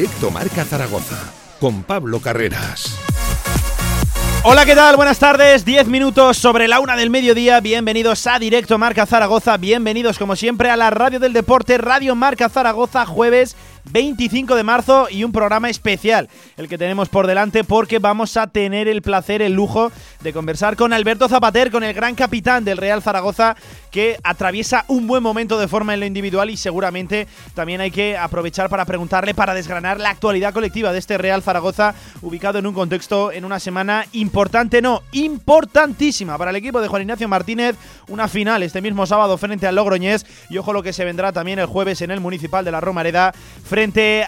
Directo Marca Zaragoza, con Pablo Carreras. Hola, ¿qué tal? Buenas tardes. 10 minutos sobre la una del mediodía. Bienvenidos a Directo Marca Zaragoza. Bienvenidos, como siempre, a la Radio del Deporte, Radio Marca Zaragoza, jueves 25 de marzo y un programa especial el que tenemos por delante porque vamos a tener el placer, el lujo de conversar con Alberto Zapater, con el gran capitán del Real Zaragoza que atraviesa un buen momento de forma en lo individual y seguramente también hay que aprovechar para preguntarle, para desgranar la actualidad colectiva de este Real Zaragoza ubicado en un contexto, en una semana importante, no, importantísima para el equipo de Juan Ignacio Martínez, una final este mismo sábado frente al Logroñés y ojo lo que se vendrá también el jueves en el Municipal de la Romareda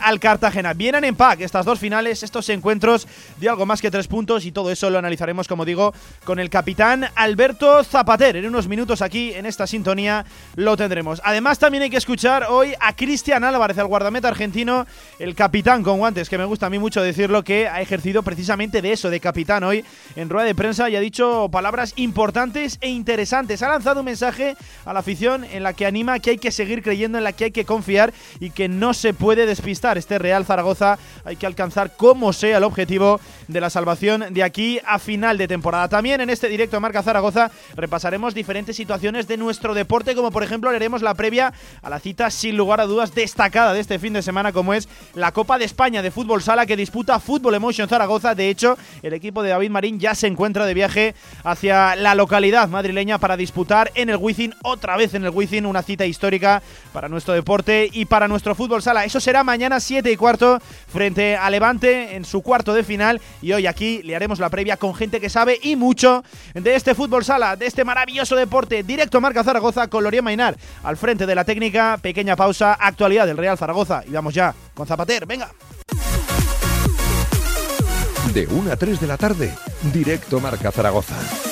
al Cartagena. Vienen en pack estas dos finales, estos encuentros de algo más que tres puntos y todo eso lo analizaremos, como digo, con el capitán Alberto Zapater. En unos minutos aquí en esta sintonía lo tendremos. Además, también hay que escuchar hoy a Cristian Álvarez, el guardameta argentino, el capitán con guantes, que me gusta a mí mucho decirlo, que ha ejercido precisamente de eso, de capitán hoy en rueda de prensa y ha dicho palabras importantes e interesantes. Ha lanzado un mensaje a la afición en la que anima que hay que seguir creyendo, en la que hay que confiar y que no se puede puede despistar este Real Zaragoza. Hay que alcanzar como sea el objetivo de la salvación de aquí a final de temporada. También en este directo Marca Zaragoza repasaremos diferentes situaciones de nuestro deporte, como por ejemplo haremos la previa a la cita sin lugar a dudas destacada de este fin de semana, como es la Copa de España de Fútbol Sala que disputa Fútbol Emotion Zaragoza. De hecho, el equipo de David Marín ya se encuentra de viaje hacia la localidad madrileña para disputar en el Wizzing, otra vez en el Wizzing, una cita histórica para nuestro deporte y para nuestro fútbol sala. Eso será mañana 7 y cuarto frente a Levante en su cuarto de final. Y hoy aquí le haremos la previa con gente que sabe y mucho de este fútbol sala, de este maravilloso deporte. Directo Marca Zaragoza con Lorien Mainar al frente de la técnica. Pequeña pausa, actualidad del Real Zaragoza. Y vamos ya con Zapater, venga. De 1 a 3 de la tarde, Directo Marca Zaragoza.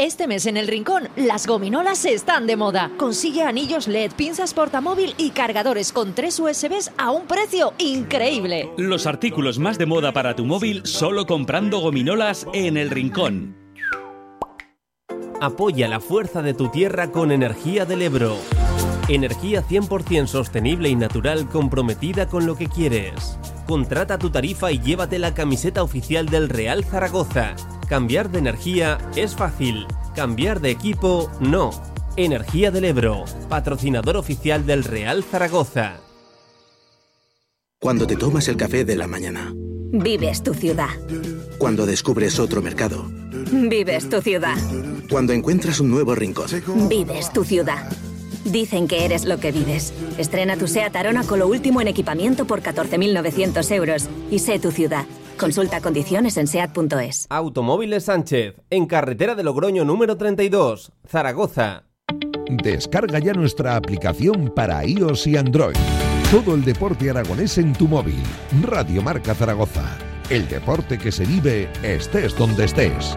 Este mes en El Rincón, las gominolas están de moda. Consigue anillos LED, pinzas portamóvil y cargadores con tres USBs a un precio increíble. Los artículos más de moda para tu móvil solo comprando gominolas en El Rincón. Apoya la fuerza de tu tierra con Energía del Ebro. Energía 100% sostenible y natural comprometida con lo que quieres. Contrata tu tarifa y llévate la camiseta oficial del Real Zaragoza. Cambiar de energía es fácil, cambiar de equipo no. Energía del Ebro, patrocinador oficial del Real Zaragoza. Cuando te tomas el café de la mañana. Vives tu ciudad. Cuando descubres otro mercado. Vives tu ciudad. Cuando encuentras un nuevo rincón. Vives tu ciudad. Dicen que eres lo que vives. Estrena tu SEAT Arona con lo último en equipamiento por 14.900 euros y sé tu ciudad. Consulta condiciones en SEAT.es. Automóviles Sánchez, en carretera de Logroño número 32, Zaragoza. Descarga ya nuestra aplicación para iOS y Android. Todo el deporte aragonés en tu móvil. Radio Marca Zaragoza. El deporte que se vive estés donde estés.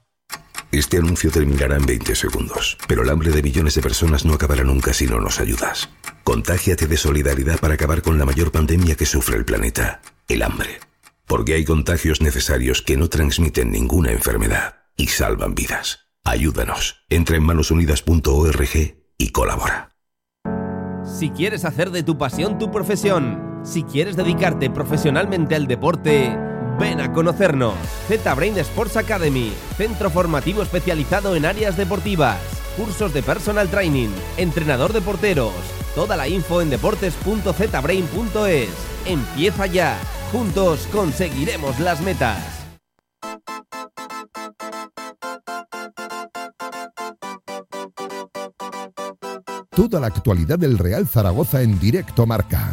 Este anuncio terminará en 20 segundos, pero el hambre de millones de personas no acabará nunca si no nos ayudas. Contágiate de solidaridad para acabar con la mayor pandemia que sufre el planeta, el hambre. Porque hay contagios necesarios que no transmiten ninguna enfermedad y salvan vidas. Ayúdanos. Entra en manosunidas.org y colabora. Si quieres hacer de tu pasión tu profesión, si quieres dedicarte profesionalmente al deporte, Ven a conocernos. ZBrain Sports Academy, centro formativo especializado en áreas deportivas, cursos de personal training, entrenador de porteros. Toda la info en deportes.zbrain.es. Empieza ya. Juntos conseguiremos las metas. Toda la actualidad del Real Zaragoza en directo marca.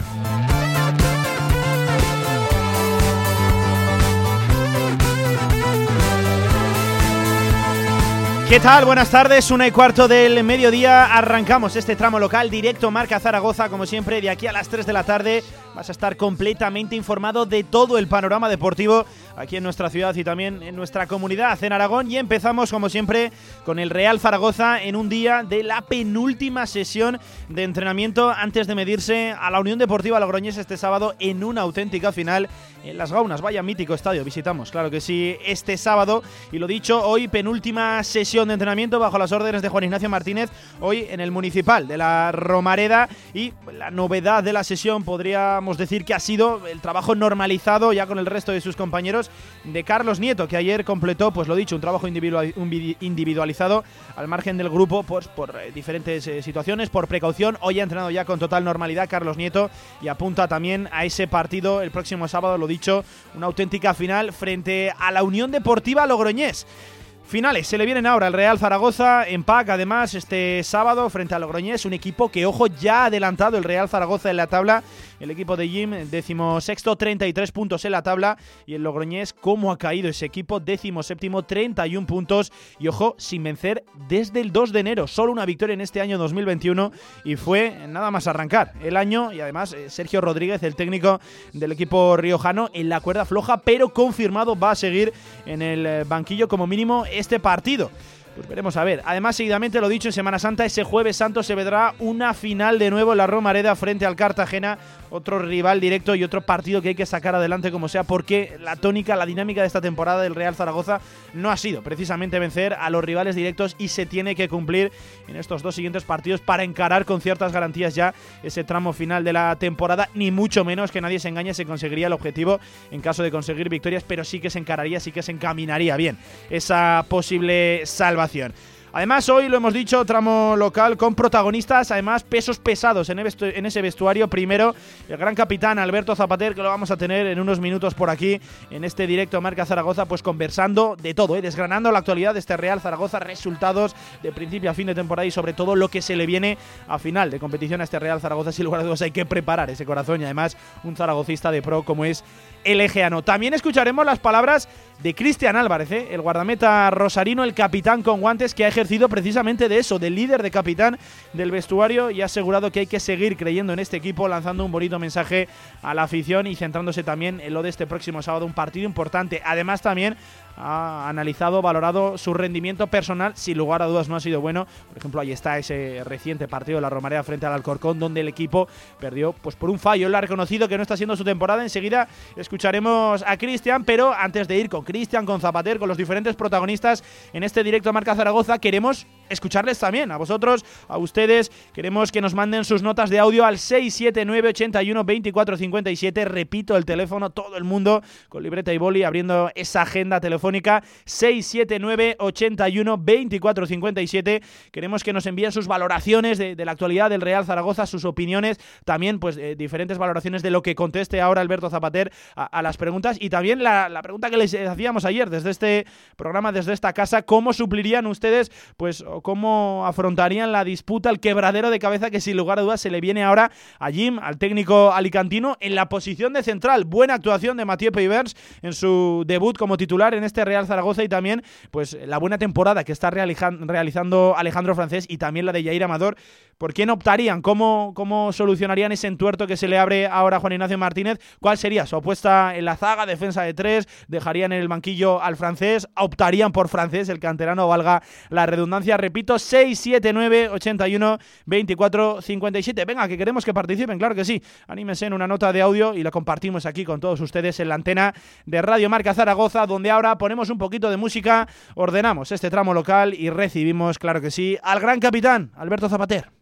¿Qué tal? Buenas tardes, una y cuarto del mediodía. Arrancamos este tramo local directo Marca Zaragoza, como siempre, de aquí a las 3 de la tarde. Vas a estar completamente informado de todo el panorama deportivo aquí en nuestra ciudad y también en nuestra comunidad en Aragón. Y empezamos, como siempre, con el Real Zaragoza en un día de la penúltima sesión de entrenamiento antes de medirse a la Unión Deportiva Logroñés este sábado en una auténtica final en Las Gaunas. Vaya mítico estadio, visitamos, claro que sí, este sábado. Y lo dicho, hoy penúltima sesión de entrenamiento bajo las órdenes de Juan Ignacio Martínez, hoy en el Municipal de la Romareda. Y la novedad de la sesión podríamos decir que ha sido el trabajo normalizado ya con el resto de sus compañeros de Carlos Nieto, que ayer completó, pues lo dicho, un trabajo individualizado al margen del grupo pues, por eh, diferentes eh, situaciones, por precaución. Hoy ha entrenado ya con total normalidad Carlos Nieto y apunta también a ese partido el próximo sábado, lo dicho, una auténtica final frente a la Unión Deportiva Logroñés. Finales, se le vienen ahora el Real Zaragoza en PAC, además, este sábado frente a Logroñés, un equipo que, ojo, ya ha adelantado el Real Zaragoza en la tabla el equipo de Jim, décimo sexto, 33 puntos en la tabla. Y el Logroñés, ¿cómo ha caído ese equipo? Décimo séptimo, 31 puntos. Y ojo, sin vencer desde el 2 de enero. Solo una victoria en este año 2021. Y fue nada más arrancar el año. Y además, eh, Sergio Rodríguez, el técnico del equipo riojano, en la cuerda floja, pero confirmado va a seguir en el eh, banquillo como mínimo este partido. Pues veremos a ver. Además, seguidamente lo dicho, en Semana Santa, ese jueves santo se vendrá una final de nuevo en la Romareda frente al Cartagena otro rival directo y otro partido que hay que sacar adelante como sea, porque la tónica, la dinámica de esta temporada del Real Zaragoza no ha sido precisamente vencer a los rivales directos y se tiene que cumplir en estos dos siguientes partidos para encarar con ciertas garantías ya ese tramo final de la temporada, ni mucho menos que nadie se engañe, se conseguiría el objetivo en caso de conseguir victorias, pero sí que se encararía, sí que se encaminaría bien esa posible salvación. Además, hoy lo hemos dicho, tramo local con protagonistas, además pesos pesados en ese vestuario. Primero, el gran capitán Alberto Zapater, que lo vamos a tener en unos minutos por aquí, en este directo Marca Zaragoza, pues conversando de todo, ¿eh? desgranando la actualidad de este Real Zaragoza, resultados de principio a fin de temporada y sobre todo lo que se le viene a final de competición a este Real Zaragoza. Sin lugar a dudas, hay que preparar ese corazón y además un zaragocista de pro como es el Egeano. También escucharemos las palabras de Cristian Álvarez, ¿eh? el guardameta rosarino, el capitán con guantes, que ha ejercido precisamente de eso, del líder de capitán del vestuario y ha asegurado que hay que seguir creyendo en este equipo, lanzando un bonito mensaje a la afición y centrándose también en lo de este próximo sábado, un partido importante. Además también ha analizado, valorado su rendimiento personal, sin lugar a dudas no ha sido bueno. Por ejemplo, ahí está ese reciente partido de la Romareda frente al Alcorcón, donde el equipo perdió pues por un fallo. Él ha reconocido que no está siendo su temporada. Enseguida escucharemos a Cristian, pero antes de ir con Cristian, con Zapater, con los diferentes protagonistas en este directo a Marca Zaragoza, queremos escucharles también a vosotros, a ustedes. Queremos que nos manden sus notas de audio al 679 81 24 57. Repito el teléfono, todo el mundo con libreta y boli abriendo esa agenda telefónica 679 81 24 57. Queremos que nos envíen sus valoraciones de, la actualidad del Real Zaragoza, sus opiniones, también pues eh, diferentes valoraciones de lo que conteste ahora Alberto Zapater a, las preguntas y también la, pregunta que les hacíamos ayer desde este programa, desde esta casa, ¿cómo suplirían ustedes, pues, cómo afrontarían la disputa, el quebradero de cabeza que sin lugar a dudas se le viene ahora a Jim, al técnico alicantino, en la posición de central? Buena actuación de Mathieu Peivers en su debut como titular en este Real Zaragoza y también pues la buena temporada que está realizando Alejandro Francés y también la de Jair Amador. ¿Por quién optarían? ¿Cómo, ¿Cómo solucionarían ese entuerto que se le abre ahora a Juan Ignacio Martínez? ¿Cuál sería su apuesta en la zaga, defensa de tres? ¿Dejarían en el banquillo al francés? ¿Optarían por francés, el canterano, valga la redundancia? Repito, 6, 7, 9, 81, 24, 57. Venga, que queremos que participen, claro que sí. Anímense en una nota de audio y la compartimos aquí con todos ustedes en la antena de Radio Marca Zaragoza, donde ahora ponemos un poquito de música, ordenamos este tramo local y recibimos, claro que sí, al gran capitán, Alberto Zapater.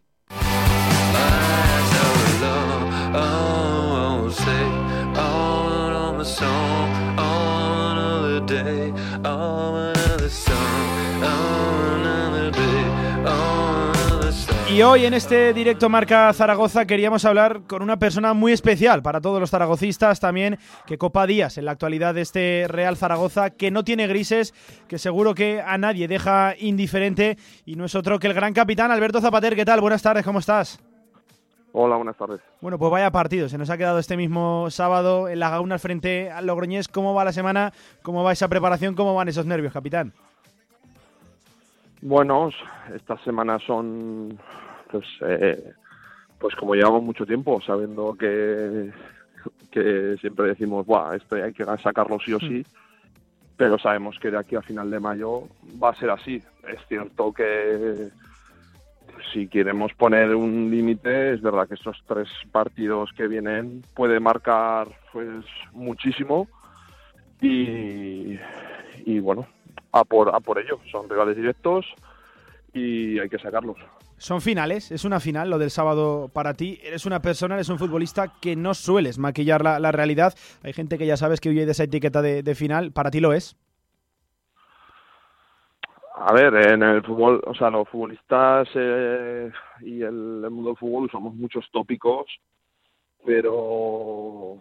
Y hoy en este directo Marca Zaragoza queríamos hablar con una persona muy especial para todos los zaragocistas también, que copa días en la actualidad de este Real Zaragoza, que no tiene grises, que seguro que a nadie deja indiferente y no es otro que el gran capitán Alberto Zapater. ¿Qué tal? Buenas tardes, ¿cómo estás? Hola, buenas tardes. Bueno, pues vaya partido. Se nos ha quedado este mismo sábado en la Gauna frente al Logroñés. ¿Cómo va la semana? ¿Cómo va esa preparación? ¿Cómo van esos nervios, capitán? Bueno, estas semanas son, pues, eh, pues como llevamos mucho tiempo, sabiendo que, que siempre decimos, Buah, este hay que sacarlo sí o sí, pero sabemos que de aquí a final de mayo va a ser así. Es cierto que si queremos poner un límite, es verdad que estos tres partidos que vienen puede marcar pues muchísimo y, y bueno, a por, a por ello. Son rivales directos y hay que sacarlos. Son finales, es una final lo del sábado para ti. Eres una persona, eres un futbolista que no sueles maquillar la, realidad. Hay gente que ya sabes que huye de esa etiqueta de, final. ¿Para ti lo es? A ver, en el fútbol, o sea, los futbolistas eh, y el, mundo del fútbol usamos muchos tópicos, pero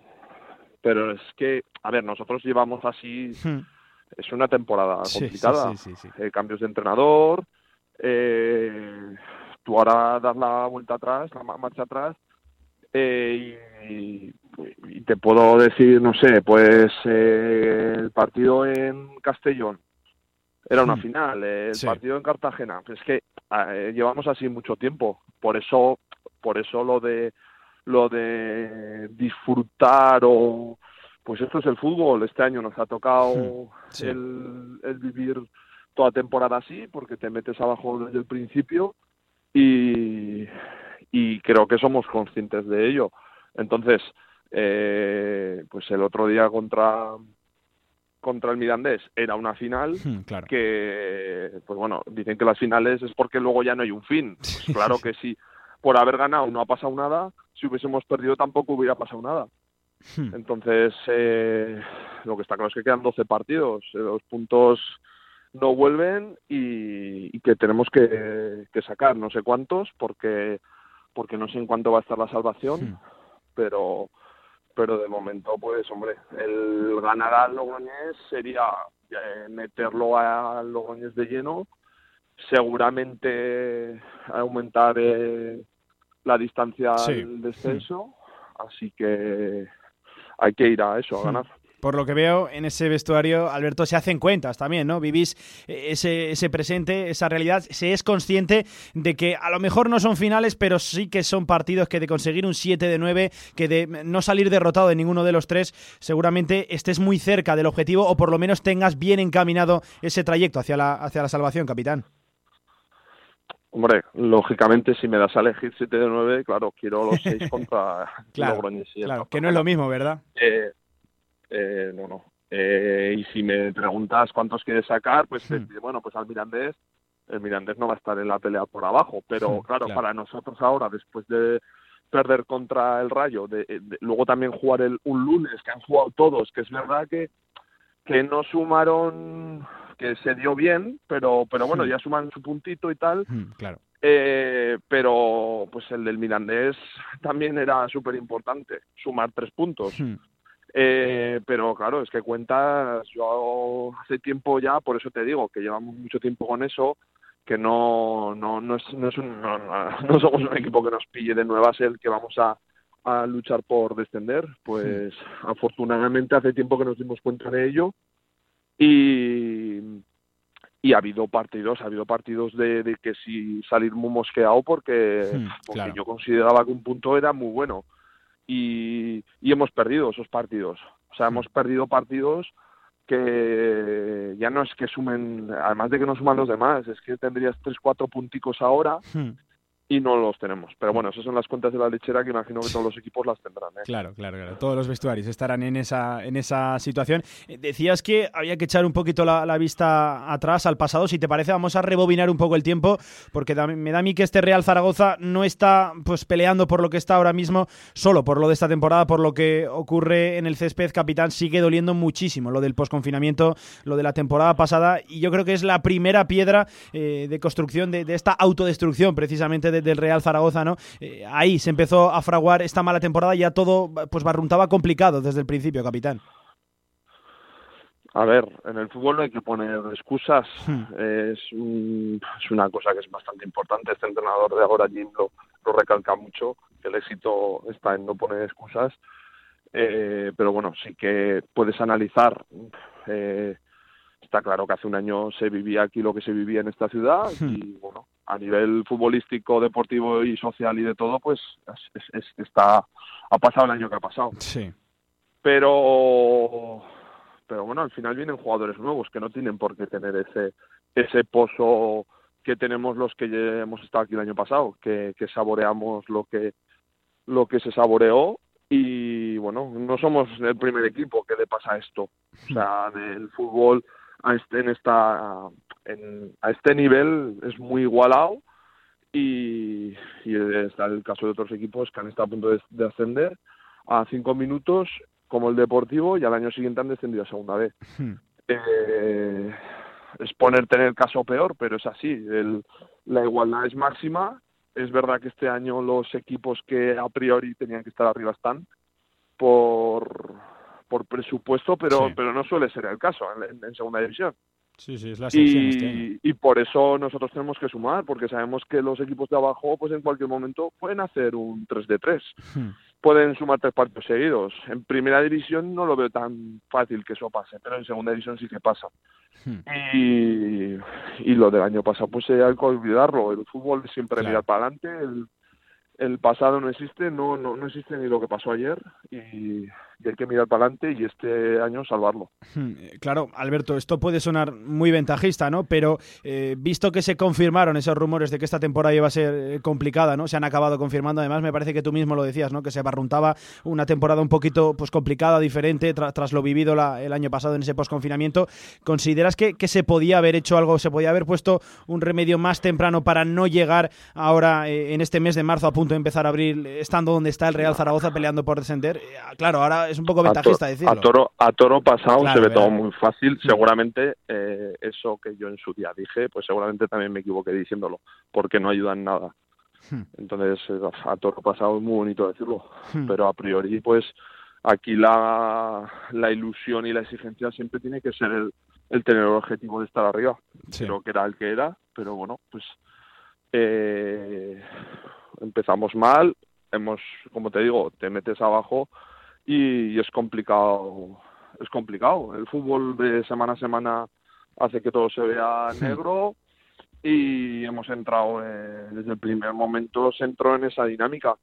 pero es que, a ver, nosotros llevamos así hmm es una temporada complicada. Eh, cambios de entrenador, eh, tú ahora das la vuelta atrás, la marcha atrás, eh, y, te puedo decir, no sé, pues el partido en Castellón era una hmm. final, el partido en Cartagena, es que llevamos así mucho tiempo, por eso, por eso lo de lo de disfrutar o pues esto es el fútbol. Este año nos ha tocado hmm. el, vivir toda temporada así, porque te metes abajo desde el principio y, creo que somos conscientes de ello. Entonces, eh, pues el otro día contra contra el Mirandés era una final hmm, que, pues bueno, dicen que las finales es porque luego ya no hay un fin. Pues claro que sí, por haber ganado no ha pasado nada, si hubiésemos perdido tampoco hubiera pasado nada. Hmm. Entonces, eh, lo que está claro es que quedan 12 partidos, eh, los puntos no vuelven y, que tenemos que, sacar no sé cuántos porque porque no sé en cuánto va a estar la salvación, hmm. pero pero de momento pues hombre, el ganar al Logroñés sería eh, meterlo al Logroñés de lleno, seguramente aumentar la distancia del descenso, así que hay que ir a eso, a hmm. ganar. Por lo que veo en ese vestuario, Alberto, se hacen cuentas también, ¿no? Vivís eh, ese, ese presente, esa realidad, se es consciente de que a lo mejor no son finales, pero sí que son partidos que de conseguir un 7 de 9, que de no salir derrotado de ninguno de los tres, seguramente estés muy cerca del objetivo o por lo menos tengas bien encaminado ese trayecto hacia la, hacia la salvación, capitán. Hombre, lógicamente si me das a elegir 7 de 9, claro, quiero los 6 contra claro, Claro, que no es lo mismo, ¿verdad? Eh, eh, no, no. Eh, y si me preguntas cuántos quieres sacar, pues hmm. bueno, pues al Mirandés, el Mirandés no va a estar en la pelea por abajo, pero hmm, claro, para nosotros ahora, después de perder contra el Rayo, de, luego también jugar el, un lunes, que han jugado todos, que es verdad que, que no sumaron que se dio bien, pero, pero bueno, ya suman su puntito y tal. Claro. Eh, pero pues el del Mirandés también era súper importante, sumar tres puntos. Eh, pero claro, es que cuentas, yo hace tiempo ya, por eso te digo, que llevamos mucho tiempo con eso, que no, no, no, es, no, es un, no, somos un equipo que nos pille de nuevas el que vamos a, a luchar por descender. Pues afortunadamente hace tiempo que nos dimos cuenta de ello y, y ha habido partidos, ha habido partidos de, que si salir muy mosqueado porque, hmm, yo consideraba que un punto era muy bueno y, y hemos perdido esos partidos. O sea, hemos perdido partidos que ya no es que sumen, además de que no suman los demás, es que tendrías tres, cuatro punticos ahora hmm y no los tenemos. Pero bueno, esas son las cuentas de la lechera que imagino que todos los equipos las tendrán. ¿eh? Claro, claro, claro. Todos los vestuarios estarán en esa, en esa situación. Eh, decías que había que echar un poquito la, vista atrás, al pasado. Si te parece, vamos a rebobinar un poco el tiempo, porque me da a mí que este Real Zaragoza no está pues peleando por lo que está ahora mismo, solo por lo de esta temporada, por lo que ocurre en el césped, capitán, sigue doliendo muchísimo lo del posconfinamiento, lo de la temporada pasada, y yo creo que es la primera piedra eh, de construcción de, de esta autodestrucción precisamente del Real Zaragoza, ¿no? Eh, ahí se empezó a fraguar esta mala temporada y ya todo pues barruntaba complicado desde el principio, capitán. A ver, en el fútbol no hay que poner excusas. Hmm. Es, es, una cosa que es bastante importante. Este entrenador de ahora, Jim, lo, recalca mucho, que el éxito está en no poner excusas. Eh, pero bueno, sí que puedes analizar. Eh, está claro que hace un año se vivía aquí lo que se vivía en esta ciudad hmm. y bueno, a nivel futbolístico, deportivo y social y de todo, pues está ha pasado el año que ha pasado. Sí. Pero pero bueno, al final vienen jugadores nuevos que no tienen por qué tener ese, ese pozo que tenemos los que hemos estado aquí el año pasado, que, que saboreamos lo que, lo que se saboreó y bueno, no somos el primer equipo que le pasa esto. O sea, el fútbol a este, en esta, en, a este nivel es muy igualado y, y está el caso de otros equipos que han estado a punto de, de ascender a cinco minutos como el Deportivo y al año siguiente han descendido a segunda vez. Hmm. Eh, es ponerte en el caso peor, pero es así. El, la igualdad es máxima. Es verdad que este año los equipos que a priori tenían que estar arriba están por, por presupuesto, pero, pero no suele ser el caso en, segunda división. Sí, sí, es la y, este y por eso nosotros tenemos que sumar, porque sabemos que los equipos de abajo, pues en cualquier momento pueden hacer un 3 de 3 pueden sumar tres partidos seguidos. En primera división no lo veo tan fácil que eso pase, pero en segunda división sí que pasa. Hmm. Y, y, lo del año pasado, pues hay que olvidarlo. El fútbol siempre mirar para adelante, el, el pasado no existe, no, no, no existe ni lo que pasó ayer y, y hay que mirar para adelante y este año salvarlo. Hmm, eh, claro, Alberto, esto puede sonar muy ventajista, ¿no? Pero eh, visto que se confirmaron esos rumores de que esta temporada iba a ser eh, complicada, ¿no? Se han acabado confirmando. Además, me parece que tú mismo lo decías, ¿no? Que se barruntaba una temporada un poquito pues complicada, diferente, tras lo vivido el año pasado en ese posconfinamiento. ¿Consideras que, que, se podía haber hecho algo, se podía haber puesto un remedio más temprano para no llegar ahora en este mes de marzo a punto de empezar a abrir, estando donde está el Real Zaragoza peleando por descender? claro, ahora es un poco ventajista decirlo. A toro, a toro pasado se ve todo muy fácil. Mm. Seguramente eh, eso que yo en su día dije, pues seguramente también me equivoqué diciéndolo, porque no ayuda en nada. Hmm. Entonces, eh, a toro pasado es muy bonito decirlo, hmm. pero a priori, pues aquí la, la ilusión y la exigencia siempre tiene que ser el, el tener el objetivo de estar arriba. Creo que era el que era, pero bueno, pues eh, empezamos mal, hemos, como te digo, te metes abajo y, es complicado, es complicado. El fútbol de semana a semana hace que todo se vea negro y hemos entrado eh, desde el primer momento se entró en esa dinámica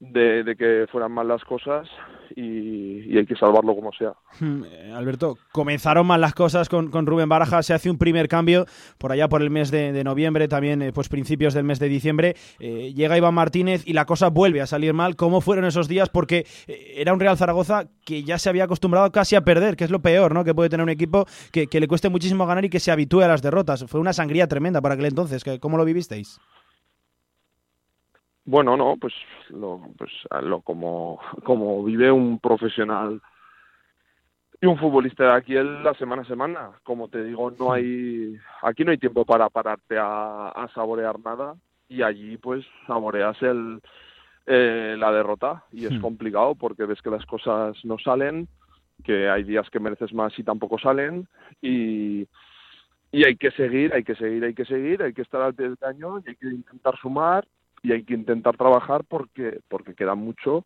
de, de que fueran mal las cosas y, hay que salvarlo como sea. Hmm, eh, Alberto, comenzaron mal las cosas con, con, Rubén Baraja, se hace un primer cambio por allá por el mes de, noviembre, también eh, pues principios del mes de diciembre, eh, llega Iván Martínez y la cosa vuelve a salir mal. ¿Cómo fueron esos días? Porque era un Real Zaragoza que ya se había acostumbrado casi a perder, que es lo peor, ¿no? Que puede tener un equipo que, que le cueste muchísimo ganar y que se habitúe a las derrotas. Fue una sangría tremenda para aquel entonces. ¿Cómo lo vivisteis? Bueno, no, pues lo, pues lo como, como vive un profesional y un futbolista de aquí es la semana a semana. Como te digo, no hay aquí no hay tiempo para pararte a, saborear nada y allí pues saboreas el eh, la derrota y es complicado porque ves que las cosas no salen, que hay días que mereces más y tampoco salen y y hay que seguir, hay que seguir, hay que seguir, hay que estar al pie del cañón y hay que intentar sumar y hay que intentar trabajar porque porque queda mucho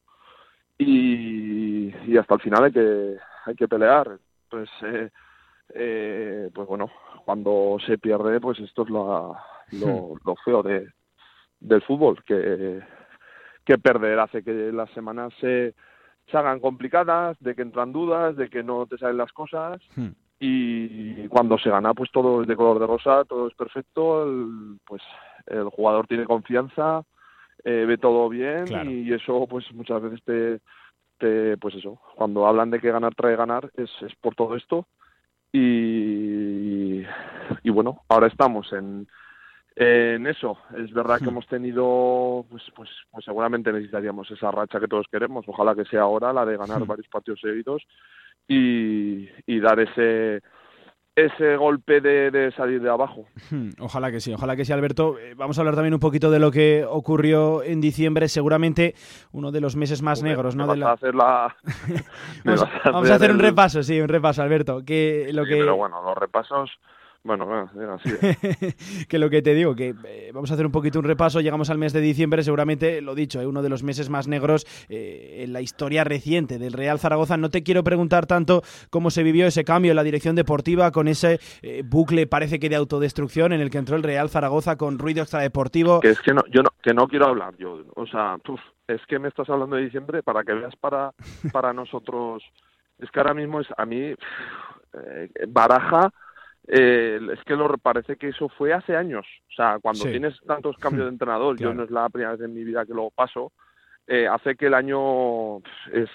y, y hasta el final hay que hay que pelear. Pues eh, eh, pues bueno cuando se pierde pues esto es lo, lo, lo feo de del fútbol que que perder hace que las semanas se, se hagan complicadas de que entran dudas de que no te salen las cosas. Hmm. Y cuando se gana pues todo es de color de rosa todo es perfecto pues el jugador tiene confianza, eh, ve todo bien y eso pues muchas veces te, te, pues eso, cuando hablan de que ganar trae ganar es, es por todo esto y, y bueno, ahora estamos en, en eso. Es verdad que hmm. hemos tenido, pues, pues, pues seguramente necesitaríamos esa racha que todos queremos. Ojalá que sea ahora la de ganar hmm. varios partidos seguidos y, y dar ese ese golpe de, salir de abajo. Ojalá que sí, ojalá que sí, Alberto. Eh, vamos a hablar también un poquito de lo que ocurrió en diciembre, seguramente uno de los meses más negros, ¿no? Vamos de a hacer la... vamos, a hacer, un repaso, sí, un repaso, Alberto. Que lo que... Pero bueno, los repasos bueno, así que lo que te digo, que eh, vamos a hacer un poquito un repaso. Llegamos al mes de diciembre, seguramente, lo dicho, es uno de los meses más negros eh, en la historia reciente del Real Zaragoza. No te quiero preguntar tanto cómo se vivió ese cambio en la dirección deportiva con ese eh, bucle, parece que de autodestrucción, en el que entró el Real Zaragoza con ruido extradeportivo. Que es que no, yo no, que no quiero hablar yo. O sea, es que me estás hablando de diciembre para que veas para, para nosotros. Es que ahora mismo es a mí. Baraja eh, es que lo parece que eso fue hace años. O sea, cuando tienes tantos cambios de entrenador, yo no es la primera vez en mi vida que lo paso, eh, hace que el año es,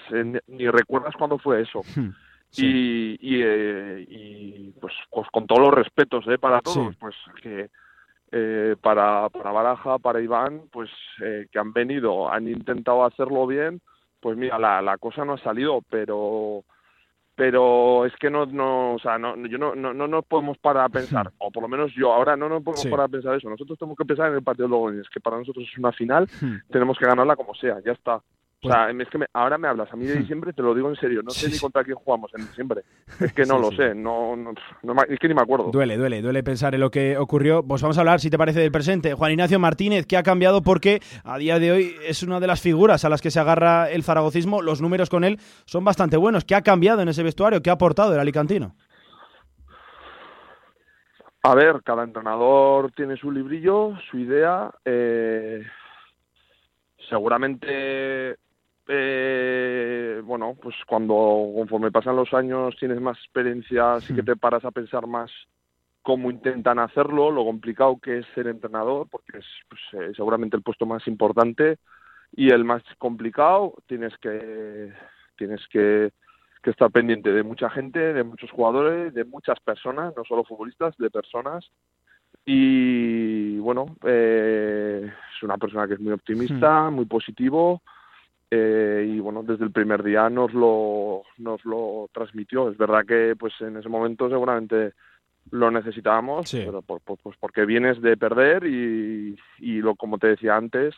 ni recuerdas cuándo fue eso. Y, y, eh, y pues, pues, con todos los respetos eh, para todos, pues que eh, para, para Baraja, para Iván, pues eh, que han venido, han intentado hacerlo bien, pues mira, la, la cosa no ha salido, pero pero es que no, no o sea, no, yo no, no, no nos podemos parar a pensar, o por lo menos yo ahora no nos podemos parar a pensar eso. Nosotros tenemos que pensar en el partido de Logroñés, que para nosotros es una final, tenemos que ganarla como sea, ya está. O pues sea, es que ahora me hablas a mí de hmm. diciembre, te lo digo en serio, no sé ni contra quién jugamos en diciembre. Es que no lo sé, no, no, es que ni me acuerdo. Duele, duele, duele pensar en lo que ocurrió. Pues vamos a hablar, si te parece, del presente. Juan Ignacio Martínez, que ha cambiado porque a día de hoy es una de las figuras a las que se agarra el zaragocismo. Los números con él son bastante buenos. ¿Qué ha cambiado en ese vestuario? ¿Qué ha aportado el alicantino? A ver, cada entrenador tiene su librillo, su idea. Eh, seguramente eh, bueno, pues cuando conforme pasan los años tienes más experiencia, sí que hmm. te paras a pensar más cómo intentan hacerlo, lo complicado que es ser entrenador, porque es pues, eh, seguramente el puesto más importante y el más complicado. Tienes que tienes que, que estar pendiente de mucha gente, de muchos jugadores, de muchas personas, no solo futbolistas, de personas. Y bueno, eh, es una persona que es muy optimista, hmm. muy positivo eh, y bueno, desde el primer día nos lo, nos lo transmitió. Es verdad que pues en ese momento seguramente lo necesitábamos, pero por, pues porque vienes de perder y, y lo como te decía antes,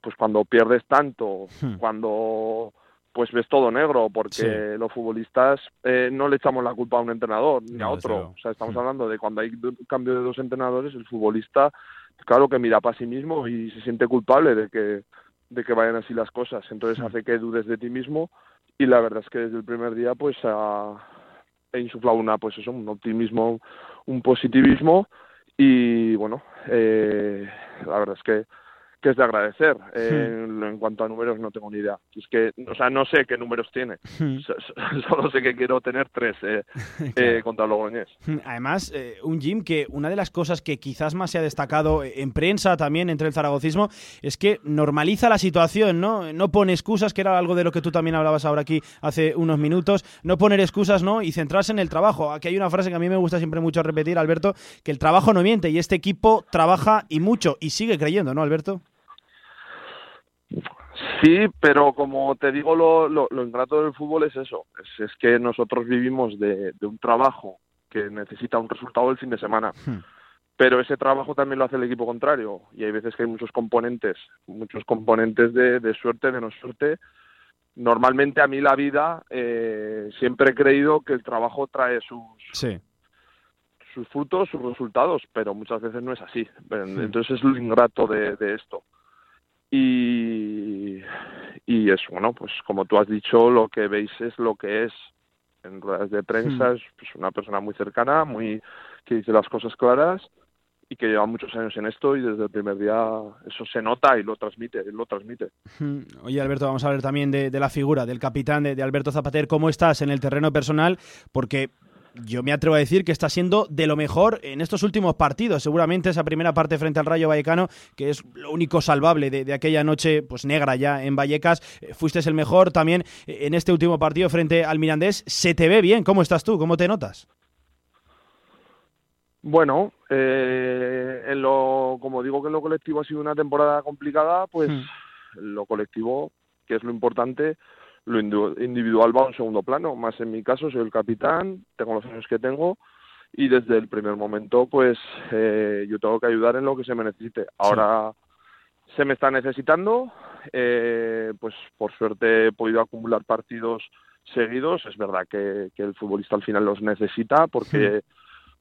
pues cuando pierdes tanto, hmm. cuando pues ves todo negro, porque los futbolistas eh, no le echamos la culpa a un entrenador ni a otro. O sea, estamos hmm. hablando de cuando hay cambio de dos entrenadores, el futbolista, claro que mira para sí mismo y se siente culpable de que de que vayan así las cosas. Entonces hace que dudes de ti mismo y la verdad es que desde el primer día pues ha, he insuflado una, pues eso, un optimismo, un positivismo y bueno, eh, la verdad es que que es de agradecer. Eh, en cuanto a números no tengo ni idea. Es que, o sea, no sé qué números tiene. Solo sé que quiero tener tres eh, eh contra Logroñés. Además, eh, un Jim que una de las cosas que quizás más se ha destacado en prensa también entre el zaragocismo es que normaliza la situación, ¿no? No pone excusas, que era algo de lo que tú también hablabas ahora aquí hace unos minutos. No poner excusas, ¿no? Y centrarse en el trabajo. Aquí hay una frase que a mí me gusta siempre mucho repetir, Alberto, que el trabajo no miente y este equipo trabaja y mucho y sigue creyendo, ¿no, Alberto? Sí, pero como te digo, lo, lo, ingrato del fútbol es eso, es, que nosotros vivimos de, un trabajo que necesita un resultado el fin de semana, hmm. pero ese trabajo también lo hace el equipo contrario y hay veces que hay muchos componentes, muchos componentes de, suerte, de no suerte. Normalmente a mí la vida eh, siempre he creído que el trabajo trae sus, sus frutos, sus resultados, pero muchas veces no es así. Hmm. Entonces es lo ingrato de esto y, y es bueno, pues como tú has dicho, lo que veis es lo que es. En ruedas de prensa hmm. es pues, una persona muy cercana, muy que dice las cosas claras y que lleva muchos años en esto y desde el primer día eso se nota y lo transmite, lo transmite. Hmm. Oye Alberto, vamos a hablar también de, la figura del capitán de, de, Alberto Zapater, ¿cómo estás en el terreno personal? Porque yo me atrevo a decir que está siendo de lo mejor en estos últimos partidos. Seguramente esa primera parte frente al Rayo Vallecano, que es lo único salvable de, aquella noche pues negra ya en Vallecas, eh, fuiste el mejor también en este último partido frente al Mirandés. ¿Se te ve bien? ¿Cómo estás tú? ¿Cómo te notas? Bueno, eh, en lo, como digo que en lo colectivo ha sido una temporada complicada, pues hmm. lo colectivo, que es lo importante, lo individual va a un segundo plano. Más en mi caso, soy el capitán, tengo los años que tengo y desde el primer momento pues eh, yo tengo que ayudar en lo que se me necesite. Ahora se me está necesitando, eh, pues por suerte he podido acumular partidos seguidos. Es verdad que, el futbolista al final los necesita porque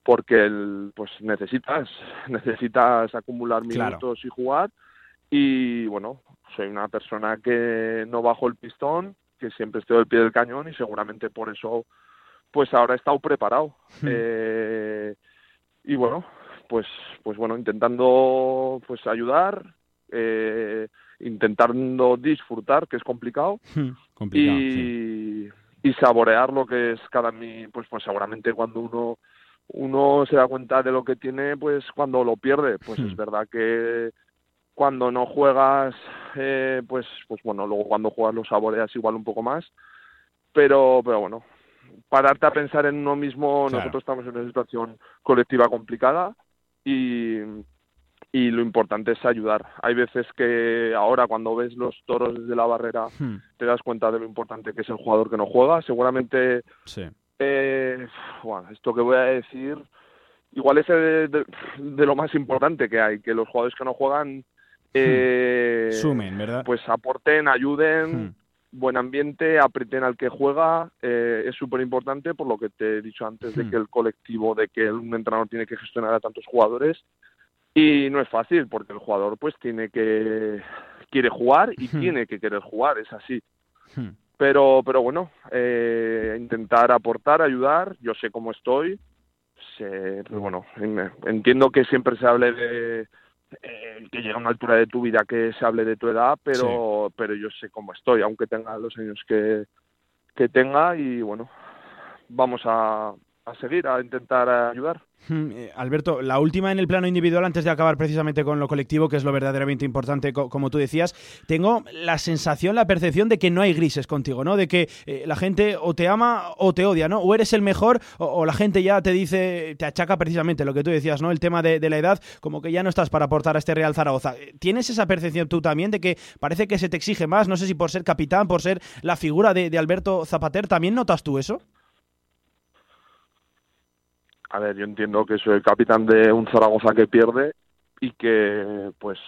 porque el, pues necesitas necesitas acumular minutos y jugar y bueno soy una persona que no bajo el pistón que siempre estoy al pie del cañón y seguramente por eso pues ahora he estado preparado. Eh, y bueno pues pues bueno intentando pues ayudar eh, intentando disfrutar que es complicado, y, y saborear lo que es cada mi pues pues seguramente cuando uno uno se da cuenta de lo que tiene pues cuando lo pierde. Pues es verdad que cuando no juegas eh, pues pues bueno luego cuando juegas lo saboreas igual un poco más pero pero bueno pararte a pensar en uno mismo nosotros estamos en una situación colectiva complicada y y lo importante es ayudar. Hay veces que ahora cuando ves los toros desde la barrera hmm. te das cuenta de lo importante que es el jugador que no juega. Seguramente eh, esto que voy a decir igual es de, lo más importante que hay, que los jugadores que no juegan hmm. eh, sumen, ¿verdad? Pues aporten, ayuden. Hmm. buen ambiente, aprieten al que juega, eh, es súper importante por lo que te he dicho antes de que el colectivo, de que un entrenador tiene que gestionar a tantos jugadores y no es fácil porque el jugador pues tiene que quiere jugar y hmm. tiene que querer jugar, es así. Hmm. Pero pero bueno, eh, intentar aportar, ayudar, yo sé cómo estoy. Sé, pues bueno, entiendo que siempre se hable de eh, que llega a una altura de tu vida que se hable de tu edad, pero pero yo sé cómo estoy, aunque tenga los años que que tenga y bueno, vamos a, a seguir, a intentar ayudar. Hmm, eh, Alberto, la última en el plano individual, antes de acabar precisamente con lo colectivo, que es lo verdaderamente importante, como tú decías, tengo la sensación, la percepción de que no hay grises contigo, ¿no? De que eh, la gente o te ama o te odia, ¿no? O eres el mejor o, la gente ya te dice, te achaca precisamente lo que tú decías, ¿no? El tema de, la edad, como que ya no estás para aportar a este Real Zaragoza. ¿Tienes esa percepción tú también de que parece que se te exige más? No sé si por ser capitán, por ser la figura de, de Alberto Zapater, ¿también notas tú eso? A ver, yo entiendo que soy el capitán de un Zaragoza que pierde y que, pues,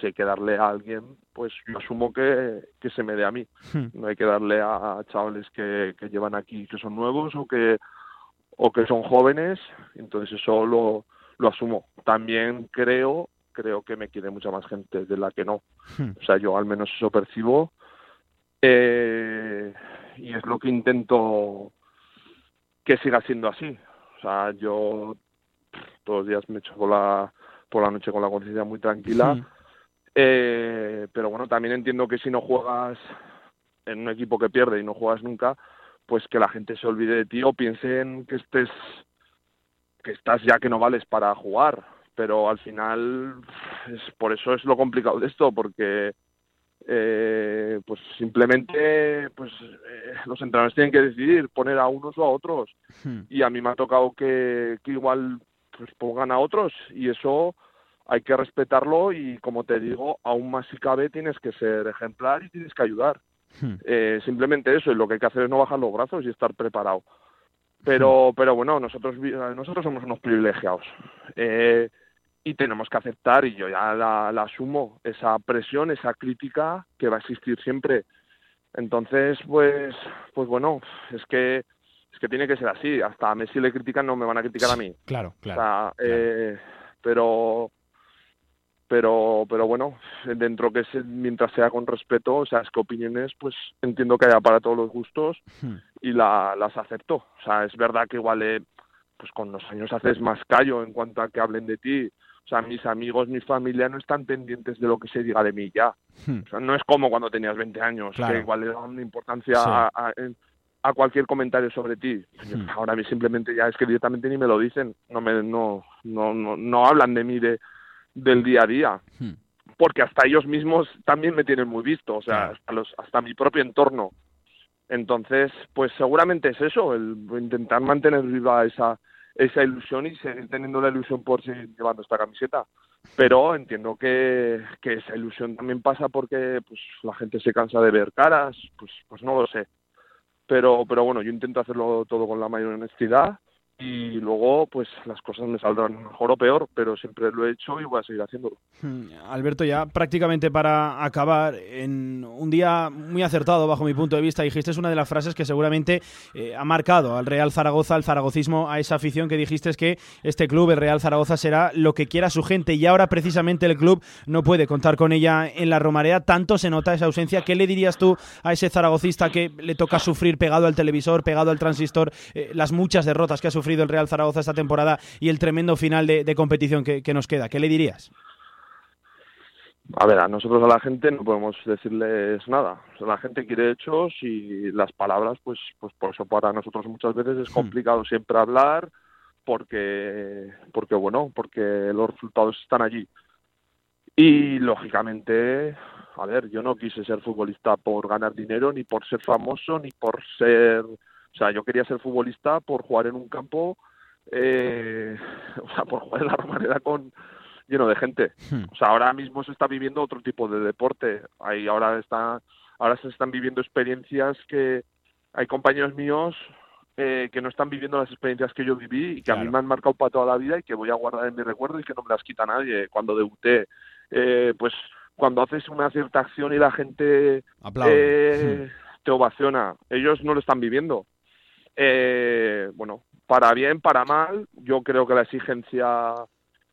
si hay que darle a alguien, pues yo asumo que, que se me dé a mí. Hmm. No hay que darle a, chavales que, que llevan aquí, que son nuevos o que, o que son jóvenes, entonces eso lo, lo asumo. También creo, creo que me quiere mucha más gente de la que no. Hmm. O sea, yo al menos eso percibo. Eh, y es lo que intento que siga siendo así. O sea, yo todos los días me echo por la, por la noche con la conciencia muy tranquila. Eh, pero bueno, también entiendo que si no juegas en un equipo que pierde y no juegas nunca, pues que la gente se olvide de ti o piensen que estés que estás ya que no vales para jugar pero al final es por eso es lo complicado de esto porque eh, pues simplemente pues eh, los entrenadores tienen que decidir poner a unos o a otros hmm. y a mí me ha tocado que, que igual pues pongan a otros y eso hay que respetarlo y como te digo aún más si cabe tienes que ser ejemplar y tienes que ayudar hmm. eh, simplemente eso y lo que hay que hacer es no bajar los brazos y estar preparado pero hmm. pero bueno nosotros nosotros somos unos privilegiados eh, y tenemos que aceptar, y yo ya la, asumo, esa presión, esa crítica que va a existir siempre. Entonces, pues, pues bueno, es que es que tiene que ser así. Hasta a Messi le critican, no me van a criticar a mí. Claro, claro. Eh, pero, pero, pero bueno, dentro que se, mientras sea con respeto, o sea, es que opiniones, pues entiendo que haya para todos los gustos hmm. y la, las acepto. O sea, es verdad que igual, eh, pues con los años haces más callo en cuanto a que hablen de ti o sea, mis amigos, mi familia no están pendientes de lo que se diga de mí ya. Hmm. O sea, no es como cuando tenías 20 años, que igual le daban importancia a, a, cualquier comentario sobre ti. Hmm. Ahora a mí simplemente ya es que directamente ni me lo dicen, no me no no no, no hablan de mí de del día a día. Hmm. Porque hasta ellos mismos también me tienen muy visto, o sea, hasta los hasta mi propio entorno. Entonces, pues seguramente es eso, el intentar mantener viva esa esa ilusión y seguir teniendo la ilusión por seguir llevando esta camiseta. Pero entiendo que, que esa ilusión también pasa porque pues la gente se cansa de ver caras, pues, pues no lo sé. Pero, pero bueno, yo intento hacerlo todo con la mayor honestidad y luego pues las cosas me saldrán mejor o peor, pero siempre lo he hecho y voy a seguir haciéndolo. Hmm, Alberto, ya prácticamente para acabar, en un día muy acertado bajo mi punto de vista, dijiste es una de las frases que seguramente eh, ha marcado al Real Zaragoza, al zaragocismo, a esa afición que dijiste es que este club, el Real Zaragoza, será lo que quiera su gente y ahora precisamente el club no puede contar con ella en la Romarea, tanto se nota esa ausencia. ¿Qué le dirías tú a ese zaragocista que le toca sufrir pegado al televisor, pegado al transistor, eh, las muchas derrotas que ha sufrido? El Real Zaragoza esta temporada y el tremendo final de, competición que, nos queda. ¿Qué le dirías? A ver, a nosotros a la gente no podemos decirles nada. la gente quiere hechos y las palabras, pues, pues por eso para nosotros muchas veces es hmm. complicado siempre hablar porque, porque bueno, porque los resultados están allí. Y lógicamente, a ver, yo no quise ser futbolista por ganar dinero, ni por ser famoso, ni por ser o sea, yo quería ser futbolista por jugar en un campo, eh, o sea, por jugar en la Romareda con lleno de gente. Hmm. O sea, ahora mismo se está viviendo otro tipo de deporte. Ahí ahora está, ahora se están viviendo experiencias que hay compañeros míos eh, que no están viviendo las experiencias que yo viví y que a mí me han marcado para toda la vida y que voy a guardar en mi recuerdo y que no me las quita nadie. Cuando debuté, eh, pues cuando haces una cierta acción y la gente eh, te ovaciona, ellos no lo están viviendo. Eh, bueno, para bien, para mal, yo creo que la exigencia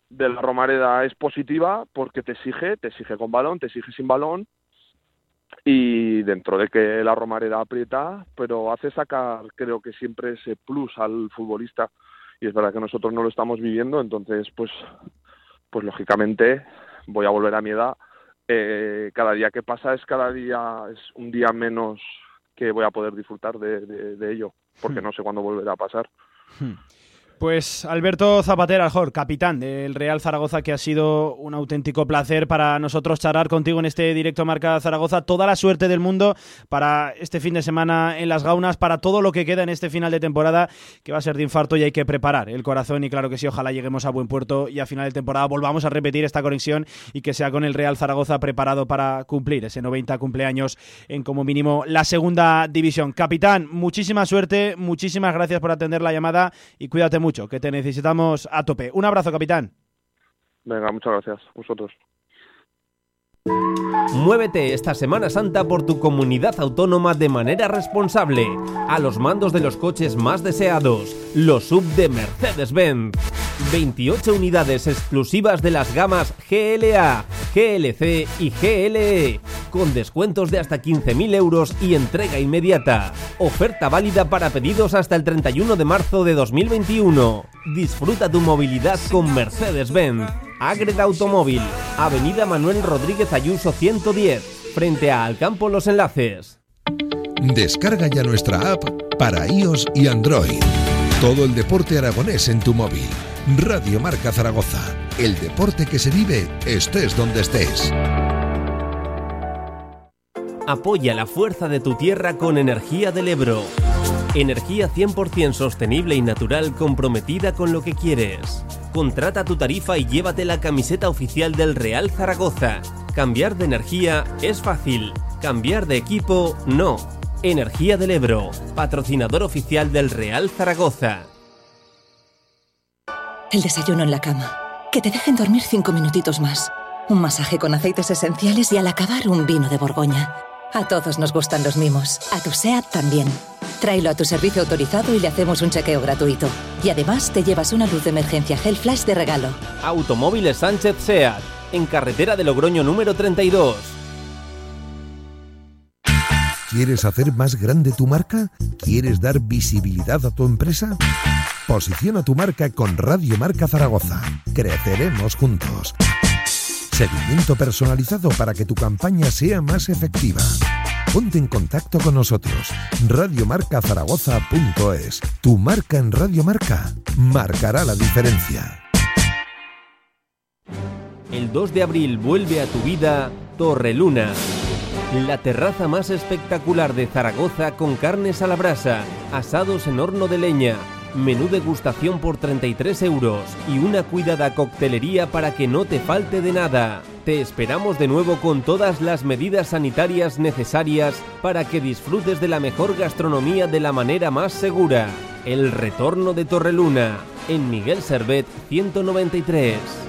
de la Romareda es positiva porque te exige, te exige con balón, te exige sin balón. Y dentro de que la Romareda aprieta, pero hace sacar creo que siempre ese plus al futbolista. Y es verdad que nosotros no lo estamos viviendo, entonces pues pues lógicamente voy a volver a mi edad. Eh, cada día que pasa es cada día es un día menos que voy a poder disfrutar de, ello, porque hmm. no sé cuándo volverá a pasar. Pues Alberto Zapatera, Aljor, capitán del Real Zaragoza, que ha sido un auténtico placer para nosotros charlar contigo en este directo Marca Zaragoza. Toda la suerte del mundo para este fin de semana en las gaunas, para todo lo que queda en este final de temporada, que va a ser de infarto y hay que preparar el corazón. Y claro que sí, ojalá lleguemos a buen puerto y a final de temporada volvamos a repetir esta conexión y que sea con el Real Zaragoza preparado para cumplir ese 90 cumpleaños en como mínimo la segunda división. Capitán, muchísima suerte, muchísimas gracias por atender la llamada y cuídate mucho, que te necesitamos a tope. Un abrazo, capitán. Venga, muchas gracias. Vosotros. Muévete esta Semana Santa por tu comunidad autónoma de manera responsable, a los mandos de los coches más deseados, los sub de Mercedes-Benz. 28 unidades exclusivas de las gamas GLA, GLC y GLE, con descuentos de hasta 15.000 euros y entrega inmediata. Oferta válida para pedidos hasta el 31 de marzo de 2021. Disfruta tu movilidad con Mercedes-Benz. Agreda Automóvil, Avenida Manuel Rodríguez Ayuso 110, frente a Alcampo Los Enlaces. Descarga ya nuestra app para iOS y Android. Todo el deporte aragonés en tu móvil. Radio Marca Zaragoza. El deporte que se vive estés donde estés. Apoya la fuerza de tu tierra con Energía del Ebro. Energía 100% sostenible y natural comprometida con lo que quieres. Contrata tu tarifa y llévate la camiseta oficial del Real Zaragoza. Cambiar de energía es fácil, cambiar de equipo no. Energía del Ebro, patrocinador oficial del Real Zaragoza. El desayuno en la cama. Que te dejen dormir cinco minutitos más. Un masaje con aceites esenciales y al acabar un vino de Borgoña. A todos nos gustan los mimos. A tu SEAT también. Tráelo a tu servicio autorizado y le hacemos un chequeo gratuito. Y además te llevas una luz de emergencia Hell Flash de regalo. Automóviles Sánchez SEAT, en carretera de Logroño número 32. ¿Quieres hacer más grande tu marca? ¿Quieres dar visibilidad a tu empresa? Posiciona tu marca con Radio Marca Zaragoza. Creceremos juntos. Seguimiento personalizado para que tu campaña sea más efectiva. Ponte en contacto con nosotros. Radiomarcazaragoza.es. Tu marca en Radio Marca marcará la diferencia. El 2 de abril vuelve a tu vida Torreluna. La terraza más espectacular de Zaragoza con carnes a la brasa, asados en horno de leña menú degustación por 33 euros y una cuidada coctelería para que no te falte de nada. Te esperamos de nuevo con todas las medidas sanitarias necesarias para que disfrutes de la mejor gastronomía de la manera más segura. El retorno de Torreluna, en Miguel Servet 193.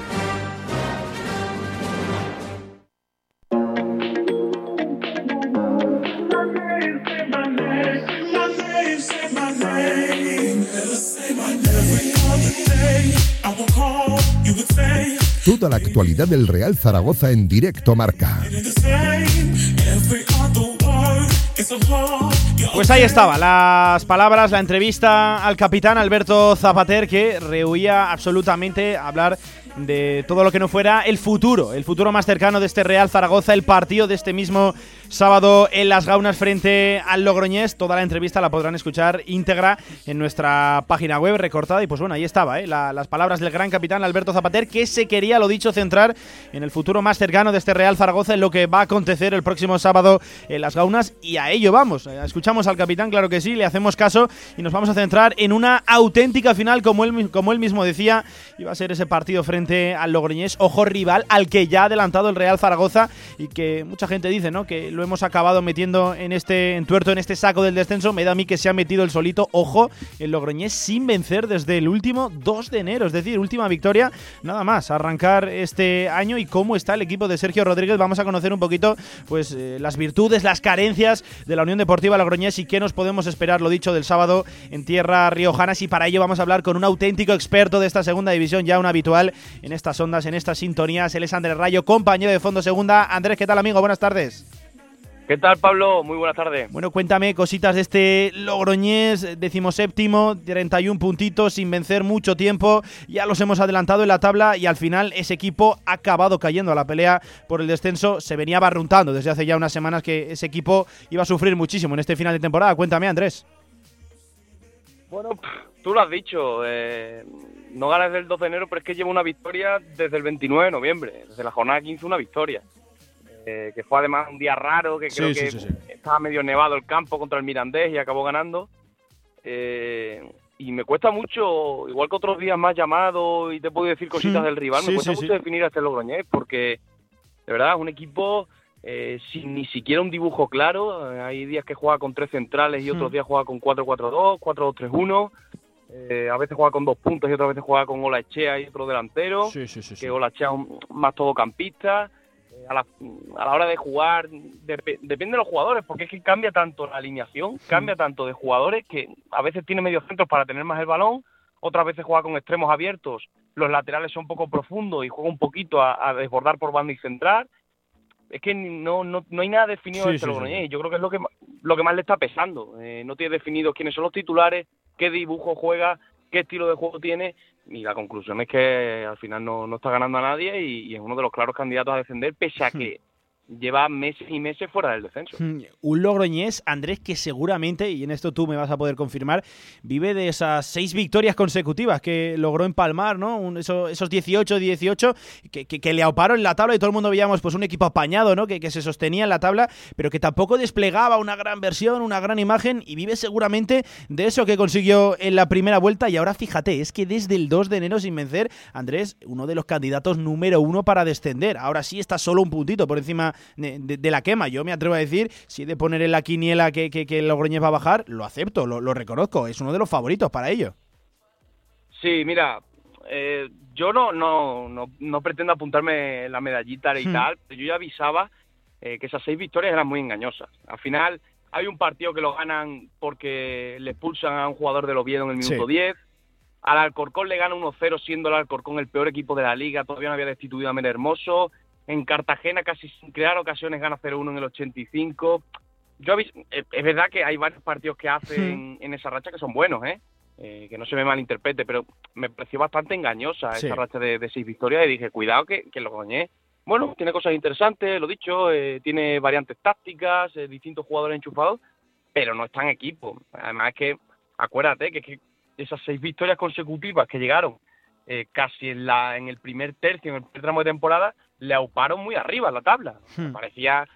Toda la actualidad del Real Zaragoza en directo marca. Pues ahí estaba, las palabras, la entrevista al capitán Alberto Zapater que rehuía absolutamente hablar de todo lo que no fuera el futuro, el futuro más cercano de este Real Zaragoza, el partido de este mismo sábado en Las Gaunas frente al Logroñés. Toda la entrevista la podrán escuchar íntegra en nuestra página web recortada. Y pues bueno, ahí estaba, ¿eh? las palabras del gran capitán Alberto Zapater, que se quería, lo dicho, centrar en el futuro más cercano de este Real Zaragoza, en lo que va a acontecer el próximo sábado en Las Gaunas. Y a ello vamos. Eh, escuchamos al capitán, claro que sí, le hacemos caso y nos vamos a centrar en una auténtica final, como él, como él mismo decía, iba a ser ese partido frente al Logroñés, ojo rival al que ya ha adelantado el Real Zaragoza y que mucha gente dice, ¿no? Que lo hemos acabado metiendo en este entuerto, en este saco del descenso. Me da a mí que se ha metido el solito, ojo, el Logroñés sin vencer desde el último 2 de enero, es decir, última victoria, nada más, arrancar este año y cómo está el equipo de Sergio Rodríguez. Vamos a conocer un poquito, pues, eh, las virtudes, las carencias de la Unión Deportiva Logroñés y qué nos podemos esperar, lo dicho, del sábado en tierra riojanas. Y para ello vamos a hablar con un auténtico experto de esta segunda división, ya un habitual en estas ondas, en estas sintonías. Él es Andrés Rayo, compañero de Fondo Segunda. Andrés, ¿qué tal, amigo? Buenas tardes. ¿Qué tal, Pablo? Muy buenas tardes. Bueno, cuéntame cositas de este Logroñés, decimoséptimo, 31 puntitos, sin vencer mucho tiempo. Ya los hemos adelantado en la tabla y al final ese equipo ha acabado cayendo a la pelea por el descenso. Se venía barruntando desde hace ya unas semanas que ese equipo iba a sufrir muchísimo en este final de temporada. Cuéntame, Andrés. Bueno, tú lo has dicho. Eh, no ganas desde el 12 de enero, pero es que lleva una victoria desde el 29 de noviembre. Desde la jornada 15 una victoria. Eh, que fue además un día raro, que creo que estaba medio nevado el campo contra el Mirandés y acabó ganando. Eh, y me cuesta mucho, igual que otros días más llamado y te puedo decir cositas del rival, me cuesta mucho definir a este Logroñés porque de verdad es un equipo eh, sin ni siquiera un dibujo claro. hay días que juega con tres centrales y otros días juega con 4-4-2, 4-2-3-1. a veces juega con dos puntos y otras veces juega con Ola Echea y otro delantero. que Ola Echea es más todocampista a la, a la hora de jugar, depende de los jugadores, porque es que cambia tanto la alineación, cambia tanto de jugadores que a veces tiene medio centros para tener más el balón, otras veces juega con extremos abiertos, los laterales son un poco profundos y juega un poquito a, desbordar por banda y centrar. Es que no, no, no hay nada definido entre los y yo creo que es lo que, lo que más le está pesando. Eh, no tiene definido quiénes son los titulares, qué dibujo juega, qué estilo de juego tiene y la conclusión es que al final no, no está ganando a nadie y, es uno de los claros candidatos a defender, pese a que lleva meses y meses fuera del descenso. Hmm, un Logroñés, Andrés, que seguramente, y en esto tú me vas a poder confirmar, vive de esas seis victorias consecutivas que logró empalmar, ¿no? esos, esos 18, 18, que, que, le auparon la tabla y todo el mundo veíamos pues un equipo apañado, ¿no? Que, que se sostenía en la tabla, pero que tampoco desplegaba una gran versión, una gran imagen, y vive seguramente de eso que consiguió en la primera vuelta. Y ahora fíjate, es que desde el 2 de enero sin vencer, Andrés, uno de los candidatos número uno para descender. Ahora sí está solo un puntito por encima de, la quema. Yo me atrevo a decir, si he de poner en la quiniela que, que, que Logroñez va a bajar, lo acepto, lo, reconozco. Es uno de los favoritos para ello. Sí, mira, eh, yo no, no, no, no, pretendo apuntarme la medallita y hmm. tal, pero yo ya avisaba eh, que esas seis victorias eran muy engañosas. Al final hay un partido que lo ganan porque le expulsan a un jugador del Oviedo en el minuto 10. Al Alcorcón le gana 1-0 siendo el Alcorcón el peor equipo de la liga, todavía no había destituido a Mena Hermoso. En Cartagena, casi sin crear ocasiones, gana 0-1 en el 85. Yo eh, es verdad que hay varios partidos que hacen en esa racha que son buenos, ¿eh? ¿eh? que no se me malinterprete, pero me pareció bastante engañosa esa racha de, seis victorias y dije, cuidado que, que lo coñé. Bueno, tiene cosas interesantes, lo dicho, eh, tiene variantes tácticas, distintos jugadores enchufados, pero no está en equipo. Además es que, acuérdate que, que esas seis victorias consecutivas que llegaron casi en, la, en el primer tercio, en el primer tramo de temporada, le auparon muy arriba la tabla. Hmm. Parecía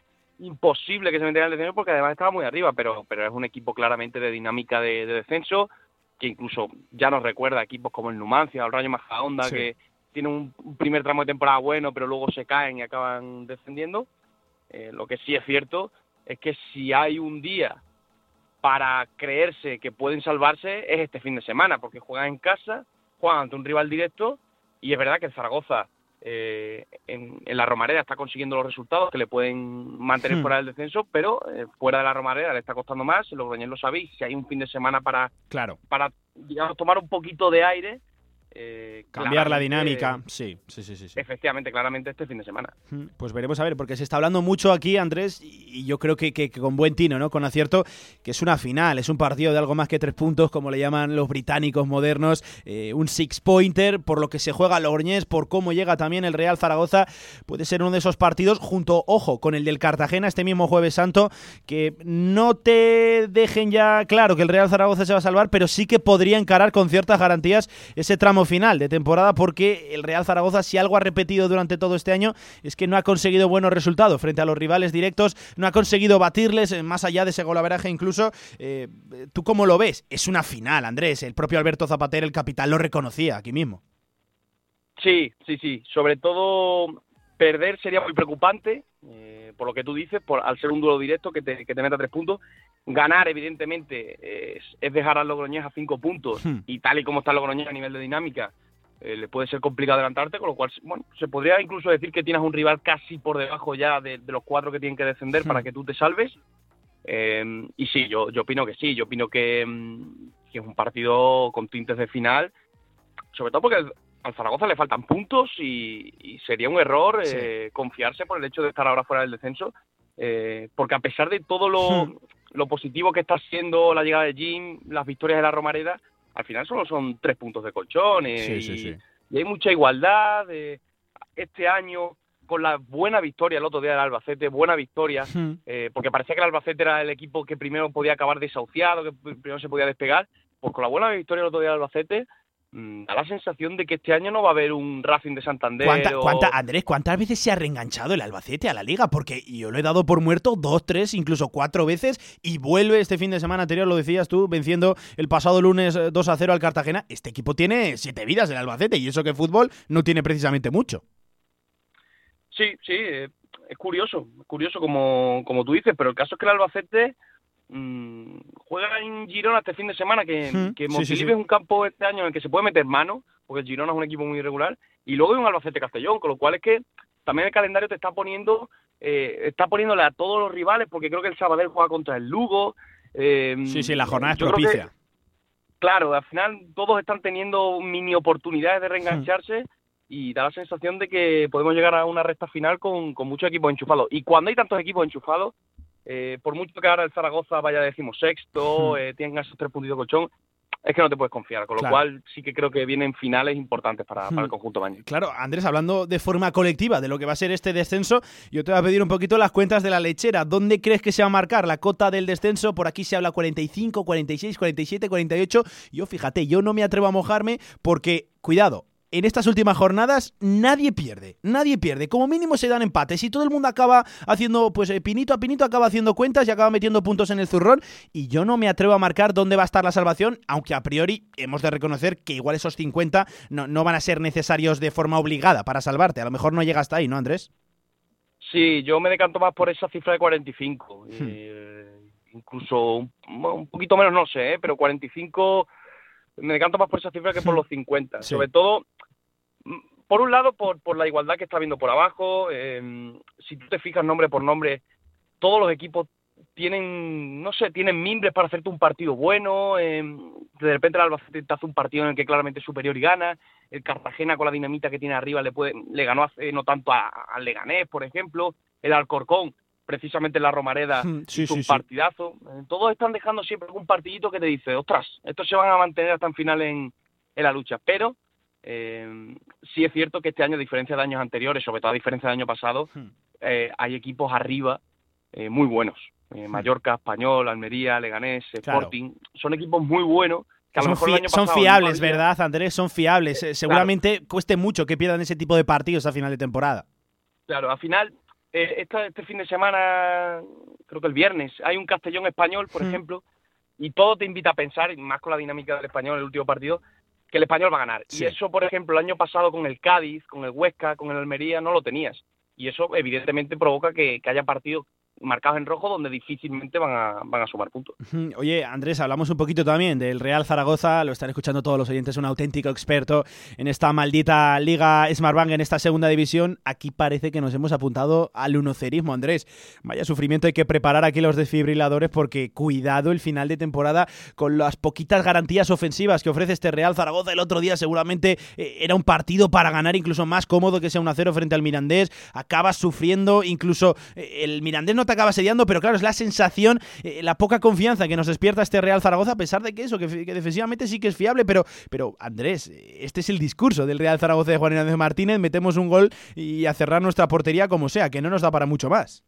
imposible que se metiera en el descenso porque además estaba muy arriba, pero, pero es un equipo claramente de dinámica de, descenso. que incluso ya nos recuerda a equipos como el Numancia o el Rayo Majadahonda, que tienen un, primer tramo de temporada bueno, pero luego se caen y acaban descendiendo. Eh, lo que sí es cierto es que si hay un día para creerse que pueden salvarse es este fin de semana, porque juegan en casa, juegan ante un rival directo y es verdad que el Zaragoza eh, en, la Romareda está consiguiendo los resultados que le pueden mantener hmm. fuera del descenso, pero eh, fuera de la Romareda le está costando más, los lo sabéis, si hay un fin de semana para, claro. para digamos, tomar un poquito de aire, eh, Cambiar la dinámica, sí, sí, sí, sí, Efectivamente, claramente este fin de semana. Pues veremos a ver, porque se está hablando mucho aquí, Andrés, y yo creo que, con buen tino, ¿no? Con acierto, que es una final, es un partido de algo más que tres puntos, como le llaman los británicos modernos, eh, un six-pointer, por lo que se juega Logroñés, por cómo llega también el Real Zaragoza, puede ser uno de esos partidos, junto, ojo, con el del Cartagena este mismo Jueves Santo, que no te dejen ya claro que el Real Zaragoza se va a salvar, pero sí que podría encarar con ciertas garantías ese tramo final de temporada porque el Real Zaragoza si algo ha repetido durante todo este año es que no ha conseguido buenos resultados frente a los rivales directos, no ha conseguido batirles eh, más allá de ese golaveraje incluso. Eh, ¿Tú cómo lo ves? Es una final, Andrés. El propio Alberto Zapatero, el capitán, lo reconocía aquí mismo. Sí, sí, sí. Sobre todo perder sería muy preocupante, eh, por lo que tú dices, por, al ser un duelo directo que te, que te meta tres puntos. Ganar, evidentemente, es, dejar al Logroñés a cinco puntos hmm. y tal y como está Logroñés a nivel de dinámica, eh, le puede ser complicado adelantarte, con lo cual, bueno, se podría incluso decir que tienes un rival casi por debajo ya de, los cuatro que tienen que descender para hmm. que tú te salves. Eh, y sí, yo, yo opino que sí, yo opino que, mm, que es un partido con tintes de final, sobre todo porque al Zaragoza le faltan puntos y, sería un error eh, confiarse por el hecho de estar ahora fuera del descenso, eh, porque a pesar de todo hmm. lo, positivo que está siendo la llegada de Jim, las victorias de la Romareda, al final solo son tres puntos de colchón eh, y, hay mucha igualdad. este año, con la buena victoria el otro día del Albacete, buena victoria, hmm. porque parecía que el Albacete era el equipo que primero podía acabar desahuciado, que primero se podía despegar, pues con la buena victoria el otro día del Albacete, da la sensación de que este año no va a haber un Racing de Santander. ¿Cuánta, Andrés, ¿cuántas veces se ha reenganchado el Albacete a la liga? Porque yo lo he dado por muerto dos, tres, incluso cuatro veces y vuelve este fin de semana anterior, lo decías tú, venciendo el pasado lunes 2 eh, a 0 al Cartagena. Este equipo tiene siete vidas el Albacete y eso que fútbol no tiene precisamente mucho. Sí, sí, eh, es curioso, curioso como, como tú dices, pero el caso es que el Albacete mmm, juega en Girona este fin de semana, que, que es un campo este año en el que se puede meter mano, porque el Girona es un equipo muy irregular, y luego hay un Albacete Castellón, con lo cual es que también el calendario te está poniendo, eh, está poniéndole a todos los rivales, porque creo que el Sabadell juega contra el Lugo. Eh, sí, sí, la jornada es propicia. claro, al final todos están teniendo mini oportunidades de reengancharse. y da la sensación de que podemos llegar a una recta final con, con muchos equipos enchufados. Y cuando hay tantos equipos enchufados, eh, por mucho que ahora el Zaragoza vaya decimosexto, eh, tenga esos tres puntitos colchón, es que no te puedes confiar, con lo cual sí que creo que vienen finales importantes para, el conjunto baño. Claro, Andrés, hablando de forma colectiva de lo que va a ser este descenso, yo te voy a pedir un poquito las cuentas de la lechera. ¿Dónde crees que se va a marcar la cota del descenso? Por aquí se habla 45, 46, 47, 48. Yo fíjate, yo no me atrevo a mojarme porque, cuidado, en estas últimas jornadas nadie pierde, nadie pierde. Como mínimo se dan empates y todo el mundo acaba haciendo, pues eh, pinito a pinito acaba haciendo cuentas y acaba metiendo puntos en el zurrón. Y yo no me atrevo a marcar dónde va a estar la salvación, aunque a priori hemos de reconocer que igual esos 50 no, no van a ser necesarios de forma obligada para salvarte. A lo mejor no llega hasta ahí, ¿no, Andrés? Sí, yo me decanto más por esa cifra de 45. Hmm. Eh, incluso un, poquito menos, no sé, ¿eh? pero 45 me decanto más por esa cifra que por los 50. Sobre todo, mm, por un lado, por, por la igualdad que está viendo por abajo. Em, si tú te fijas nombre por nombre, todos los equipos tienen, no sé, tienen mimbres para hacerte un partido bueno. Em, de repente el Albacete te hace un partido en el que claramente es superior y gana. El Cartagena con la dinamita que tiene arriba le puede, le ganó hace no tanto al Leganés, por ejemplo. El Alcorcón precisamente la Romareda sí, un partidazo. Eh, todos están dejando siempre un partidito que te dice, ostras, estos se van a mantener hasta el final en, la lucha. Pero eh, sí es cierto que este año, a diferencia de años anteriores, sobre todo a diferencia del año pasado, eh, hay equipos arriba muy buenos. Mallorca, Español, Almería, Leganés, Sporting, son equipos muy buenos. Que a lo mejor son fiables, ¿verdad, Andrés? Son fiables. Seguramente cueste mucho que pierdan ese tipo de partidos a final de temporada. Claro, al final eh, este fin de semana, creo que el viernes, hay un Castellón español, por ejemplo, y todo te invita a pensar, más con la dinámica del español en el último partido, que el español va a ganar. Y eso, por ejemplo, el año pasado con el Cádiz, con el Huesca, con el Almería, no lo tenías. Y eso evidentemente provoca que, que haya partidos marcados en rojo donde difícilmente van a, van a sumar puntos. Oye, Andrés, hablamos un poquito también del Real Zaragoza, lo están escuchando todos los oyentes, un auténtico experto en esta maldita Liga Smartbank en esta segunda división. Aquí parece que nos hemos apuntado al unocerismo, Andrés. Vaya sufrimiento, hay que preparar aquí los desfibriladores porque cuidado el final de temporada con las poquitas garantías ofensivas que ofrece este Real Zaragoza. El otro día seguramente eh, era un partido para ganar incluso más cómodo que sea un a 0 frente al Mirandés. Acabas sufriendo, incluso eh, el Mirandés no acaba sediando, pero claro, es la sensación, eh, la poca confianza que nos despierta este Real Zaragoza, a pesar de que eso, que, defensivamente sí que es fiable, pero, pero Andrés, este es el discurso del Real Zaragoza de Juan Ignacio Martínez, metemos un gol y a cerrar nuestra portería como sea, que no nos da para mucho más.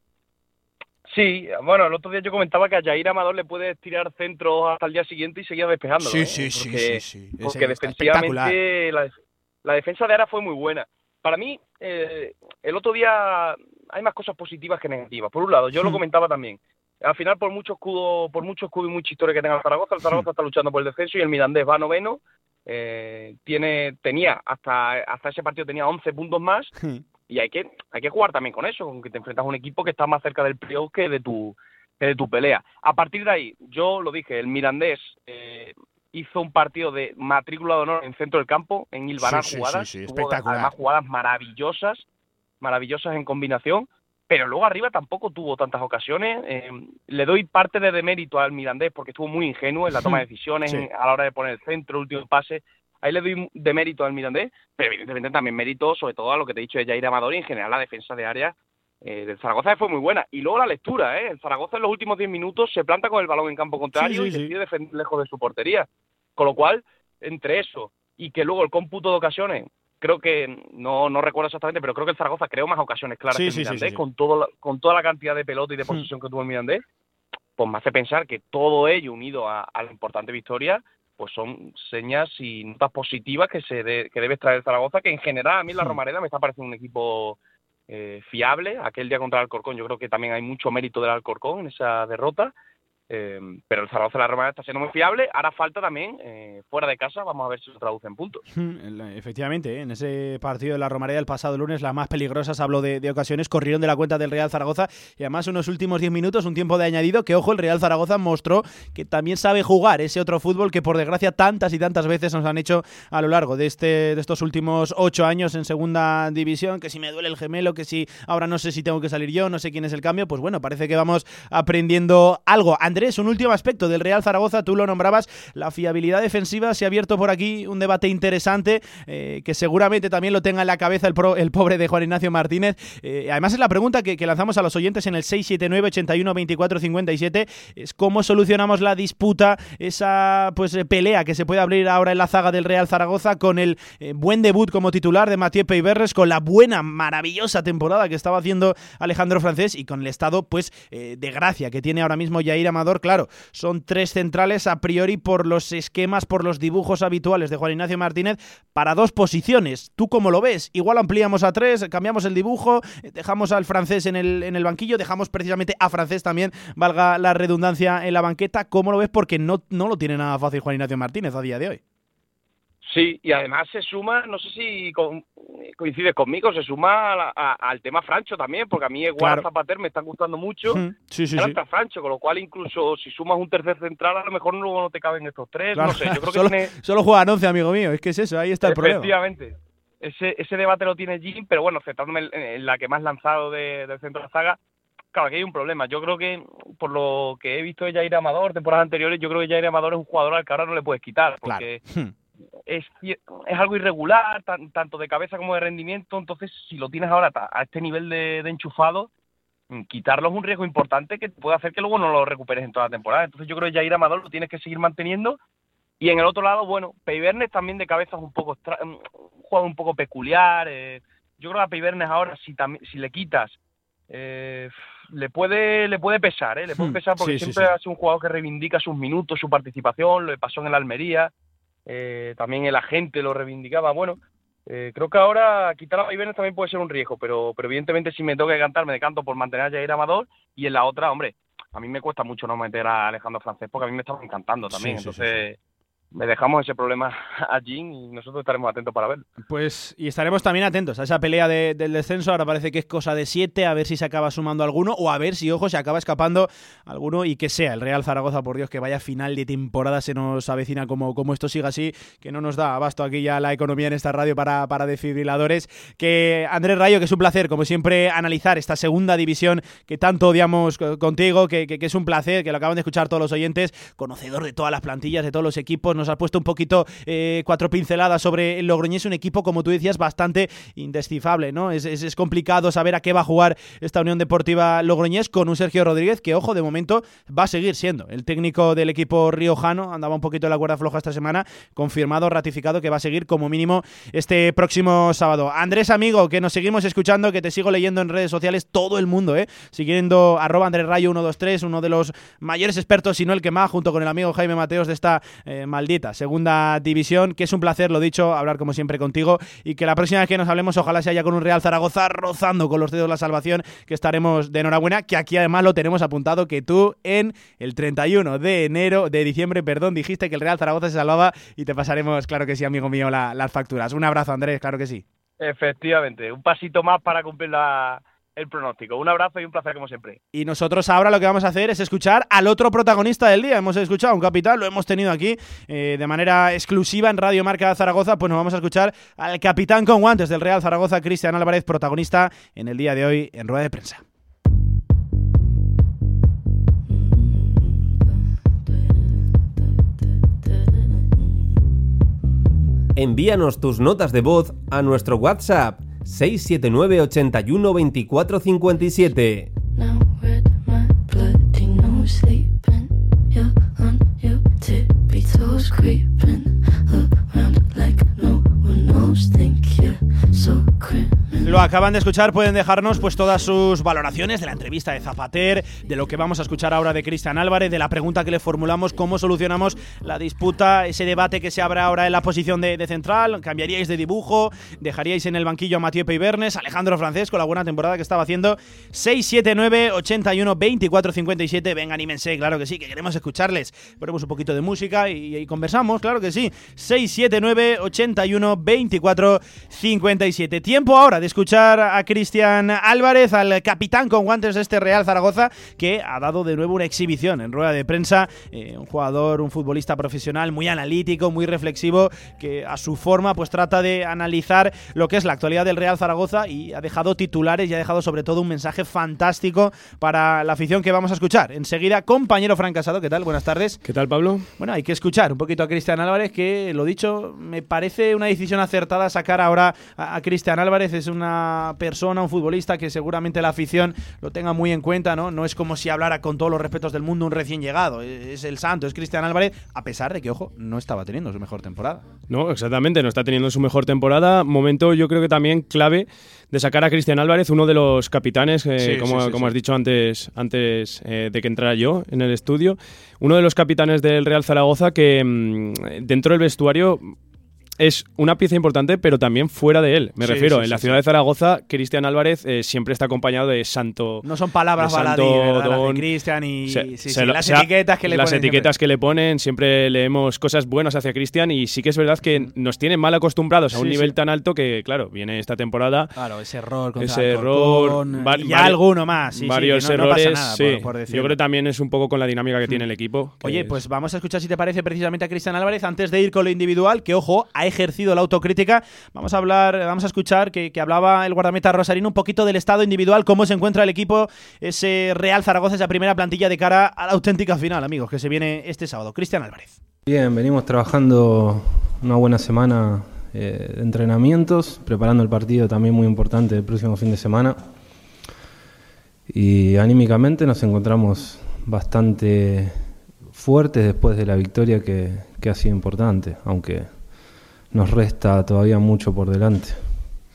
Sí, bueno, el otro día yo comentaba que a Jair Amador le puede tirar centro hasta el día siguiente y seguía despejando. Sí, sí, sí, sí, Porque defensivamente la, defensa de Ara fue muy buena. Para mí, eh, el otro día hay más cosas positivas que negativas. Por un lado, yo lo comentaba también. Al final, por mucho escudo, por mucho escudo y mucha historia que tenga el Zaragoza, el. Zaragoza está luchando por el descenso y el Mirandés va noveno. Eh, tiene, tenía hasta, hasta ese partido tenía 11 puntos más y hay que, hay que jugar también con eso, con que te enfrentas a un equipo que está más cerca del playoff que de tu que de tu pelea. A partir de ahí, yo lo dije, el Mirandés eh, hizo un partido de matrícula de honor en centro del campo, en Ilvanar jugadas, además jugadas maravillosas, maravillosas en combinación, pero luego arriba tampoco tuvo tantas ocasiones. Eh, le doy parte de demérito al Mirandés porque estuvo muy ingenuo en la toma de decisiones, a la hora de poner el centro, el último pase. Ahí le doy demérito al Mirandés, pero evidentemente también mérito sobre todo a lo que te he dicho de Jair Amador y en general la defensa de área eh, del Zaragoza fue muy buena. Y luego la lectura, ¿eh? El Zaragoza en los últimos 10 minutos se planta con el balón en campo contrario y decide defender lejos de su portería. Con lo cual, entre eso y que luego el cómputo de ocasiones creo que, no, no recuerdo exactamente, pero creo que el Zaragoza creó más ocasiones claras que el Mirandés, con, todo con toda la cantidad de pelota y de hmm. posesión que tuvo el Mirandés, pues me hace pensar que todo ello unido a, la importante victoria, pues son señas y notas positivas que se que debe traer el Zaragoza, que en general a mí la hmm. Romareda me está pareciendo un equipo eh, fiable. Aquel día contra el Alcorcón yo creo que también hay mucho mérito del Alcorcón en esa derrota. Em, pero el Zaragoza de la Roma está siendo muy fiable. Ahora falta también eh, fuera de casa. Vamos a ver si se traduce en puntos. Efectivamente, ¿eh? en ese partido de la Romareda el pasado lunes, las más peligrosas, hablo de, ocasiones, corrieron de la cuenta del Real Zaragoza. Y además, unos últimos 10 minutos, un tiempo de añadido, que ojo, el Real Zaragoza mostró que también sabe jugar ese otro fútbol que, por desgracia, tantas y tantas veces nos han hecho a lo largo de, este, de estos últimos 8 años en segunda división. Que si me duele el gemelo, que si ahora no sé si tengo que salir yo, no sé quién es el cambio. Pues bueno, parece que vamos aprendiendo algo. Andrés un último aspecto del Real Zaragoza, tú lo nombrabas, la fiabilidad defensiva. Se ha abierto por aquí un debate interesante eh, que seguramente también lo tenga en la cabeza el, pobre de Juan Ignacio Martínez. Eh, además, es la pregunta que, lanzamos a los oyentes en el 679 81 24 57 es cómo solucionamos la disputa, esa pues eh, pelea que se puede abrir ahora en la zaga del Real Zaragoza con el buen debut como titular de Mathieu Peiberres, con la buena, maravillosa temporada que estaba haciendo Alejandro Francés y con el estado pues de gracia que tiene ahora mismo Jair Claro, son tres centrales a priori por los esquemas, por los dibujos habituales de Juan Ignacio Martínez para dos posiciones. ¿Tú cómo lo ves? Igual ampliamos a tres, cambiamos el dibujo, dejamos al francés en el, en el banquillo, dejamos precisamente a francés también, valga la redundancia, en la banqueta. ¿Cómo lo ves? Porque no, no lo tiene nada fácil Juan Ignacio Martínez a día de hoy. Sí, y además se suma, no sé si coincide conmigo, se suma al tema Francho también, porque a mí igual Zapater me está gustando mucho. Sí, sí, sí. Francho, con lo cual incluso si sumas un tercer central, a lo mejor luego no te caben estos tres. No sé, yo creo que solo, tiene... solo juega 11, amigo mío, es que es eso, ahí está el problema. Efectivamente. Ese, ese debate lo tiene Jim, pero bueno, centrándome en, la que más lanzado de, del centro de la saga, claro, aquí hay un problema. Yo creo que, por lo que he visto de Jair Amador, temporadas anteriores, yo creo que Jair Amador es un jugador al que ahora no le puedes quitar, porque es, es algo irregular, tanto de cabeza como de rendimiento, entonces si lo tienes ahora a este nivel de, enchufado, mm, quitarlo es un riesgo importante que puede hacer que luego no lo recuperes en toda la temporada. Entonces yo creo que Jair Amador lo tienes que seguir manteniendo. Y en el otro lado, bueno, Peibernes también de cabeza es un poco mm, un jugador un poco peculiar. Eh. yo creo que a Peibernes ahora, si, si le quitas, eh, le puede le puede pesar, ¿eh? le puede hmm. pesar porque siempre ha sido un jugador que reivindica sus minutos, su participación, lo pasó en el Almería. Eh, también el agente lo reivindicaba. Bueno, eh, creo que ahora quitar a Ibenes también puede ser un riesgo, pero, pero evidentemente si me toca cantar, me decanto por mantener a Jair Amador y en la otra, hombre, a mí me cuesta mucho no meter a Alejandro Francés porque a mí me estaba encantando también. Entonces, me dejamos ese problema allí y nosotros estaremos atentos para verlo. Pues y estaremos también atentos a esa pelea del descenso. Ahora parece que es cosa de siete, a ver si se acaba sumando alguno o a ver si, ojo, se acaba escapando alguno y que sea el Real Zaragoza, por Dios, que vaya final de temporada se nos avecina como, como esto siga así, que no nos da abasto aquí ya la economía en esta radio para, para desfibriladores. Que Andrés Rayo, que es un placer, como siempre, analizar esta segunda división que tanto odiamos contigo, que, que es un placer, que lo acaban de escuchar todos los oyentes, conocedor de todas las plantillas, de todos los equipos nos ha puesto un poquito eh, cuatro pinceladas sobre el Logroñés, un equipo, como tú decías, bastante indescifable, ¿no? Es, es, complicado saber a qué va a jugar esta Unión Deportiva Logroñés con un Sergio Rodríguez que, ojo, de momento va a seguir siendo el técnico del equipo riojano, andaba un poquito en la cuerda floja esta semana, confirmado, ratificado que va a seguir como mínimo este próximo sábado. Andrés, amigo, que nos seguimos escuchando, que te sigo leyendo en redes sociales, todo el mundo, ¿eh? Siguiendo arroba Andrés Rayo 123, uno de los mayores expertos, si no el que más, junto con el amigo Jaime Mateos de esta eh, maldita segunda división, que es un placer, lo dicho, hablar como siempre contigo y que la próxima vez que nos hablemos ojalá sea ya con un Real Zaragoza rozando con los dedos la salvación, que estaremos de enhorabuena, que aquí además lo tenemos apuntado que tú en el 31 de enero, de diciembre, perdón, dijiste que el Real Zaragoza se salvaba y te pasaremos, claro que sí, amigo mío, las facturas. Un abrazo, Andrés, claro que sí. Efectivamente, un pasito más para cumplir la, el pronóstico. Un abrazo y un placer como siempre. Y nosotros ahora lo que vamos a hacer es escuchar al otro protagonista del día. Hemos escuchado a un capitán, lo hemos tenido aquí eh, de manera exclusiva en Radio Marca Zaragoza, pues nos vamos a escuchar al capitán con guantes del Real Zaragoza, Cristian Álvarez, protagonista en el día de hoy en rueda de prensa. Envíanos tus notas de voz a nuestro WhatsApp 679 81 24 57. Lo acaban de escuchar, pueden dejarnos pues todas sus valoraciones de la entrevista de Zapater, de lo que vamos a escuchar ahora de Cristian Álvarez, de la pregunta que le formulamos, cómo solucionamos la disputa, ese debate que se abre ahora en la posición de, central, cambiaríais de dibujo, dejaríais en el banquillo a Mathieu Peibernes, Alejandro Francesco, la buena temporada que estaba haciendo, 679 81 24 57, vengan anímense, claro que sí, que queremos escucharles, ponemos un poquito de música y, conversamos, claro que sí, 679 81 24 57, tiempo ahora de escuchar a Cristian Álvarez, al capitán con guantes de este Real Zaragoza, que ha dado de nuevo una exhibición en rueda de prensa. Eh, un jugador, un futbolista profesional muy analítico, muy reflexivo, que a su forma pues trata de analizar lo que es la actualidad del Real Zaragoza y ha dejado titulares y ha dejado sobre todo un mensaje fantástico para la afición que vamos a escuchar. Enseguida, compañero Fran Casado, ¿qué tal? Buenas tardes. ¿Qué tal, Pablo? Bueno, hay que escuchar un poquito a Cristian Álvarez, que lo dicho, me parece una decisión acertada sacar ahora a, a Cristian Álvarez. Es una persona, un futbolista que seguramente la afición lo tenga muy en cuenta, ¿no? No es como si hablara con todos los respetos del mundo un recién llegado. Es el santo, es Cristian Álvarez, a pesar de que, ojo, no estaba teniendo su mejor temporada. No, exactamente, no está teniendo su mejor temporada. Momento, yo creo que también clave de sacar a Cristian Álvarez, uno de los capitanes, eh, como, como has dicho antes, antes eh, de que entrara yo en el estudio, uno de los capitanes del Real Zaragoza que mm, dentro del vestuario es una pieza importante, pero también fuera de él. Me refiero, en la ciudad de Zaragoza, Cristian Álvarez eh, siempre está acompañado de Santo. No son palabras baladí, de Cristian y las etiquetas que le las etiquetas que le ponen, siempre leemos cosas buenas hacia Cristian y sí que es verdad que nos tienen mal acostumbrados a un nivel tan alto que, claro, viene esta temporada. Claro, ese error, contra ese error, y alguno más. varios errores. sí. Yo creo que también es un poco con la dinámica que tiene el equipo. Oye, pues vamos a escuchar si te parece precisamente a Cristian Álvarez antes de ir con lo individual, que ojo, hay ejercido la autocrítica. Vamos a hablar, vamos a escuchar que, hablaba el guardameta Rosarino un poquito del estado individual, cómo se encuentra el equipo, ese Real Zaragoza, esa primera plantilla de cara a la auténtica final, amigos, que se viene este sábado. Cristian Álvarez. Bien, venimos trabajando una buena semana eh, de entrenamientos, preparando el partido también muy importante el próximo fin de semana. Y anímicamente nos encontramos bastante fuertes después de la victoria que, que ha sido importante, aunque nos resta todavía mucho por delante.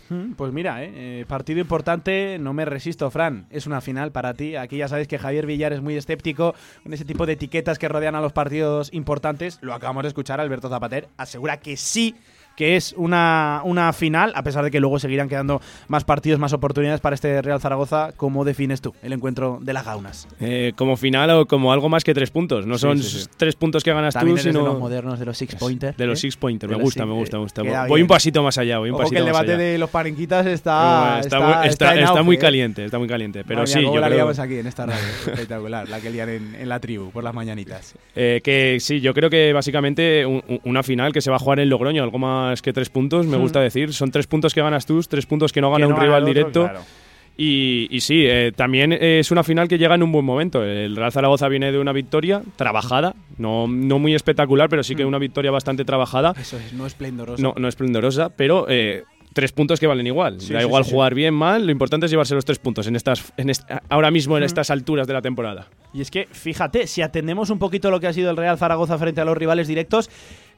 Mm, pues mira, eh, eh, partido importante, no me resisto, Fran. Es una final para ti. Aquí ya sabéis que Javier Villar es muy escéptico con ese tipo de etiquetas que rodean a los partidos importantes. Lo acabamos de escuchar, Alberto Zapater asegura que sí que es una, una final, a pesar de que luego seguirán quedando más partidos, más oportunidades para este Real Zaragoza. ¿Cómo defines tú el encuentro de las gaunas? Eh, como final o como algo más que tres puntos. No son tres puntos que ganas tú, sino. de los modernos, de los six pointers. De los ¿eh? six pointers, me gusta, me gusta, me gusta. Voy un pasito más allá. Voy un pasito que el debate de los parinquitas está. está, está, muy ¿eh? caliente, está muy caliente. Pero sí, yo la creo... aquí en esta radio. Espectacular, la que lían en, la tribu por las mañanitas. que sí, yo creo que básicamente una final que se va a jugar en Logroño, algo más que tres puntos me gusta decir. Son tres puntos que ganas tú, tres puntos que no gana un rival directo. Y, y, sí, eh, también es una final que llega en un buen momento. El Real Zaragoza viene de una victoria trabajada, no, no muy espectacular, pero sí que mm. una victoria bastante trabajada. Eso es, no esplendorosa. No, no esplendorosa, pero eh, tres puntos que valen igual. da igual jugar bien, mal, lo importante es llevarse los tres puntos en estas, en ahora mismo en mm. estas alturas de la temporada. Y es que, fíjate, si atendemos un poquito lo que ha sido el Real Zaragoza frente a los rivales directos,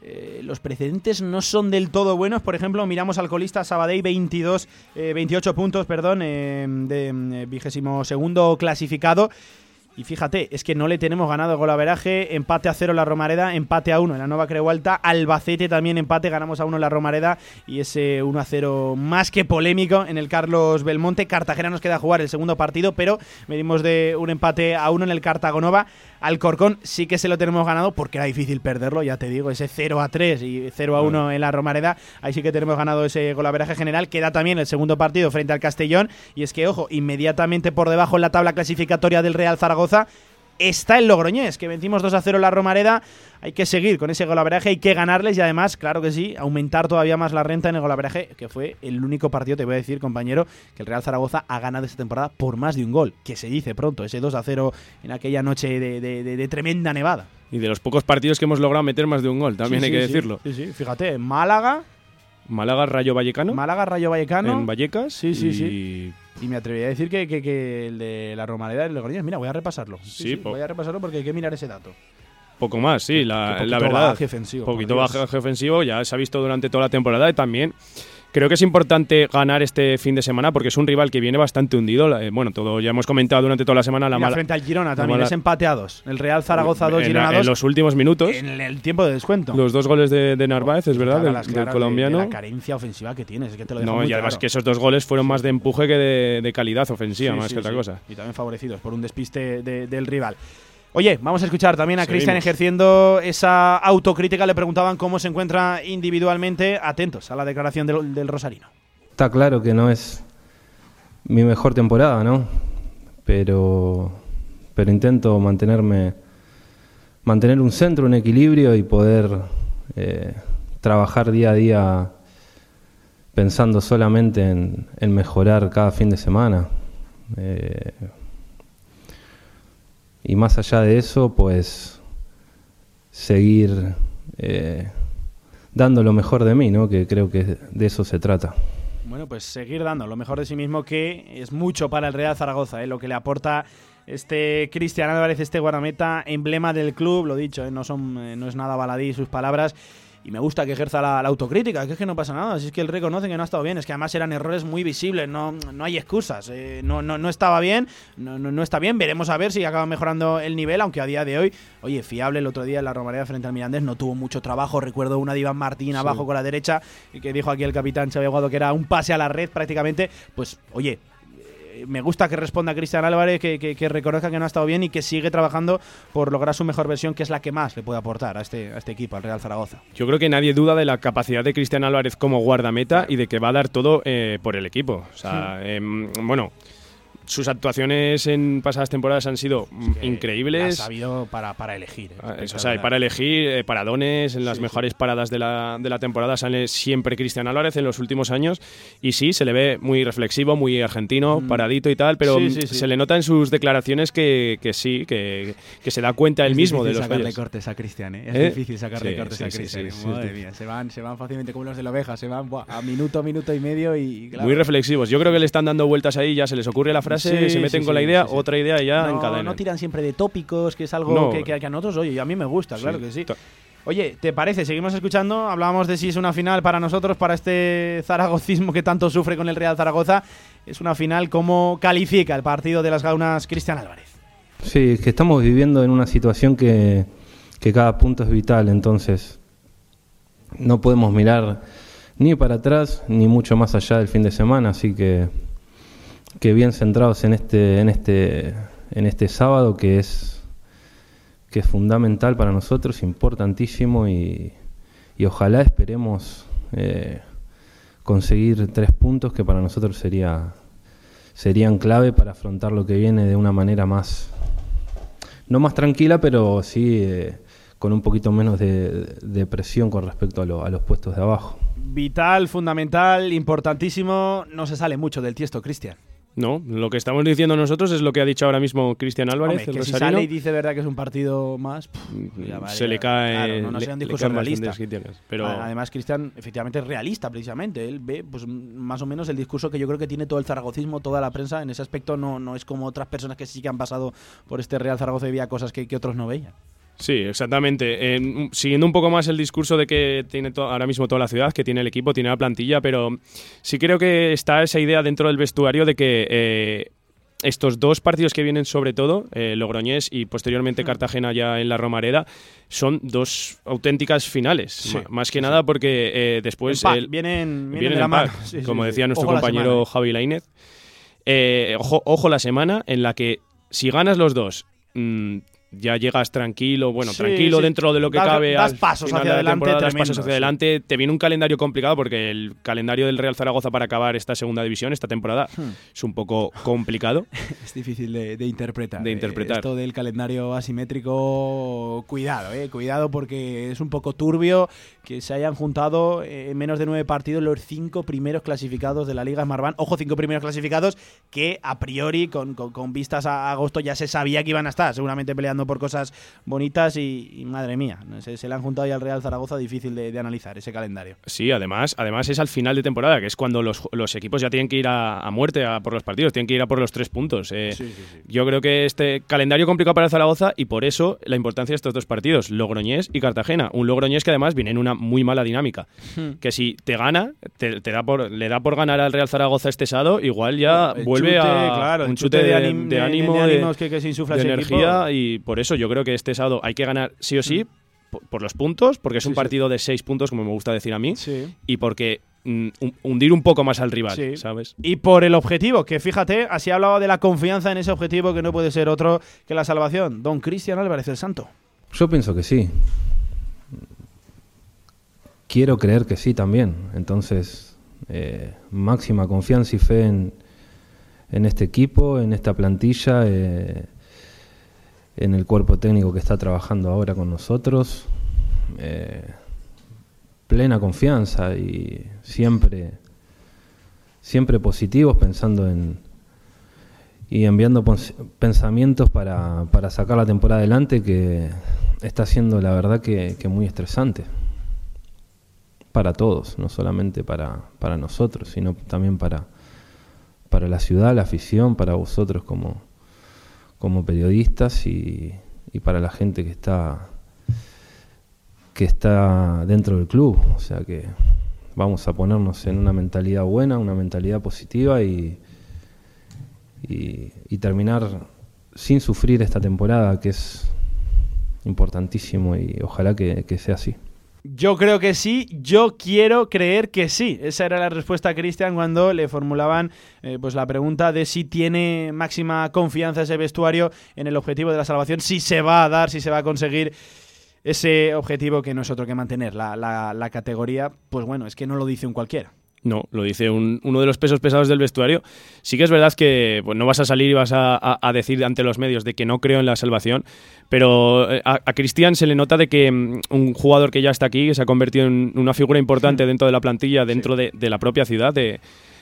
eh, los precedentes no son del todo buenos. Por ejemplo, miramos al colista Sabadell 22, 28 eh, puntos, perdón, eh, de vigésimo segundo clasificado. Y fíjate, es que no le tenemos ganado golaveraje, empate a cero la Romareda, empate a uno en la Nueva Creu Alta, Albacete también empate, ganamos a uno en la Romareda y ese 1 a 0 más que polémico en el Carlos Belmonte. Cartagena nos queda jugar el segundo partido, pero venimos de un empate a uno en el Cartagonova. Alcorcón sí que se lo tenemos ganado porque era difícil perderlo, ya te digo, ese 0 a 3 y 0 a 1 en la Romareda, ahí sí que tenemos ganado ese golaveraje general. Queda también el segundo partido frente al Castellón y es que, ojo, inmediatamente por debajo en la tabla clasificatoria del Real Zaragoza está el Logroñés, que vencimos 2 a 0 la Romareda. Hay que seguir con ese golaveraje, hay que ganarles y además, claro que sí, aumentar todavía más la renta en el golaveraje, que fue el único partido, te voy a decir, compañero, que el Real Zaragoza ha ganado esta temporada por más de un gol, que se dice pronto, ese 2 a 0 en aquella noche de, tremenda nevada. Y de los pocos partidos que hemos logrado meter más de un gol, también hay que decirlo. Sí, sí, fíjate, Málaga. Málaga, Rayo Vallecano. Málaga, Rayo Vallecano. En Vallecas. Sí, sí, sí. Y me atrevería a decir que, el de la Romareda y el mira, voy a repasarlo. Sí, voy a repasarlo porque hay que mirar ese dato. Poco más, sí, la, la verdad. Un poquito baje ofensivo, ya se ha visto durante toda la temporada y también Creo que es importante ganar este fin de semana porque es un rival que viene bastante hundido. Eh, bueno, todo ya hemos comentado durante toda la semana la mala. Frente al Girona también es empateados. El Real Zaragoza 2, Girona 2. En los últimos minutos. En el tiempo de descuento. Los dos goles de, Narváez, es verdad, del, colombiano. la carencia ofensiva que tienes, es que te lo No, y además que esos dos goles fueron más de empuje que de, calidad ofensiva, más que otra cosa. Y también favorecidos por un despiste del rival. Oye, vamos a escuchar también a Cristian ejerciendo esa autocrítica. Le preguntaban cómo se encuentra individualmente. Atentos a la declaración del, Rosarino. Está claro que no es mi mejor temporada, ¿no? Pero, pero intento mantenerme, mantener un centro, un equilibrio y poder eh, trabajar día a día pensando solamente en, mejorar cada fin de semana. Eh, y más allá de eso, pues seguir eh, dando lo mejor de mí, ¿no? que creo que de eso se trata. Bueno, pues seguir dando lo mejor de sí mismo, que es mucho para el Real Zaragoza, ¿eh? lo que le aporta este Cristian Álvarez, este guardameta, emblema del club, lo dicho, ¿eh? no, son, eh, no es nada baladí sus palabras y me gusta que ejerza la, autocrítica, que es que no pasa nada, si es que él reconoce que no ha estado bien, es que además eran errores muy visibles, no, no hay excusas, eh, no, no, no, estaba bien, no, no, está bien, veremos a ver si acaba mejorando el nivel, aunque a día de hoy, oye, fiable el otro día en la Romareda frente al Mirandés, no tuvo mucho trabajo, recuerdo una de Iván Martín abajo con la derecha, que dijo aquí el capitán Xavi Aguado que era un pase a la red prácticamente, pues oye, me gusta que responda Cristian Álvarez, que, reconozca que no ha estado bien y que sigue trabajando por lograr su mejor versión, que es la que más le puede aportar a este, a este equipo, al Real Zaragoza. Yo creo que nadie duda de la capacidad de Cristian Álvarez como guardameta y de que va a dar todo eh, por el equipo. O sea, em, bueno sus actuaciones en pasadas temporadas han sido increíbles. Ha sabido para, para elegir. Ah, o sea, para elegir eh, paradones, en las mejores paradas de la, de la temporada sale siempre Cristian Álvarez en los últimos años. Y sí, se le ve muy reflexivo, muy argentino, mm. paradito y tal, pero se le nota en sus declaraciones que, que sí, que, que, se da cuenta él mismo de los sacarle cortes a Cristian, ¿eh? Es ¿Eh? difícil sacarle cortes a Cristian. ¿eh? Madre mía, se van, se van fácilmente como los de la oveja, se van a minuto, minuto y medio y... Muy reflexivos. Yo creo que le están dando vueltas ahí, ya se les ocurre la frase se meten con la idea, otra idea y ya no, encadenan. No tiran siempre de tópicos, que es algo que, que, a nosotros, oye, a mí me gusta, claro que sí. Oye, ¿te parece? Seguimos escuchando. Hablábamos de si es una final para nosotros, para este zaragocismo que tanto sufre con el Real Zaragoza. Es una final. ¿Cómo califica el partido de las gaunas Cristian Álvarez? Sí, es que estamos viviendo en una situación que, que cada punto es vital, entonces no podemos mirar ni para atrás ni mucho más allá del fin de semana, así que, que bien centrados en este, en este, en este sábado que es, que es fundamental para nosotros, importantísimo y, y ojalá esperemos eh, conseguir tres puntos que para nosotros sería, serían clave para afrontar lo que viene de una manera más, no más tranquila, pero sí eh, con un poquito menos de, presión con respecto a, a los puestos de abajo. Vital, fundamental, importantísimo, no se sale mucho del tiesto, Cristian. No, lo que estamos diciendo nosotros es lo que ha dicho ahora mismo Cristian Álvarez. que si sale y dice verdad que es un partido más, mm, se le cae. no, no sea un discurso realista. Pero... Además, Cristian efectivamente es realista, precisamente. Él ve pues más o menos el discurso que yo creo que tiene todo el zaragocismo, toda la prensa. En ese aspecto no, no es como otras personas que sí que han pasado por este Real Zaragoza y veía cosas que, que otros no veían. Sí, exactamente. siguiendo un poco más el discurso de que tiene ahora mismo toda la ciudad, que tiene el equipo, tiene la plantilla, pero sí creo que está esa idea dentro del vestuario de que eh, estos dos partidos que vienen sobre todo, eh, Logroñés y posteriormente Cartagena ya en la Romareda, son dos auténticas finales. más que nada porque eh, después... vienen, vienen, de la mano. como decía nuestro compañero Javi Lainez. ojo, ojo la semana en la que si ganas los dos... Mm, ya llegas tranquilo, bueno, tranquilo dentro de lo que cabe. Das pasos hacia adelante. das pasos hacia adelante. Te viene un calendario complicado porque el calendario del Real Zaragoza para acabar esta segunda división, esta temporada, hmm. es un poco complicado. es difícil de, interpretar. De interpretar. Esto del calendario asimétrico, cuidado, eh, cuidado porque es un poco turbio que se hayan juntado en menos de nueve partidos los cinco primeros clasificados de la Liga Smartbank. Ojo, cinco primeros clasificados que a priori, con, con vistas a agosto, ya se sabía que iban a estar, seguramente peleando por cosas bonitas y, madre mía, se, le han juntado ya al Real Zaragoza, difícil de, analizar ese calendario. Sí, además, además es al final de temporada, que es cuando los, equipos ya tienen que ir a, muerte a por los partidos, tienen que ir a por los tres puntos. Eh, yo creo que este calendario complicado para el Zaragoza y por eso la importancia de estos dos partidos, Logroñés y Cartagena. Un Logroñés que además viene en una muy mala dinámica. Hmm. Que si te gana, te, da por, le da por ganar al Real Zaragoza este sábado, igual ya vuelve a un chute, de, ánimo, de, ánimos que, se insufla de energía y por eso yo creo que este sábado hay que ganar sí o sí mm. por, los puntos, porque es un partido de seis puntos, como me gusta decir a mí, y porque mm, hundir un poco más al rival, ¿sabes? Y por el objetivo, que fíjate, así hablaba de la confianza en ese objetivo que no puede ser otro que la salvación. Don Cristian Álvarez, el santo. Yo pienso que sí. Quiero creer que sí también. Entonces, eh, máxima confianza y fe en, en, este equipo, en esta plantilla. Eh, en el cuerpo técnico que está trabajando ahora con nosotros. Eh, plena confianza y siempre, siempre positivos, pensando en y enviando pensamientos para, para sacar la temporada adelante que está siendo la verdad que, muy estresante para todos, no solamente para, para nosotros, sino también para, para la ciudad, la afición, para vosotros como, como periodistas y, para la gente que está que está dentro del club. O sea que vamos a ponernos en una mentalidad buena, una mentalidad positiva y, y, terminar sin sufrir esta temporada que es importantísimo y ojalá que sea así. Yo creo que sí, yo quiero creer que sí. Esa era la respuesta a Cristian cuando le formulaban eh, pues la pregunta de si tiene máxima confianza ese vestuario en el objetivo de la salvación, si se va a dar, si se va a conseguir ese objetivo que no es otro que mantener la, la categoría. Pues bueno, es que no lo dice un cualquiera. No, lo dice uno de los pesos pesados del vestuario. Sí que es verdad que pues, no vas a salir y vas a, decir ante los medios de que no creo en la salvación, pero eh, a, Cristian se le nota de que mm, un jugador que ya está aquí, que se ha convertido en una figura importante dentro de la plantilla, dentro de, de, la propia ciudad, de,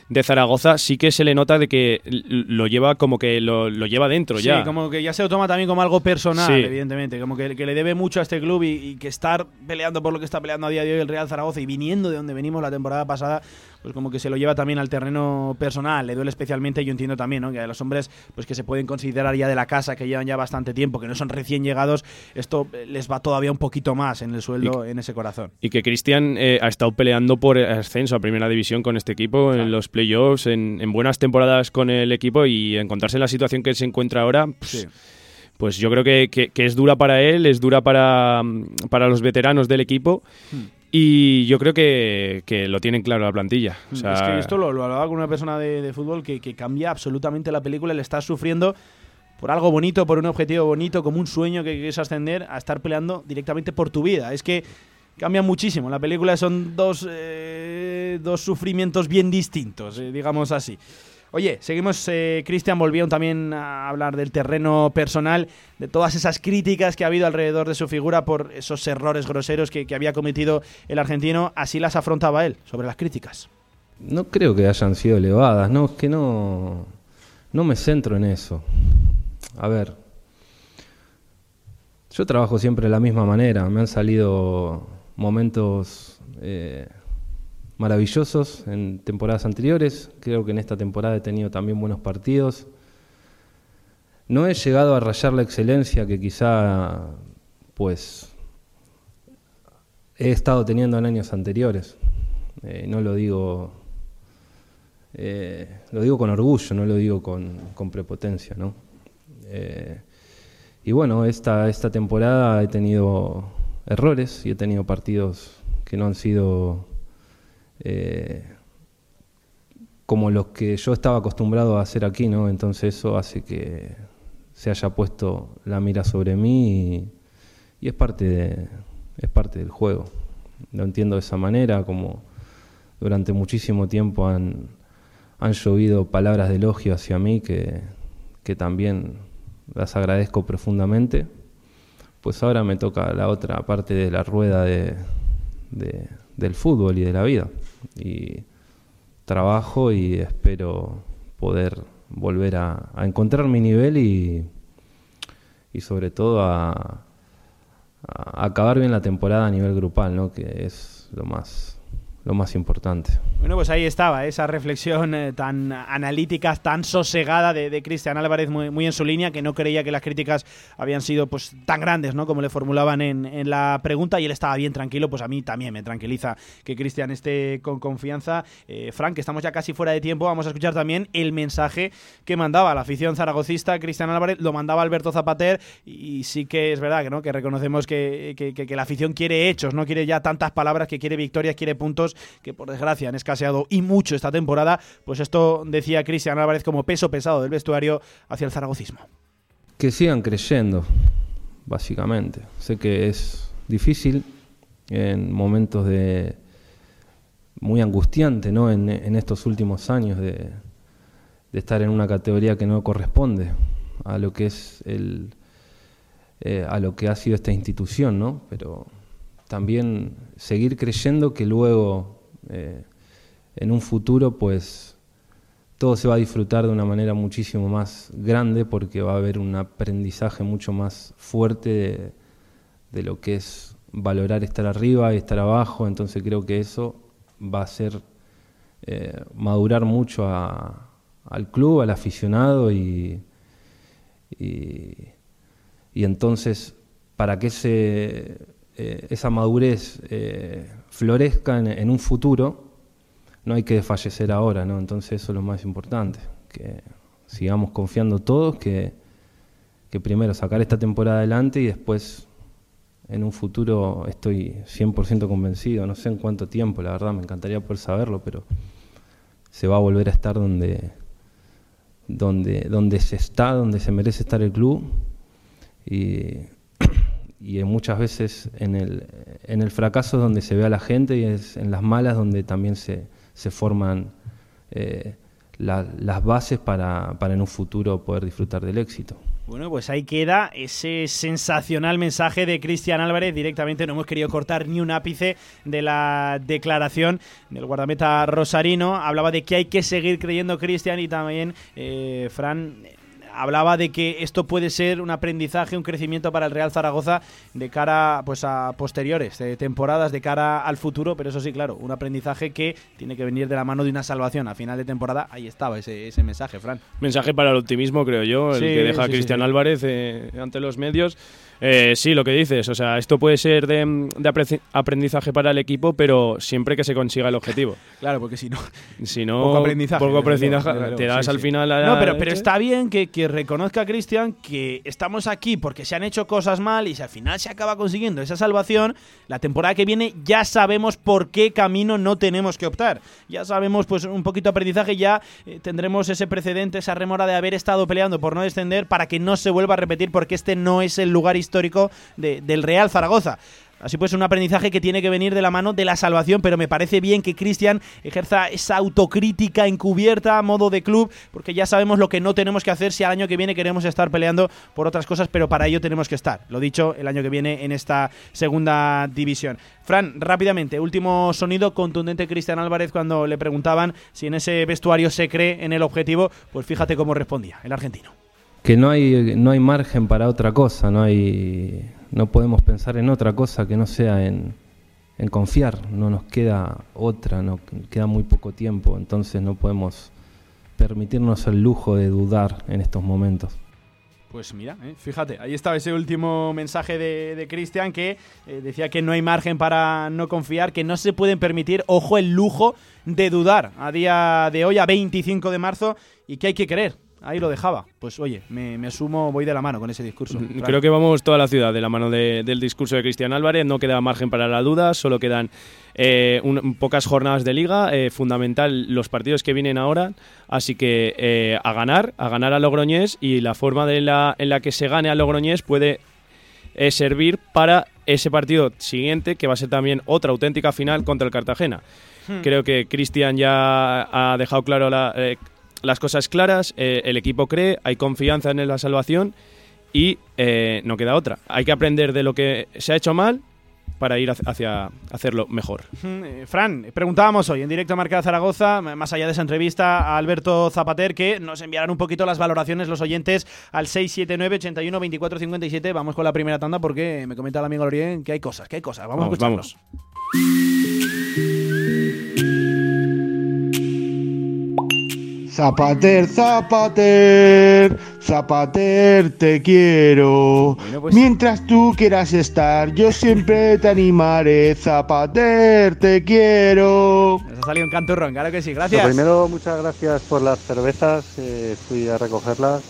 de Zaragoza sí que se le nota de que lo lleva como que lo, lleva dentro ya. Sí, como que ya se lo toma también como algo personal, evidentemente. Como que, le debe mucho a este club y, que estar peleando por lo que está peleando a día de hoy el Real Zaragoza y viniendo de donde venimos la temporada pasada, pues como que se lo lleva también al terreno personal. Le duele especialmente, yo entiendo también, ¿no? Que a los hombres pues que se pueden considerar ya de la casa, que llevan ya bastante tiempo, que no son recién llegados, esto les va todavía un poquito más en el sueldo, en ese corazón. Y que Cristian eh, ha estado peleando por ascenso a primera división con este equipo en los playoffs, en, buenas temporadas con el equipo y encontrarse en la situación que se encuentra ahora, pues, pues yo creo que, es dura para él, es dura para, para los veteranos del equipo. Hmm. Y yo creo que, lo tienen claro la plantilla. es que esto lo, hablaba con una persona de, fútbol que, cambia absolutamente la película. Le estás sufriendo por algo bonito, por un objetivo bonito, como un sueño que quieres ascender, a estar peleando directamente por tu vida. Es que cambia muchísimo. La película son dos, eh, dos sufrimientos bien distintos, eh, digamos así. Oye, seguimos, eh, Cristian volvieron también a hablar del terreno personal, de todas esas críticas que ha habido alrededor de su figura por esos errores groseros que, había cometido el argentino. Así las afrontaba él, sobre las críticas. No creo que hayan sido elevadas, no, es que no, no me centro en eso. A ver, yo trabajo siempre de la misma manera, me han salido momentos eh, maravillosos en temporadas anteriores. Creo que en esta temporada he tenido también buenos partidos. No he llegado a rayar la excelencia que quizá pues he estado teniendo en años anteriores. Eh, no lo digo eh, lo digo con orgullo, no lo digo con, prepotencia, ¿no? Eh, y bueno, esta, esta temporada he tenido errores y he tenido partidos que no han sido eh, como los que yo estaba acostumbrado a hacer aquí, ¿no? Entonces eso hace que se haya puesto la mira sobre mí y, es, parte es parte del juego. Lo entiendo de esa manera, como durante muchísimo tiempo han, han llovido palabras de elogio hacia mí que, que también las agradezco profundamente. Pues ahora me toca la otra parte de la rueda de, del fútbol y de la vida y trabajo y espero poder volver a, encontrar mi nivel y, y sobre todo a, a, acabar bien la temporada a nivel grupal, ¿no? que es lo más lo más importante. Bueno, pues ahí estaba, esa reflexión eh, tan analítica, tan sosegada de, Cristian Álvarez, muy, en su línea, que no creía que las críticas habían sido pues tan grandes, ¿no? Como le formulaban en, la pregunta, y él estaba bien tranquilo, pues a mí también me tranquiliza que Cristian esté con confianza. Eh, Frank, estamos ya casi fuera de tiempo, vamos a escuchar también el mensaje que mandaba la afición zaragocista, Cristian Álvarez, lo mandaba Alberto Zapater, y sí que es verdad que, ¿no? que reconocemos que la afición quiere hechos, no quiere ya tantas palabras, que quiere victorias, quiere puntos que por desgracia han escaseado y mucho esta temporada, pues esto decía Cristian Álvarez como peso pesado del vestuario hacia el zaragocismo. Que sigan creyendo, básicamente. Sé que es difícil en momentos de muy angustiante, ¿no? En, estos últimos años de, estar en una categoría que no corresponde a lo que es el eh, a lo que ha sido esta institución, ¿no? Pero también seguir creyendo que luego eh, en un futuro pues todo se va a disfrutar de una manera muchísimo más grande porque va a haber un aprendizaje mucho más fuerte de, lo que es valorar estar arriba y estar abajo, entonces creo que eso va a hacer eh, madurar mucho al club, al aficionado y, y, entonces para que ese, eh, esa madurez florezca en, un futuro, no hay que desfallecer ahora, ¿no? Entonces eso es lo más importante, que sigamos confiando todos, que, que primero sacar esta temporada adelante y después en un futuro estoy 100% convencido, no sé en cuánto tiempo, la verdad, me encantaría poder saberlo, pero se va a volver a estar donde, donde, donde se está, donde se merece estar el club. Y y muchas veces en el, en el fracaso es donde se ve a la gente y es en las malas donde también se, se forman eh, las bases para, para en un futuro poder disfrutar del éxito. Bueno, pues ahí queda ese sensacional mensaje de Cristian Álvarez. Directamente no hemos querido cortar ni un ápice de la declaración del guardameta rosarino. Hablaba de que hay que seguir creyendo Cristian y también eh, Fran hablaba de que esto puede ser un aprendizaje, un crecimiento para el Real Zaragoza de cara pues a posteriores temporadas, de cara al futuro, pero eso sí, claro, un aprendizaje que tiene que venir de la mano de una salvación a final de temporada. Ahí estaba ese, ese mensaje, Fran. Mensaje para el optimismo, creo yo, el que deja Cristian Álvarez eh, ante los medios. Eh, sí, lo que dices, o sea, esto puede ser de, aprendizaje para el equipo, pero siempre que se consiga el objetivo. Claro, porque si no, si no poco aprendizaje, te das al final No, pero, pero está bien que, que reconozca Cristian que estamos aquí porque se han hecho cosas mal y si al final se acaba consiguiendo esa salvación, la temporada que viene ya sabemos por qué camino no tenemos que optar. Ya sabemos, pues un poquito de aprendizaje, ya eh, tendremos ese precedente, esa remora de haber estado peleando por no descender para que no se vuelva a repetir porque este no es el lugar histórico del Real Zaragoza. Así pues, un aprendizaje que tiene que venir de la mano de la salvación, pero me parece bien que Cristian ejerza esa autocrítica encubierta a modo de club, porque ya sabemos lo que no tenemos que hacer si al año que viene queremos estar peleando por otras cosas, pero para ello tenemos que estar. Lo dicho, el año que viene en esta segunda división. Fran, rápidamente, último sonido contundente Cristian Álvarez cuando le preguntaban si en ese vestuario se cree en el objetivo, pues fíjate cómo respondía el argentino. Que no hay, no hay margen para otra cosa, no hay no podemos pensar en otra cosa que no sea en, confiar, no nos queda otra, no queda muy poco tiempo, entonces no podemos permitirnos el lujo de dudar en estos momentos. Pues mira, eh, fíjate, ahí estaba ese último mensaje de, de Cristian que eh, decía que no hay margen para no confiar, que no se pueden permitir, ojo, el lujo de dudar a día de hoy, a 25 de marzo, y que hay que creer, ahí lo dejaba. Pues oye, me, me, sumo, voy de la mano con ese discurso. Creo que vamos toda la ciudad de la mano del discurso de Cristian Álvarez. No queda margen para la duda, solo quedan eh, pocas jornadas de liga. Eh, fundamental los partidos que vienen ahora. Así que eh, a ganar, a ganar a Logroñés y la forma de la, en la que se gane a Logroñés puede servir para ese partido siguiente, que va a ser también otra auténtica final contra el Cartagena. Hmm. Creo que Cristian ya ha dejado claro la las cosas claras, eh, el equipo cree, hay confianza en la salvación y eh, no queda otra. Hay que aprender de lo que se ha hecho mal para ir hacia hacerlo mejor. Eh, Fran, preguntábamos hoy en directo a Marca Zaragoza, más allá de esa entrevista, a Alberto Zapater, que nos enviarán un poquito las valoraciones los oyentes al 679 81 24 57. Vamos con la primera tanda porque me comenta el amigo Lorien que hay cosas, que hay cosas. Vamos, vamos a Vamos. Zapater, Zapater, Zapater, te quiero. Pues- Mientras tú quieras estar, yo siempre te animaré. Zapater, te quiero. Nos ha salido un canturrón, claro que sí, gracias. primero, muchas gracias por las cervezas. Eh, fui a recogerlas.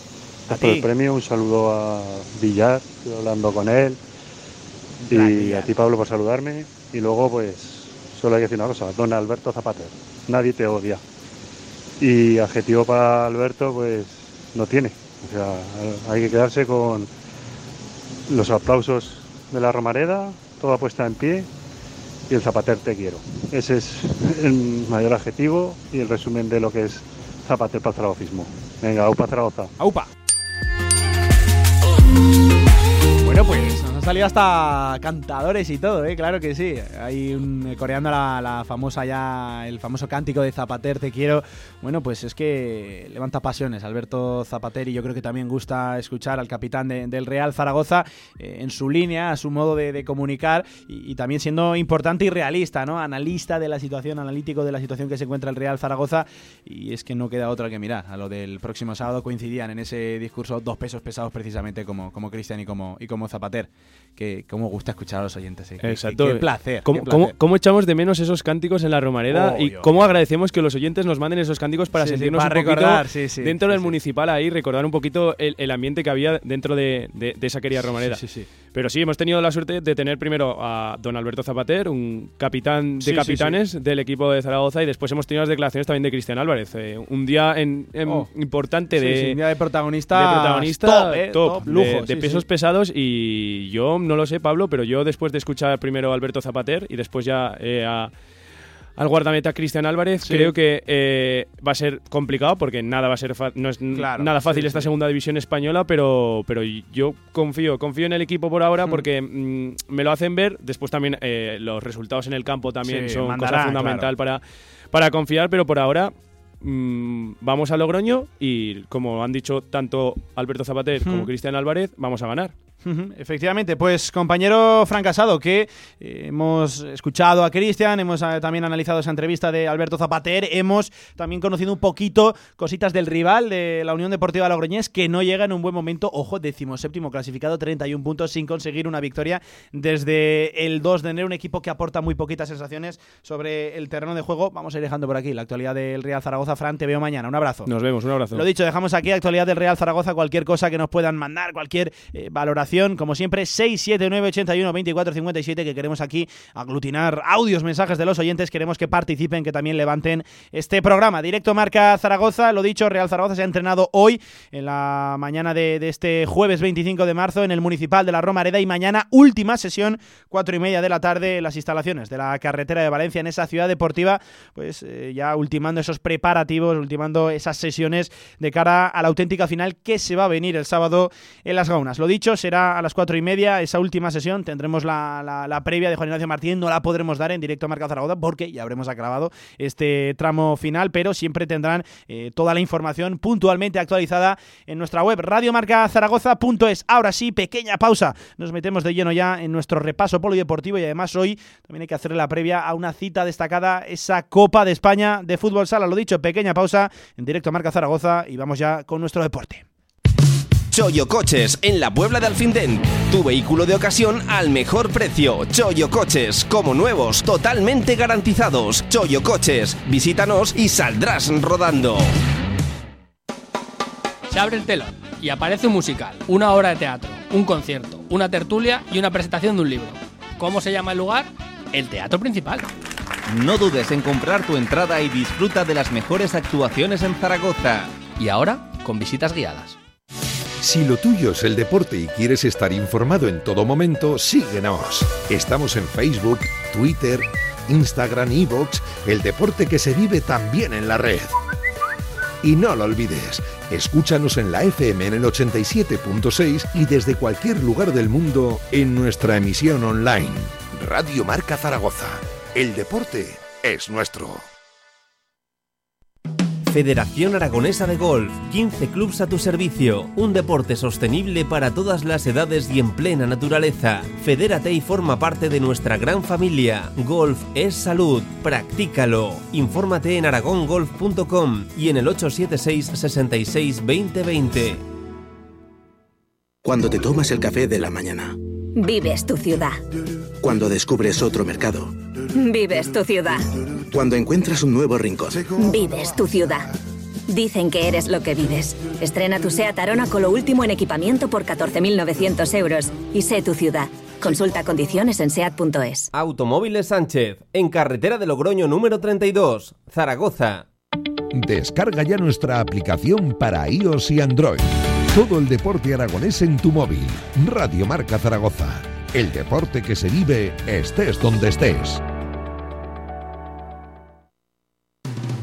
A por el premio, un saludo a Villar, estoy hablando con él. Y a ti, Pablo, por saludarme. Y luego, pues, solo hay que decir una cosa: Don Alberto Zapater. Nadie te odia. Y adjetivo para Alberto, pues no tiene. O sea, hay que quedarse con los aplausos de la Romareda, toda puesta en pie y el Zapater te quiero. Ese es el mayor adjetivo y el resumen de lo que es Zapater para el. Venga, aupa Zaragoza. Aupa. Salido hasta cantadores y todo, ¿eh? claro que sí. Hay un, eh, coreando la, famosa ya, el famoso cántico de Zapater, te quiero. Bueno, pues es que levanta pasiones Alberto Zapater y yo creo que también gusta escuchar al capitán del Real Zaragoza eh, en su línea, a su modo de, comunicar y, también siendo importante y realista, ¿no? Analista de la situación, analítico de la situación que se encuentra el Real Zaragoza y es que no queda otra que mirar. A lo del próximo sábado coincidían en ese discurso dos pesos pesados precisamente como, como Cristian y como, y como Zapater que cómo gusta escuchar a los oyentes. Eh. Exacto. Qué, placer, ¿Cómo, echamos de menos esos cánticos en la Romareda y cómo agradecemos que los oyentes nos manden esos cánticos para sentirnos un recordar, dentro del municipal ahí, recordar un poquito el, ambiente que había dentro de, esa querida Romareda. Pero sí, hemos tenido la suerte de tener primero a don Alberto Zapater, un capitán de capitanes del equipo de Zaragoza, y después hemos tenido las declaraciones también de Cristian Álvarez. Eh, un día en, oh. importante de, un día de protagonista, de protagonista top, eh, lujo, de, pesos pesados y yo no lo sé, Pablo, pero yo después de escuchar primero a Alberto Zapater y después ya eh, al guardameta Cristian Álvarez, creo que eh, va a ser complicado porque nada va a ser no es nada fácil esta segunda división española, pero, pero yo confío, confío en el equipo por ahora hmm. porque mm, me lo hacen ver. Después también eh, los resultados en el campo también son cosa fundamental para, para confiar, pero por ahora mm, vamos a Logroño y como han dicho tanto Alberto Zapater como. Cristian Álvarez, vamos a ganar. Efectivamente, pues compañero francasado, que eh, hemos escuchado a Cristian, hemos eh, también analizado esa entrevista de Alberto Zapater, hemos también conocido un poquito cositas del rival de la Unión Deportiva Logroñés, que no llega en un buen momento, ojo, decimoséptimo clasificado, 31 puntos sin conseguir una victoria desde el 2 de enero, un equipo que aporta muy poquitas sensaciones sobre el terreno de juego. Vamos a ir dejando por aquí la actualidad del Real Zaragoza. Fran, te veo mañana, un abrazo. Nos vemos, un abrazo. Lo dicho, dejamos aquí actualidad del Real Zaragoza, cualquier cosa que nos puedan mandar, cualquier eh, valoración como siempre, 679 81 24 57, que queremos aquí aglutinar audios, mensajes de los oyentes, queremos que participen, que también levanten este programa. Directo Marca Zaragoza, lo dicho, Real Zaragoza se ha entrenado hoy, en la mañana de, este jueves 25 de marzo, en el Municipal de la Romareda, y mañana última sesión, cuatro y media de la tarde, en las instalaciones de la carretera de Valencia, en esa ciudad deportiva, pues eh, ya ultimando esos preparativos, ultimando esas sesiones de cara a la auténtica final que se va a venir el sábado en las Gaunas. Lo dicho, será a las cuatro y media esa última sesión. Tendremos la, previa de Juan Ignacio Martín. No la podremos dar en directo a Marca Zaragoza porque ya habremos acabado este tramo final, pero siempre tendrán eh, toda la información puntualmente actualizada en nuestra web radiomarcazaragoza.es. Ahora sí, pequeña pausa. Nos metemos de lleno ya en nuestro repaso polideportivo y además hoy también hay que hacerle la previa a una cita destacada, esa Copa de España de Fútbol Sala. Lo dicho, pequeña pausa en directo a Marca Zaragoza y vamos ya con nuestro deporte. Choyo Coches en la Puebla de Alfindén. Tu vehículo de ocasión al mejor precio. Choyo Coches, como nuevos, totalmente garantizados. Choyo Coches, visítanos y saldrás rodando. Se abre el telón y aparece un musical, una obra de teatro, un concierto, una tertulia y una presentación de un libro. ¿Cómo se llama el lugar? El teatro principal. No dudes en comprar tu entrada y disfruta de las mejores actuaciones en Zaragoza. Y ahora, con visitas guiadas. Si lo tuyo es el deporte y quieres estar informado en todo momento, síguenos. Estamos en Facebook, Twitter, Instagram, Evox, el deporte que se vive también en la red. Y no lo olvides, escúchanos en la FM en el 87.6 y desde cualquier lugar del mundo en nuestra emisión online. Radio Marca Zaragoza. El deporte es nuestro. Federación Aragonesa de Golf, 15 clubs a tu servicio, un deporte sostenible para todas las edades y en plena naturaleza. Fedérate y forma parte de nuestra gran familia. Golf es salud, practícalo. Infórmate en aragongolf.com y en el 876 66 2020. Cuando te tomas el café de la mañana. Vives tu ciudad. Cuando descubres otro mercado. Vives tu ciudad. Cuando encuentras un nuevo rincón. Vives tu ciudad. Dicen que eres lo que vives. Estrena tu SEAT Arona con lo último en equipamiento por 14.900 euros y sé tu ciudad. Consulta condiciones en SEAT.es. Automóviles Sánchez, en carretera de Logroño número 32, Zaragoza. Descarga ya nuestra aplicación para iOS y Android. Todo el deporte aragonés en tu móvil. Radio Marca Zaragoza. El deporte que se vive estés donde estés.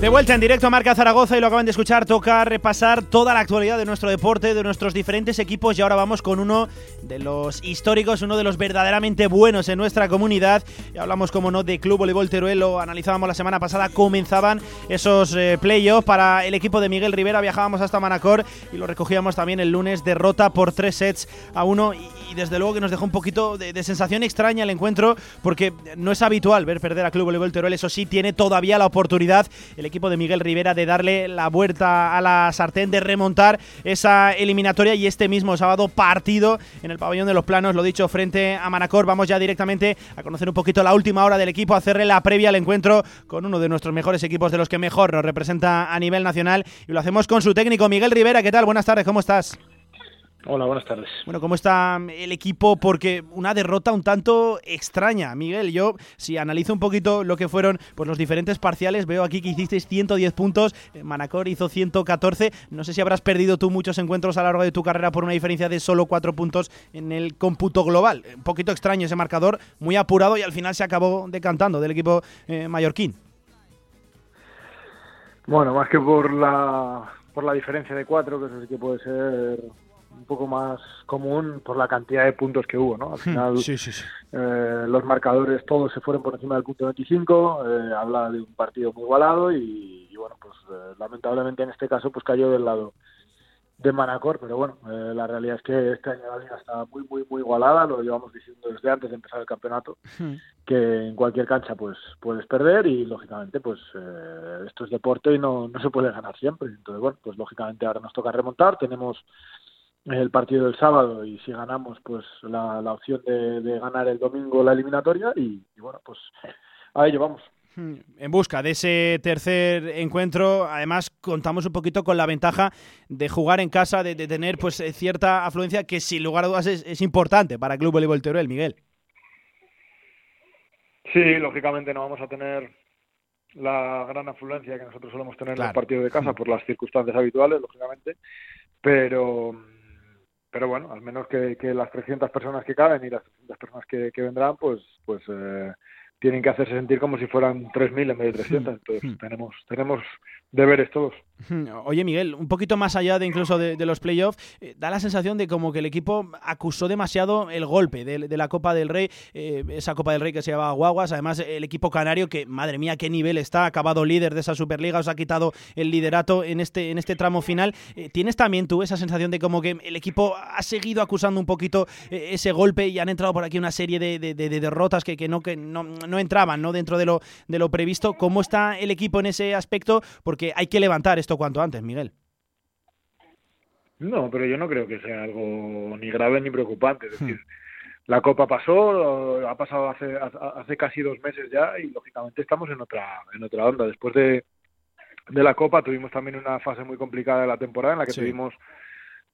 De vuelta en directo a Marca Zaragoza y lo acaban de escuchar, toca repasar toda la actualidad de nuestro deporte, de nuestros diferentes equipos y ahora vamos con uno de los históricos, uno de los verdaderamente buenos en nuestra comunidad. Hablamos, como no, de Club Voleibol Teruel, lo analizábamos la semana pasada, comenzaban esos eh, playoffs para el equipo de Miguel Rivera, viajábamos hasta Manacor y lo recogíamos también el lunes, derrota por tres sets a uno y, desde luego que nos dejó un poquito de, sensación extraña el encuentro porque no es habitual ver perder a Club Voleibol Teruel, eso sí, tiene todavía la oportunidad el equipo de Miguel Rivera de darle la vuelta a la sartén, de remontar esa eliminatoria y este mismo sábado partido en el pabellón de los planos, lo dicho, frente a Manacor. Vamos ya directamente a conocer un poquito la última hora del equipo, a hacerle la previa al encuentro con uno de nuestros mejores equipos, de los que mejor nos representa a nivel nacional y lo hacemos con su técnico Miguel Rivera. ¿Qué tal? Buenas tardes, ¿cómo estás? Hola, buenas tardes. Bueno, ¿cómo está el equipo? Porque una derrota un tanto extraña, Miguel. Yo, si analizo un poquito lo que fueron pues, los diferentes parciales, veo aquí que hicisteis 110 puntos, eh, Manacor hizo 114. No sé si habrás perdido tú muchos encuentros a lo largo de tu carrera por una diferencia de solo 4 puntos en el cómputo global. Un poquito extraño ese marcador, muy apurado y al final se acabó decantando del equipo eh, mallorquín. Bueno, más que por la, por la diferencia de 4, que eso sí que puede ser un poco más común por la cantidad de puntos que hubo, ¿no? Al final, Eh, los marcadores todos se fueron por encima del punto 25, eh, habla de un partido muy igualado y, bueno, pues eh, lamentablemente en este caso pues cayó del lado de Manacor, pero bueno, eh, la realidad es que este año la liga está muy, muy, muy igualada, lo llevamos diciendo desde antes de empezar el campeonato, que en cualquier cancha pues puedes perder y lógicamente pues esto es deporte y no, no se puede ganar siempre, entonces bueno, pues lógicamente ahora nos toca remontar, tenemos el partido del sábado y si ganamos pues la, la opción de, de, ganar el domingo la eliminatoria y, y, bueno pues a ello vamos. Hmm, en busca de ese tercer encuentro además contamos un poquito con la ventaja de jugar en casa de, de tener pues cierta afluencia que sin lugar a dudas es, es importante para el Club Voleibol Teruel Miguel. Sí lógicamente no vamos a tener la gran afluencia que nosotros solemos tener claro. en el partido de casa por las circunstancias habituales lógicamente pero pero bueno, al menos que, que, las 300 personas que caben y las 300 personas que, que vendrán, pues, pues eh, tienen que hacerse sentir como si fueran 3.000 en vez de 300. Entonces tenemos, tenemos deberes todos. Oye, Miguel, un poquito más allá de incluso de, los playoffs, eh, da la sensación de como que el equipo acusó demasiado el golpe de, la Copa del Rey, eh, esa Copa del Rey que se llamaba Guaguas, además el equipo canario que, madre mía, qué nivel está, ha acabado líder de esa Superliga, os ha quitado el liderato en este, en este tramo final. Eh, ¿Tienes también tú esa sensación de como que el equipo ha seguido acusando un poquito ese golpe y han entrado por aquí una serie de, de, de derrotas que, que, no, que no, no entraban ¿no? dentro de lo, de lo previsto? ¿Cómo está el equipo en ese aspecto? Porque hay que levantar esto cuanto antes, Miguel. No, pero yo no creo que sea algo ni grave ni preocupante. Es decir, la Copa pasó, ha pasado hace, hace casi dos meses ya y lógicamente estamos en otra, en otra onda. Después de, de la Copa tuvimos también una fase muy complicada de la temporada en la que sí. tuvimos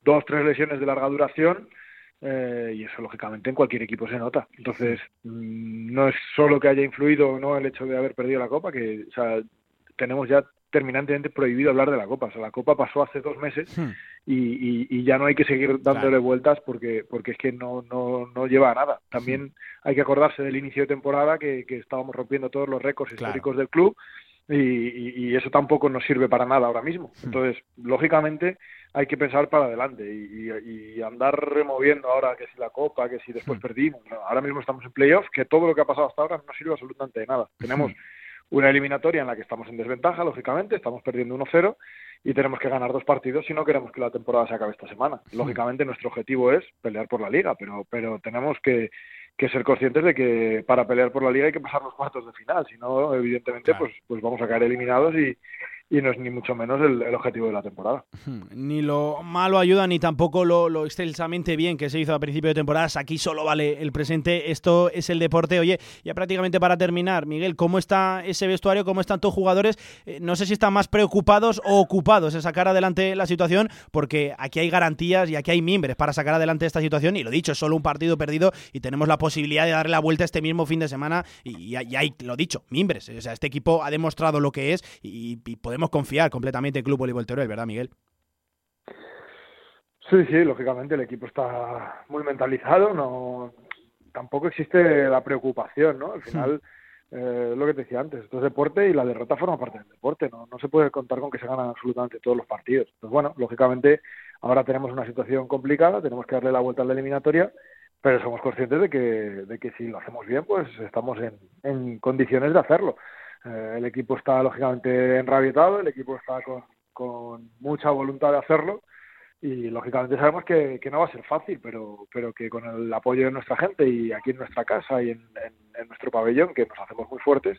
dos, tres lesiones de larga duración eh, y eso lógicamente en cualquier equipo se nota. Entonces, mmm, no es solo que haya influido no el hecho de haber perdido la Copa, que o sea, tenemos ya terminantemente prohibido hablar de la Copa. O sea, la Copa pasó hace dos meses hmm. y, y, y, ya no hay que seguir dándole claro. vueltas porque, porque es que no, no, no lleva a nada. También hmm. hay que acordarse del inicio de temporada que, que estábamos rompiendo todos los récords claro. históricos del club y, y, eso tampoco nos sirve para nada ahora mismo. Hmm. Entonces, lógicamente, hay que pensar para adelante y, andar removiendo ahora que si la Copa, que si después perdimos. No, ahora mismo estamos en playoffs, que todo lo que ha pasado hasta ahora no sirve absolutamente de nada. Tenemos una eliminatoria en la que estamos en desventaja, lógicamente, estamos perdiendo 1-0 y tenemos que ganar dos partidos si no queremos que la temporada se acabe esta semana. Lógicamente nuestro objetivo es pelear por la liga, pero, pero tenemos que, que ser conscientes de que para pelear por la liga hay que pasar los cuartos de final, si no, evidentemente, claro. pues, pues vamos a caer eliminados y, y no es ni mucho menos el, objetivo de la temporada. Ni lo malo ayuda, ni tampoco lo, lo, extensamente bien que se hizo a principio de temporadas. Aquí solo vale el presente. Esto es el deporte. Oye, ya prácticamente para terminar, Miguel, ¿cómo está ese vestuario? ¿Cómo están tus jugadores? Eh, no sé si están más preocupados o ocupados en sacar adelante la situación, porque aquí hay garantías y aquí hay mimbres para sacar adelante esta situación. Y lo dicho, es solo un partido perdido y tenemos la posibilidad de darle la vuelta este mismo fin de semana. Y, y, hay, lo dicho, mimbres. O sea, este equipo ha demostrado lo que es y podemos confiar completamente en Club Voleibol Teruel, ¿verdad, Miguel? Sí, sí, lógicamente el equipo está muy mentalizado, no tampoco existe la preocupación, ¿no? Al final, sí. eh, lo que te decía antes, esto es deporte y la derrota forma parte del deporte, ¿no? No se puede contar con que se ganan absolutamente todos los partidos. Pues bueno, lógicamente ahora tenemos una situación complicada, tenemos que darle la vuelta a la eliminatoria, pero somos conscientes de que, de que si lo hacemos bien, pues estamos en, en condiciones de hacerlo. Eh, el equipo está lógicamente enrabietado, el equipo está con, con, mucha voluntad de hacerlo y lógicamente sabemos que, que, no va a ser fácil, pero, pero que con el apoyo de nuestra gente y aquí en nuestra casa y en, nuestro pabellón, que nos hacemos muy fuertes,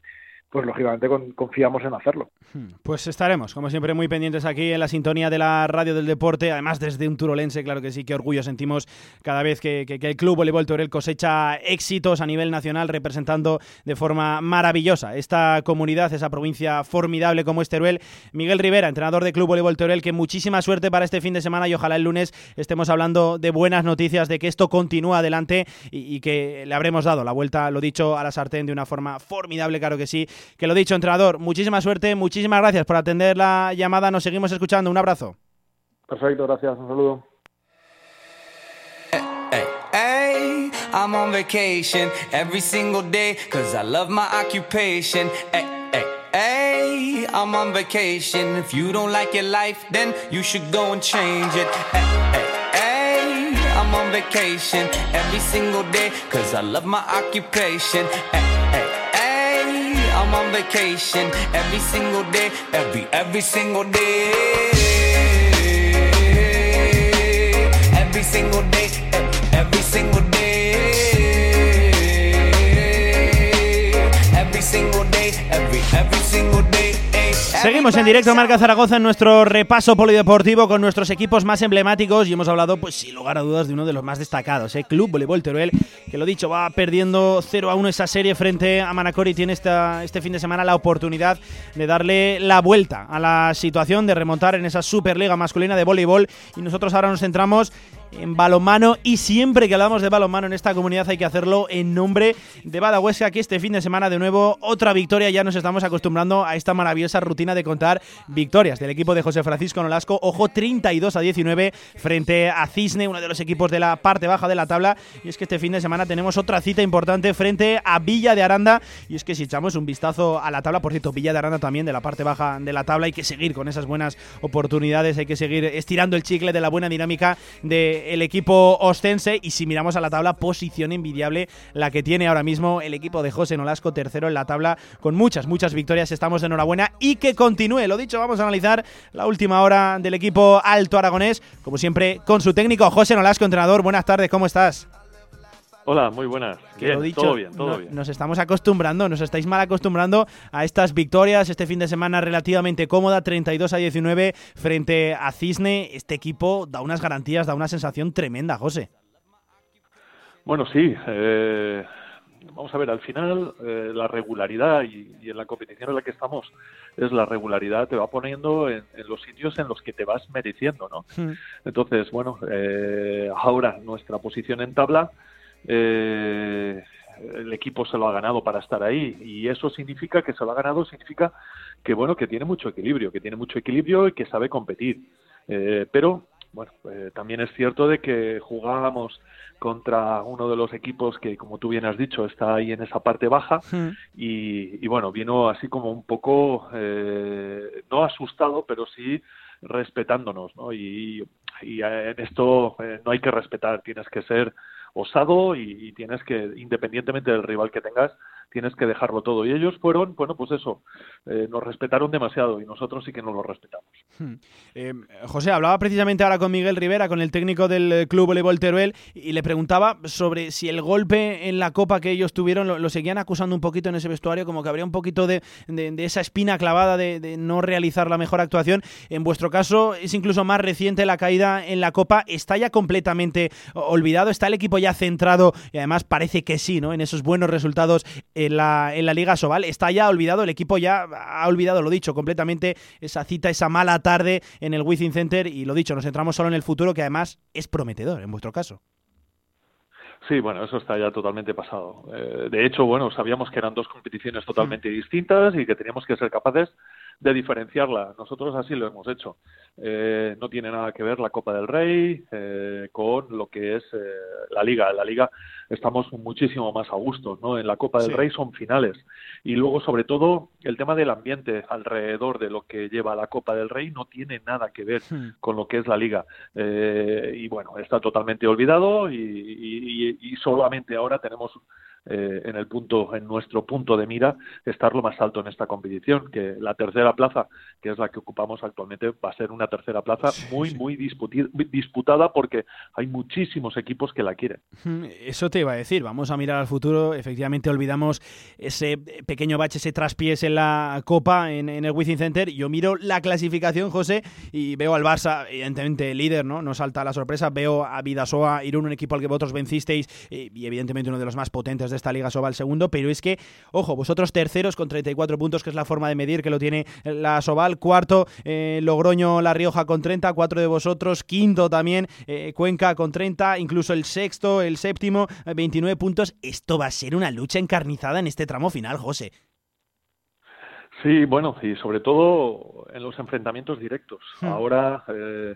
pues lógicamente confiamos en hacerlo. Hmm. Pues estaremos, como siempre, muy pendientes aquí en la sintonía de la radio del deporte, además desde un turolense, claro que sí, qué orgullo sentimos cada vez que, el Club Voleibol Torel cosecha éxitos a nivel nacional, representando de forma maravillosa esta comunidad, esa provincia formidable como es Teruel. Miguel Rivera, entrenador de Club Voleibol Torel, que muchísima suerte para este fin de semana y ojalá el lunes estemos hablando de buenas noticias, de que esto continúa adelante y, y que le habremos dado la vuelta, lo dicho, a la sartén de una forma formidable, claro que sí que lo dicho, entrenador, muchísima suerte, muchísimas gracias por atender la llamada, nos seguimos escuchando, un abrazo. Perfecto, gracias, un saludo. Hey, I'm on vacation every single day cause I love my occupation. Hey, hey, hey, I'm on vacation. If you don't like your life, then you should go and change it. Hey, hey, hey, I'm on vacation every single day cause I love my occupation. Hey, hey, I'm on vacation every single day, every, every single day. Every single day, every, every single day. Every single Seguimos en directo Marca Zaragoza en nuestro repaso polideportivo con nuestros equipos más emblemáticos y hemos hablado, pues sin lugar a dudas, de uno de los más destacados, ¿eh? Club Voleibol Teruel, que lo dicho, va perdiendo 0 a 1 esa serie frente a Manacor tiene esta, este fin de semana la oportunidad de darle la vuelta a la situación, de remontar en esa Superliga masculina de voleibol y nosotros ahora nos centramos en balonmano. Y siempre que hablamos de balonmano en esta comunidad hay que hacerlo en nombre de Badahuesca que este fin de semana de nuevo otra victoria, ya nos estamos acostumbrando a esta maravillosa rutina de contar victorias del equipo de José Francisco Nolasco, ojo 32 a 19 frente a Cisne, uno de los equipos de la parte baja de la tabla. Y es que este fin de semana tenemos otra cita importante frente a Villa de Aranda. Y es que si echamos un vistazo a la tabla, por cierto, Villa de Aranda también de la parte baja de la tabla, hay que seguir con esas buenas oportunidades, hay que seguir estirando el chicle de la buena dinámica de el equipo ostense. Y si miramos a la tabla, posición envidiable la que tiene ahora mismo el equipo de José Nolasco, tercero en la tabla, con muchas, muchas victorias. Estamos de enhorabuena y que continúe. Lo dicho, vamos a analizar la última hora del equipo alto aragonés, como siempre, con su técnico José Nolasco, entrenador. Buenas tardes, ¿cómo estás? Hola, muy buenas. Bien, todo bien, todo bien. Nos estamos acostumbrando, nos estáis mal acostumbrando a estas victorias este fin de semana relativamente cómoda, 32 a 19 frente a Cisne. Este equipo da unas garantías, da una sensación tremenda, José. Bueno, sí. Eh, vamos a ver, al final eh, la regularidad y, en la competición en la que estamos es la regularidad te va poniendo en, los sitios en los que te vas mereciendo, ¿no? Hmm. Entonces, bueno, eh, ahora nuestra posición en tabla eh, el equipo se lo ha ganado para estar ahí y eso significa que se lo ha ganado significa que bueno que tiene mucho equilibrio que tiene mucho equilibrio y que sabe competir eh, pero bueno eh, también es cierto de que jugábamos contra uno de los equipos que como tú bien has dicho está ahí en esa parte baja hmm. y, bueno vino así como un poco eh, no asustado pero sí respetándonos ¿no? y, y en esto no hay que respetar tienes que ser osado y, tienes que, independientemente del rival que tengas, tienes que dejarlo todo. Y ellos fueron, bueno, pues eso, eh, nos respetaron demasiado y nosotros sí que no lo respetamos. Hmm. Eh, José, hablaba precisamente ahora con Miguel Rivera, con el técnico del eh, Club Voleibol Teruel, y le preguntaba sobre si el golpe en la Copa que ellos tuvieron lo, seguían acusando un poquito en ese vestuario, como que habría un poquito de, esa espina clavada de, no realizar la mejor actuación. En vuestro caso, es incluso más reciente la caída en la Copa. ¿Está ya completamente olvidado? ¿Está el equipo ya centrado? Y además parece que sí, ¿no? En esos buenos resultados en la, en la Liga Sobal. Está ya olvidado, el equipo ya ha olvidado, lo dicho, completamente esa cita, esa mala tarde en el Wizzing Center y lo dicho, nos centramos solo en el futuro que además es prometedor en vuestro caso. Sí, bueno, eso está ya totalmente pasado. Eh, de hecho, bueno, sabíamos que eran dos competiciones totalmente distintas y que teníamos que ser capaces de diferenciarla. Nosotros así lo hemos hecho. Eh, no tiene nada que ver la Copa del Rey eh, con lo que es eh, la Liga. La Liga estamos muchísimo más a gusto, ¿no? En la Copa del Rey son finales. Y luego, sobre todo, el tema del ambiente alrededor de lo que lleva la Copa del Rey no tiene nada que ver hmm. con lo que es la Liga. y bueno, está totalmente olvidado y, y solamente ahora tenemos eh, en el punto, en nuestro punto de mira, estar lo más alto en esta competición, que la tercera plaza, que es la que ocupamos actualmente, va a ser una tercera plaza muy, muy disputada porque hay muchísimos equipos que la quieren. Eso te iba a decir, vamos a mirar al futuro, efectivamente olvidamos ese pequeño bache, ese traspiés en la Copa, en, el Wizzing Center, yo miro la clasificación, José, y veo al Barça, evidentemente líder, ¿no? No salta la sorpresa, veo a Vidasoa, Irún, un equipo al que vosotros vencisteis, y evidentemente uno de los más potentes de esta Liga Sobal segundo, pero es que, ojo, vosotros terceros con 34 puntos, que es la forma de medir que lo tiene la Sobal, cuarto eh, Logroño La Rioja con 30, cuatro de vosotros, quinto también eh, Cuenca con 30, incluso el sexto, el séptimo, 29 puntos. Esto va a ser una lucha encarnizada en este tramo final, José. Sí, bueno, y sobre todo en los enfrentamientos directos. Hmm. Ahora eh,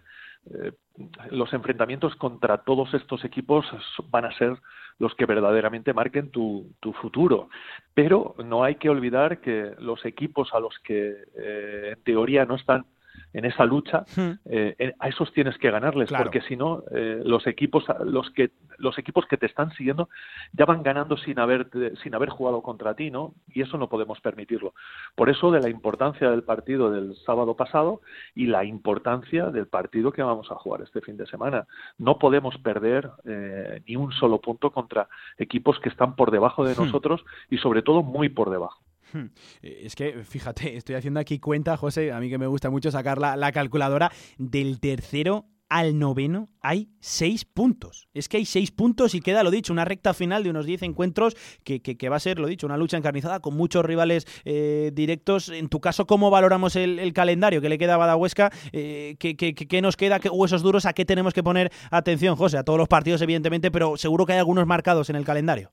los enfrentamientos contra todos estos equipos van a ser los que verdaderamente marquen tu, tu futuro. Pero no hay que olvidar que los equipos a los que eh, en teoría no están en esa lucha, hmm. eh, a esos tienes que ganarles, porque si no, eh, los equipos, los que los equipos que te están siguiendo ya van ganando sin haber sin haber jugado contra ti, ¿no? Y eso no podemos permitirlo. Por eso de la importancia del partido del sábado pasado y la importancia del partido que vamos a jugar este fin de semana. No podemos perder eh, ni un solo punto contra equipos que están por debajo de hmm. nosotros y sobre todo muy por debajo. Hmm. Eh, es que, fíjate, estoy haciendo aquí cuenta, José, a mí que me gusta mucho sacar la, calculadora, del tercero al noveno hay seis puntos. Es que hay seis puntos y queda, lo dicho, una recta final de unos diez encuentros que, va a ser, lo dicho, una lucha encarnizada con muchos rivales eh, directos. En tu caso, ¿cómo valoramos el, calendario que le queda a Badahuesca? Eh, ¿qué, qué, nos queda? ¿Qué huesos duros? ¿A qué tenemos que poner atención, José? A todos los partidos, evidentemente, pero seguro que hay algunos marcados en el calendario.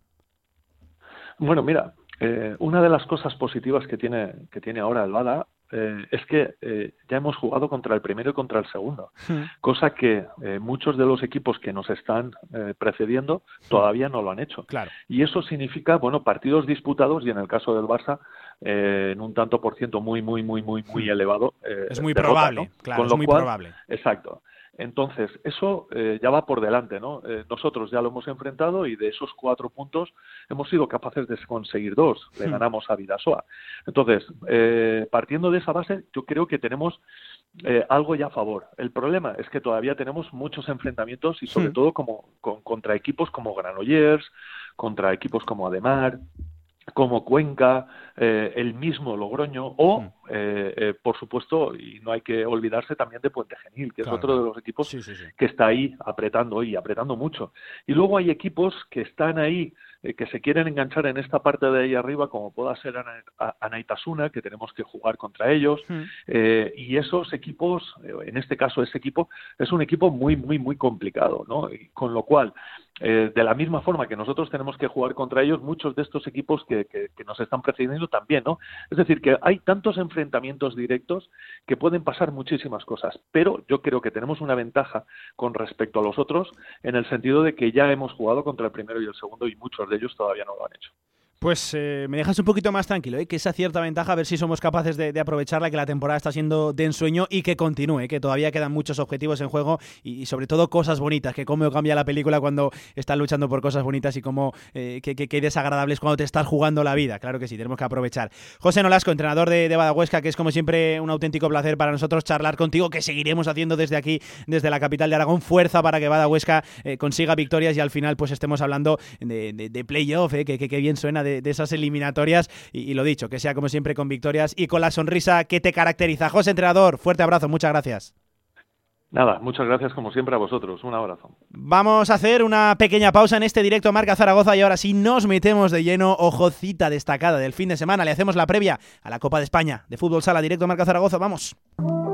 Bueno, mira, eh, una de las cosas positivas que tiene, que tiene ahora el Bada eh, es que eh, ya hemos jugado contra el primero y contra el segundo, hmm. cosa que muchos de los equipos que nos están precediendo todavía no lo han hecho. Claro. Y eso significa, bueno, partidos disputados y en el caso del Barça, en un tanto por ciento muy, muy, muy, muy, muy hmm. elevado. es muy probable, claro, es muy probable. Exacto. Entonces, eso eh, ya va por delante, ¿no? Eh, nosotros ya lo hemos enfrentado y de esos cuatro puntos hemos sido capaces de conseguir dos. Le hmm. ganamos a Vidasoa. Entonces, eh, partiendo de esa base, yo creo que tenemos algo ya a favor. El problema es que todavía tenemos muchos enfrentamientos y sobre hmm. todo como, contra equipos como Granollers, contra equipos como Ademar, como Cuenca, eh, el mismo Logroño o, mm. eh, eh, por supuesto, y no hay que olvidarse también de Puente Genil, que es otro de los equipos que está ahí apretando y apretando mucho. Y luego hay equipos que están ahí eh, que se quieren enganchar en esta parte de ahí arriba, como pueda ser Anaitasuna, que tenemos que jugar contra ellos, eh, y esos equipos, en este caso ese equipo, es un equipo muy, muy, muy complicado, ¿no? Y con lo cual, de la misma forma que nosotros tenemos que jugar contra ellos, muchos de estos equipos que, que, nos están precediendo también, ¿no? Es decir, que hay tantos enfrentamientos directos que pueden pasar muchísimas cosas, pero yo creo que tenemos una ventaja con respecto a los otros en el sentido de que ya hemos jugado contra el primero y el segundo y muchos de ellos todavía no lo han hecho. Pues eh, me dejas un poquito más tranquilo, ¿eh? que esa cierta ventaja, a ver si somos capaces de, aprovecharla, que la temporada está siendo de ensueño y que continúe, que todavía quedan muchos objetivos en juego y, sobre todo cosas bonitas, que cómo cambia la película cuando estás luchando por cosas bonitas y cómo eh, que, que, desagradables cuando te estás jugando la vida. Claro que sí, tenemos que aprovechar. José Nolasco, entrenador de, de Badahuesca, que es como siempre un auténtico placer para nosotros charlar contigo, que seguiremos haciendo desde aquí, desde la capital de Aragón. Fuerza para que Badahuesca eh, consiga victorias y al final pues estemos hablando de, de, playoff, que, que, bien suena de, de esas eliminatorias y, lo dicho, que sea como siempre con victorias y con la sonrisa que te caracteriza. José, entrenador, fuerte abrazo, muchas gracias. Nada, muchas gracias como siempre a vosotros. Un abrazo. Vamos a hacer una pequeña pausa en este directo Marca Zaragoza y ahora sí nos metemos de lleno. Ojo, cita destacada del fin de semana. Le hacemos la previa a la Copa de España de Fútbol Sala Directo Marca Zaragoza. Vamos.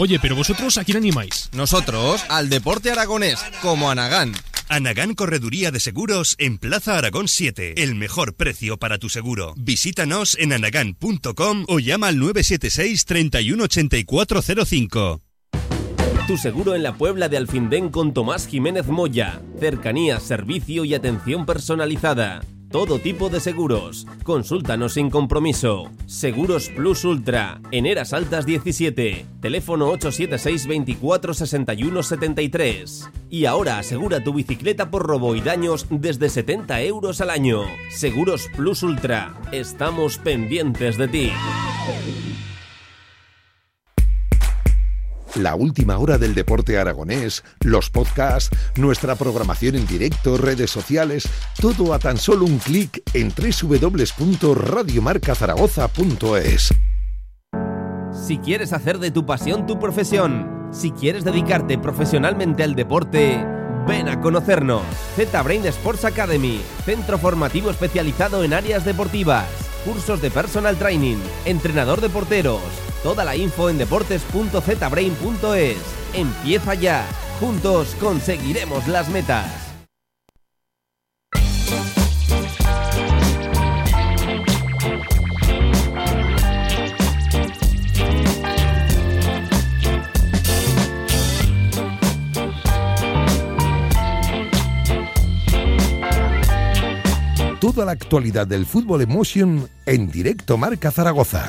Oye, pero vosotros a quién animáis? Nosotros al deporte aragonés, como Anagán. Anagán Correduría de Seguros en Plaza Aragón 7. El mejor precio para tu seguro. Visítanos en anagán.com o llama al 976 318405. Tu seguro en la Puebla de Alfindén con Tomás Jiménez Moya. Cercanía, servicio y atención personalizada todo tipo de seguros. Consúltanos sin compromiso. Seguros Plus Ultra, en Eras Altas 17, teléfono 876 24 61 73. Y ahora asegura tu bicicleta por robo y daños desde 70 euros al año. Seguros Plus Ultra, estamos pendientes de ti. La última hora del deporte aragonés, los podcasts, nuestra programación en directo, redes sociales, todo a tan solo un clic en www.radiomarcazaragoza.es. Si quieres hacer de tu pasión tu profesión, si quieres dedicarte profesionalmente al deporte, ven a conocernos. Z-Brain Sports Academy, centro formativo especializado en áreas deportivas, cursos de personal training, entrenador de porteros Toda la info en deportes.zbrain.es. Empieza ya. Juntos conseguiremos las metas. Toda la actualidad del fútbol emotion en directo Marca Zaragoza.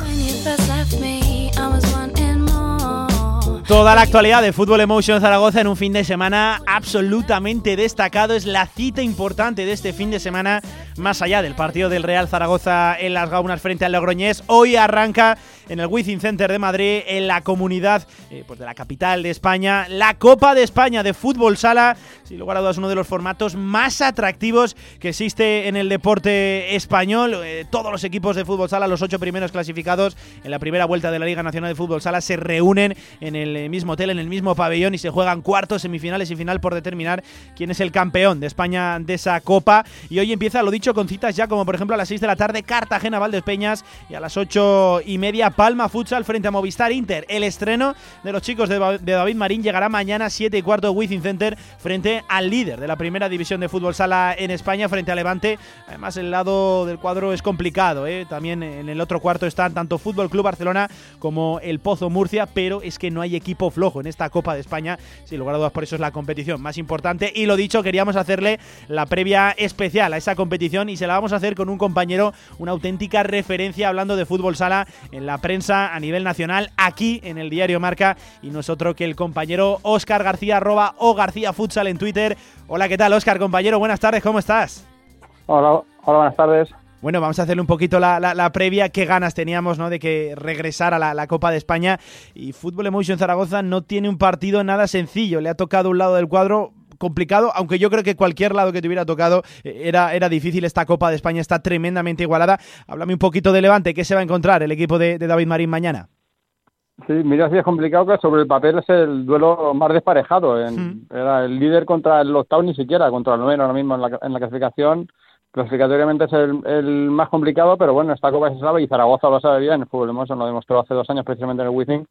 Toda la actualidad de Fútbol Emotion Zaragoza en un fin de semana absolutamente destacado. Es la cita importante de este fin de semana, más allá del partido del Real Zaragoza en las Gaunas frente al Logroñés. Hoy arranca en el Wizzing Center de Madrid, en la comunidad eh, pues de la capital de España, la Copa de España de Fútbol Sala. Sin lugar a dudas, uno de los formatos más atractivos que existe en el deporte español. Eh, todos los equipos de Fútbol Sala, los ocho primeros clasificados en la primera vuelta de la Liga Nacional de Fútbol Sala, se reúnen en el mismo hotel, en el mismo pabellón y se juegan cuartos, semifinales y final por determinar quién es el campeón de España de esa Copa. Y hoy empieza, lo dicho, con citas ya como por ejemplo a las 6 de la tarde Cartagena Valdespeñas y a las 8 y media Palma Futsal frente a Movistar Inter. El estreno de los chicos de, David Marín llegará mañana 7 y cuarto Wizzing Center frente al líder de la primera división de fútbol sala en España frente a Levante. Además el lado del cuadro es complicado. ¿eh? También en el otro cuarto están tanto Fútbol Club Barcelona como el Pozo Murcia, pero es que no hay equipo flojo en esta Copa de España. Sin lugar a dudas por eso es la competición más importante. Y lo dicho, queríamos hacerle la previa especial a esa competición y se la vamos a hacer con un compañero, una auténtica referencia hablando de fútbol sala en la prensa a nivel nacional aquí en el diario Marca y nosotros que el compañero Oscar García o García Futsal en Twitter. Hola, ¿qué tal Oscar, compañero? Buenas tardes, ¿cómo estás? Hola buenas tardes. Bueno, vamos a hacerle un poquito la, previa. Qué ganas teníamos ¿no? de que regresara la, la Copa de España. Y Fútbol Emotion Zaragoza no tiene un partido nada sencillo. Le ha tocado un lado del cuadro complicado, aunque yo creo que cualquier lado que te hubiera tocado eh, era, era difícil. Esta Copa de España está tremendamente igualada. Háblame un poquito de Levante, ¿qué se va a encontrar el equipo de, David Marín mañana? Sí, mira, sí es complicado que sobre el papel es el duelo más desparejado. En, Era el líder contra el octavo ni siquiera, contra el noveno ahora mismo en la, en la clasificación. Clasificatoriamente es el, más complicado, pero bueno, esta Copa se sabe y Zaragoza lo sabe bien. El fútbol hemos lo demostró hace dos años precisamente en el Wizzing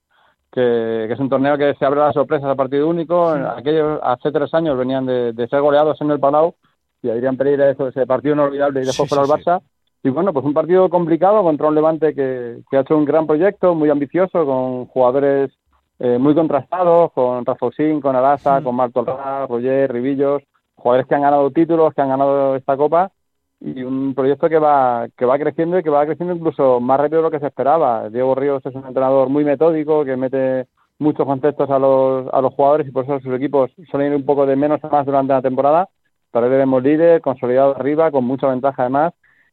que, es un torneo que se abre las sorpresas a partido único. Aquellos hace tres años venían de, ser goleados en el Palau y Adrián Pereira eso, ese partido inolvidable y después sí, el Barça. Y bueno, pues un partido complicado contra un Levante que, ha hecho un gran proyecto, muy ambicioso, con jugadores eh, muy contrastados, con Rafosín, con Arasa, con Marto Roger, Ribillos, jugadores que han ganado títulos, que han ganado esta Copa y un proyecto que va que va creciendo y que va creciendo incluso más rápido de lo que se esperaba. Diego Ríos es un entrenador muy metódico que mete muchos conceptos a los, a los jugadores y por eso sus equipos suelen ir un poco de menos a más durante la temporada. Pero hoy veremos líder, consolidado arriba, con mucha ventaja además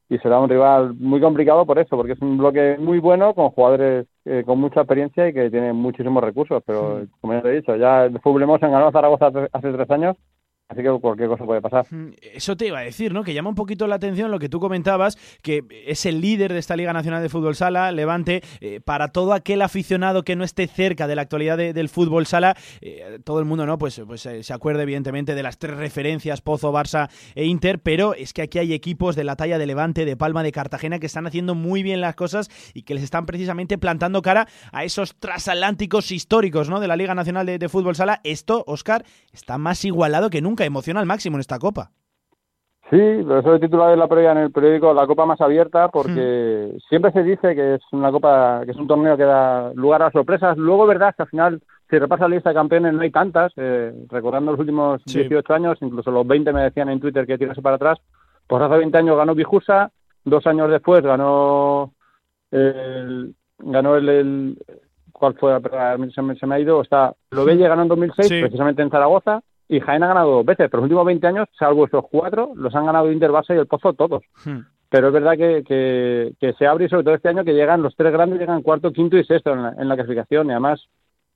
y será un rival muy complicado por eso, porque es un bloque muy bueno con jugadores eh, con mucha experiencia y que tienen muchísimos recursos. Pero como ya te he dicho, ya el fútbol hemos ganado a Zaragoza hace tres años Así que cualquier cosa puede pasar. Eso te iba a decir, ¿no? Que llama un poquito la atención lo que tú comentabas, que es el líder de esta Liga Nacional de Fútbol Sala, Levante, eh, para todo aquel aficionado que no esté cerca de la actualidad del fútbol sala, eh, todo el mundo, ¿no? Pues, pues eh, se acuerda evidentemente de las tres referencias, Pozo, Barça e Inter, pero es que aquí hay equipos de la talla de Levante, de Palma, de Cartagena, que están haciendo muy bien las cosas y que les están precisamente plantando cara a esos transatlánticos históricos, ¿no? De la Liga Nacional de, de Fútbol Sala. Esto, Oscar, está más igualado que nunca nunca, emociona al máximo en esta Copa. Sí, pero eso he titulado en la previa en el periódico La Copa Más Abierta porque siempre se dice que es una Copa, que es un torneo que da lugar a sorpresas. Luego, verdad, que al final, si repasa la lista de campeones, no hay tantas. Eh, recordando los últimos 18 años, incluso los 20 me decían en Twitter que tirase para atrás. Pues hace 20 años ganó Bijusa, dos años después ganó el, ganó el, ¿cuál fue? Se me, se me ha ido, está, lo ganó en 2006, precisamente en Zaragoza, y Jaén ha ganado dos veces, pero los últimos 20 años, salvo esos cuatro, los han ganado Inter, Barça y el Pozo todos. Hmm. Pero es verdad que, que, se abre y sobre todo este año que llegan los tres grandes, llegan cuarto, quinto y sexto en la, en la clasificación. Y además,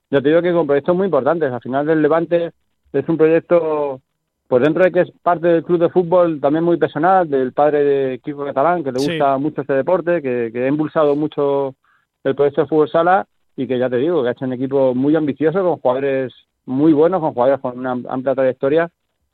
yo te digo que con proyectos muy importantes. Al final del Levante es un proyecto, pues dentro de que es parte del club de fútbol también muy personal, del padre de Kiko Catalán, que le gusta mucho este deporte, que, que ha impulsado mucho el proyecto de fútbol sala y que ya te digo, que ha hecho un equipo muy ambicioso con jugadores muy buenos, con jugadores con una amplia trayectoria.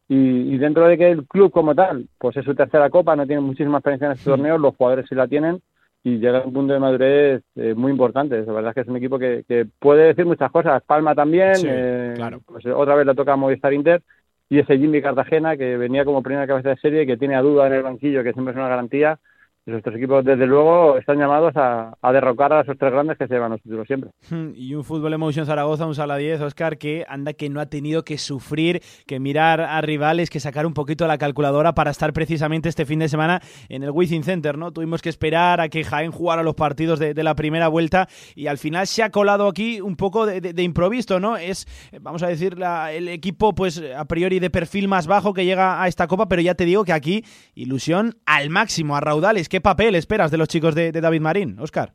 Y, dentro de que el club como tal, pues es su tercera copa, no tiene muchísima experiencia en este torneo, los jugadores sí la tienen y llega a un punto de madurez eh, muy importante. La verdad es que es un equipo que, puede decir muchas cosas. Palma también, eh, pues otra vez le toca a Movistar Inter y ese Jimmy Cartagena que venía como primera cabeza de serie, que tiene a duda en el banquillo, que siempre es una garantía esos tres equipos, desde luego, están llamados a, derrocar a esos tres grandes que se llevan los títulos siempre. Y un Fútbol Emotion Zaragoza, un Sala 10, Oscar, que anda que no ha tenido que sufrir, que mirar a rivales, que sacar un poquito la calculadora para estar precisamente este fin de semana en el Wizzing Center, ¿no? Tuvimos que esperar a que Jaén jugara los partidos de, la primera vuelta y al final se ha colado aquí un poco de, improviso, ¿no? Es, vamos a decir, el equipo, pues a priori de perfil más bajo que llega a esta copa, pero ya te digo que aquí ilusión al máximo, a raudales. ¿Qué papel esperas de los chicos de, David Marín, Oscar?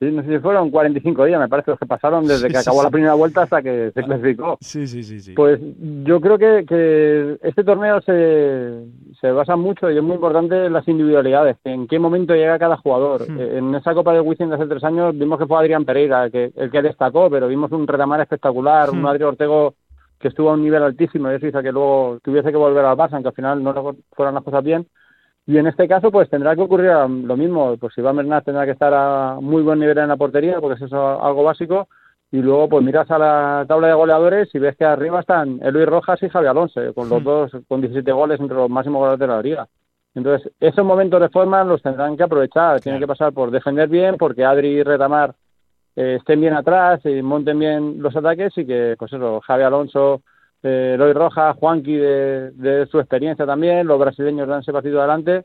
Sí, no sé si fueron 45 días, me parece, los que pasaron desde que acabó la primera vuelta hasta que se clasificó. Sí, sí, sí. sí. Pues yo creo que, este torneo se, se, basa mucho y es muy importante en las individualidades, en qué momento llega cada jugador. Hmm. Eh, en esa Copa de Wizzing de hace tres años vimos que fue Adrián Pereira que, el que destacó, pero vimos un retamar espectacular, un hmm. Adrián Ortego que estuvo a un nivel altísimo y eso hizo que luego tuviese que volver al Barça, aunque al final no fueran las cosas bien y en este caso, pues tendrá que ocurrir lo mismo. Pues Iván Bernat tendrá que estar a muy buen nivel en la portería, porque eso es algo básico. Y luego, pues miras a la tabla de goleadores y ves que arriba están Eloy Rojas y Javier Alonso, con los hmm. dos con 17 goles entre los máximos goles de la liga. Entonces, esos momentos de forma los tendrán que aprovechar. Tienen que pasar por defender bien, porque Adri y Retamar eh, estén bien atrás y monten bien los ataques y que, pues eso, Javier Alonso eh, Eloy Rojas, Juanqui de, de, su experiencia también, los brasileños dan ese partido adelante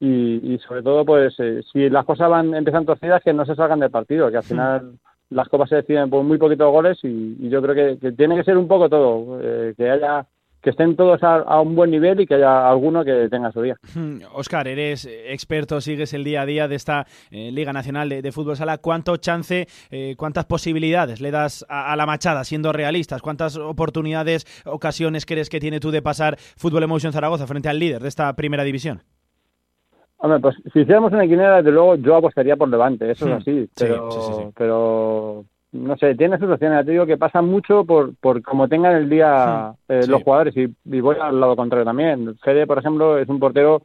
y, sobre todo, pues eh, si las cosas van empiezan torcidas, que no se salgan del partido, que al final las copas se deciden por muy poquitos goles y, yo creo que, tiene que ser un poco todo, eh, que haya que estén todos a, un buen nivel y que haya alguno que tenga su día. Oscar, eres experto, sigues el día a día de esta eh, Liga Nacional de, Fútbol Sala. ¿Cuánto chance, eh, cuántas posibilidades le das a, la machada, siendo realistas? ¿Cuántas oportunidades, ocasiones crees que tiene tú de pasar Fútbol Emotion Zaragoza frente al líder de esta primera división? Hombre, pues si hiciéramos una quiniela, desde luego yo apostaría por Levante, eso es hmm. así, pero, pero no sé, tiene situaciones, te digo que pasa mucho por, por cómo tengan el día eh, los jugadores y, voy al lado contrario también. Fede, por ejemplo, es un portero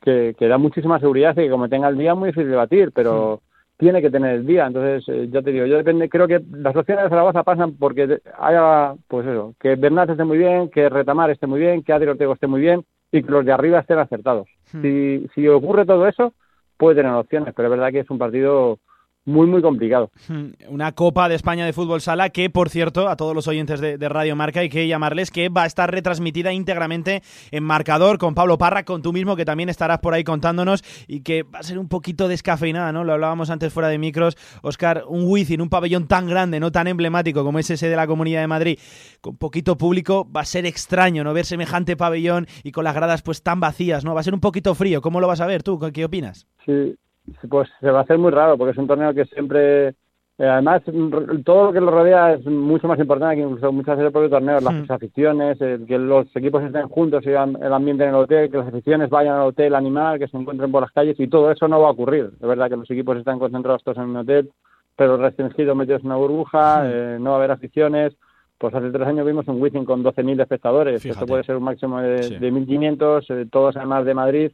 que, que da muchísima seguridad y que como tenga el día muy difícil de batir, pero tiene que tener el día. Entonces, eh, yo te digo, yo depende, creo que las opciones de Zaragoza pasan porque haya, pues eso, que Bernat esté muy bien, que Retamar esté muy bien, que Adri Ortego esté muy bien y que los de arriba estén acertados. Si, si ocurre todo eso, puede tener opciones, pero es verdad que es un partido muy, muy complicado. Una Copa de España de Fútbol Sala que, por cierto, a todos los oyentes de, Radio Marca hay que llamarles que va a estar retransmitida íntegramente en marcador con Pablo Parra, con tú mismo, que también estarás por ahí contándonos y que va a ser un poquito descafeinada, ¿no? Lo hablábamos antes fuera de micros. Oscar, un Wizzing, un pabellón tan grande, no tan emblemático como es ese de la Comunidad de Madrid, con poquito público, va a ser extraño, ¿no? Ver semejante pabellón y con las gradas pues tan vacías, ¿no? Va a ser un poquito frío. ¿Cómo lo vas a ver tú? ¿Qué opinas? Sí, pues se va a hacer muy raro porque es un torneo que siempre eh, además todo lo que lo rodea es mucho más importante que incluso muchas veces el propio torneo las hmm. aficiones que los equipos estén juntos y el ambiente en el hotel que las aficiones vayan al hotel animal que se encuentren por las calles y todo eso no va a ocurrir es verdad que los equipos están concentrados todos en un hotel pero restringidos metidos en una burbuja hmm. eh, no va a haber aficiones pues hace tres años vimos un Wizzing con 12.000 espectadores esto puede ser un máximo de, de 1.500 eh, todos además de Madrid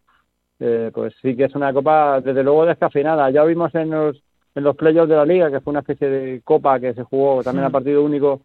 eh, pues sí que es una copa desde luego descafeinada. Ya vimos en los, en los playoffs de la liga, que fue una especie de copa que se jugó también a partido único,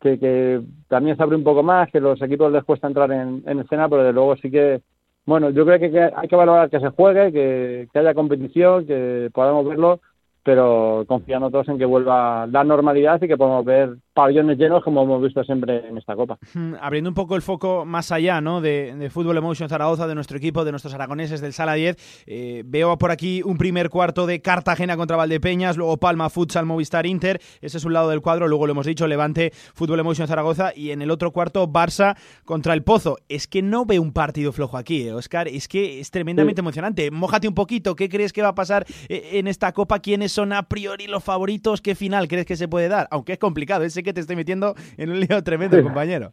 que, también se abre un poco más, que los equipos les cuesta entrar en, en escena, pero de luego sí que, bueno, yo creo que, hay que valorar que se juegue, que, que haya competición, que podamos verlo pero confiando todos en que vuelva la normalidad y que podamos ver pabellones llenos como hemos visto siempre en esta Copa. Abriendo un poco el foco más allá ¿no? de, Fútbol Emotion Zaragoza, de nuestro equipo, de nuestros aragoneses del Sala 10, eh, veo por aquí un primer cuarto de Cartagena contra Valdepeñas, luego Palma Futsal Movistar Inter, ese es un lado del cuadro, luego lo hemos dicho, Levante Fútbol Emotion Zaragoza y en el otro cuarto Barça contra el Pozo. Es que no veo un partido flojo aquí, Oscar, eh, es que es tremendamente emocionante. Mójate un poquito, ¿qué crees que va a pasar eh, en esta Copa? ¿Quiénes son a priori los favoritos? ¿Qué final crees que se puede dar? Aunque es complicado, sé que te estoy metiendo en un lío tremendo, compañero.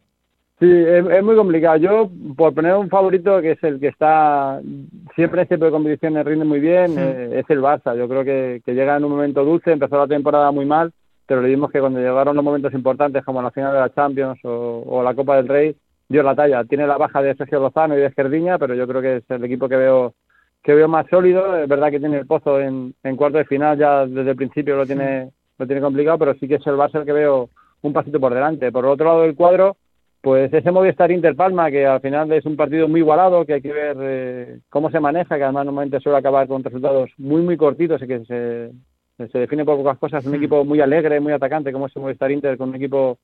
Sí, es, muy complicado. Yo, por poner un favorito, que es el que está siempre en este tipo de competiciones, rinde muy bien, eh, es el Barça. Yo creo que, llega en un momento dulce, empezó la temporada muy mal, pero le vimos que cuando llegaron los momentos importantes, como la final de la Champions o, la Copa del Rey, dio la talla. Tiene la baja de Sergio Lozano y de Esquerdiña, pero yo creo que es el equipo que veo que veo más sólido. Es verdad que tiene el pozo en, en cuarto de final, ya desde el principio lo tiene, lo tiene complicado, pero sí que es el Barça el que veo un pasito por delante. Por el otro lado del cuadro, pues ese Movistar Inter Palma, que al final es un partido muy igualado, que hay que ver eh, cómo se maneja, que además normalmente suele acabar con resultados muy, muy cortitos y que se, se define por pocas cosas. Un hmm. equipo muy alegre, muy atacante, como es el Movistar Inter, con un equipo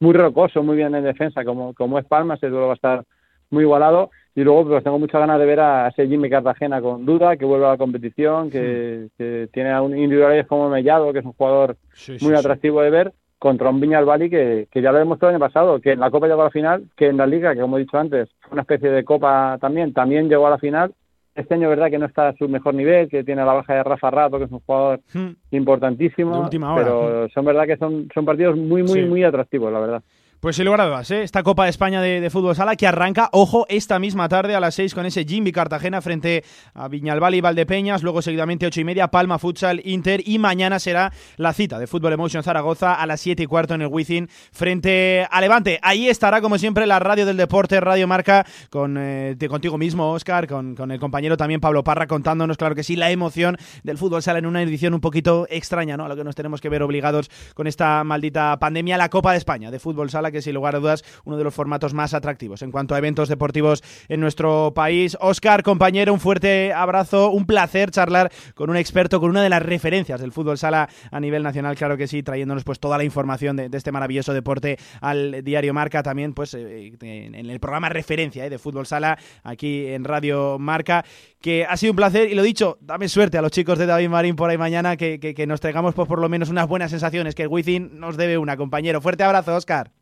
muy rocoso, muy bien en defensa, como, como es Palma, ese duelo va a estar muy igualado. Y luego pues tengo muchas ganas de ver a ese Jimmy Cartagena con duda, que vuelva a la competición, que, hmm. tiene a un individuales como Mellado, que es un jugador muy atractivo de ver, contra un Viñalbali que, que ya lo demostró el año pasado, que en la Copa llegó a la final, que en la Liga, que como he dicho antes, fue una especie de Copa también, también llegó a la final. Este año, verdad, que no está a su mejor nivel, que tiene la baja de Rafa Rato, que es un jugador hmm. importantísimo, pero hmm. son verdad que son, son partidos muy, muy, muy atractivos, la verdad. Pues sin lugar a dudas, ¿eh? esta Copa de España de, Fútbol Sala que arranca, ojo, esta misma tarde a las 6 con ese Jimmy Cartagena frente a Viñalbal y Valdepeñas, luego seguidamente 8 y media Palma Futsal Inter y mañana será la cita de Fútbol Emotion Zaragoza a las 7 y cuarto en el Wizzing frente a Levante. Ahí estará como siempre la radio del deporte, Radio Marca, con eh, contigo mismo, Oscar, con, con, el compañero también Pablo Parra contándonos, claro que sí, la emoción del Fútbol Sala en una edición un poquito extraña, ¿no? A lo que nos tenemos que ver obligados con esta maldita pandemia, la Copa de España de Fútbol Sala que sin lugar a dudas uno de los formatos más atractivos en cuanto a eventos deportivos en nuestro país. Oscar, compañero, un fuerte abrazo, un placer charlar con un experto, con una de las referencias del fútbol sala a nivel nacional, claro que sí, trayéndonos pues toda la información de, este maravilloso deporte al diario Marca, también pues eh, en el programa referencia eh, de fútbol sala aquí en Radio Marca, que ha sido un placer y lo dicho, dame suerte a los chicos de David Marín por ahí mañana, que, nos traigamos pues, por lo menos unas buenas sensaciones, que el Wizzing nos debe una, compañero. Fuerte abrazo, Oscar.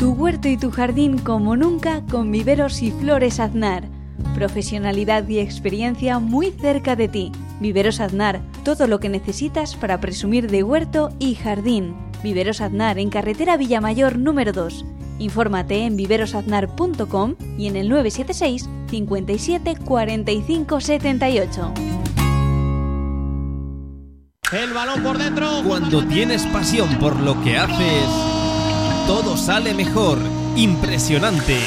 Tu huerto y tu jardín como nunca con viveros y flores Aznar. Profesionalidad y experiencia muy cerca de ti. Viveros Aznar, todo lo que necesitas para presumir de huerto y jardín. Viveros Aznar en carretera Villamayor número 2. Infórmate en viverosaznar.com y en el 976 57 45 78. El balón por dentro. Cuando tienes pasión por lo que haces todo sale mejor. Impresionante.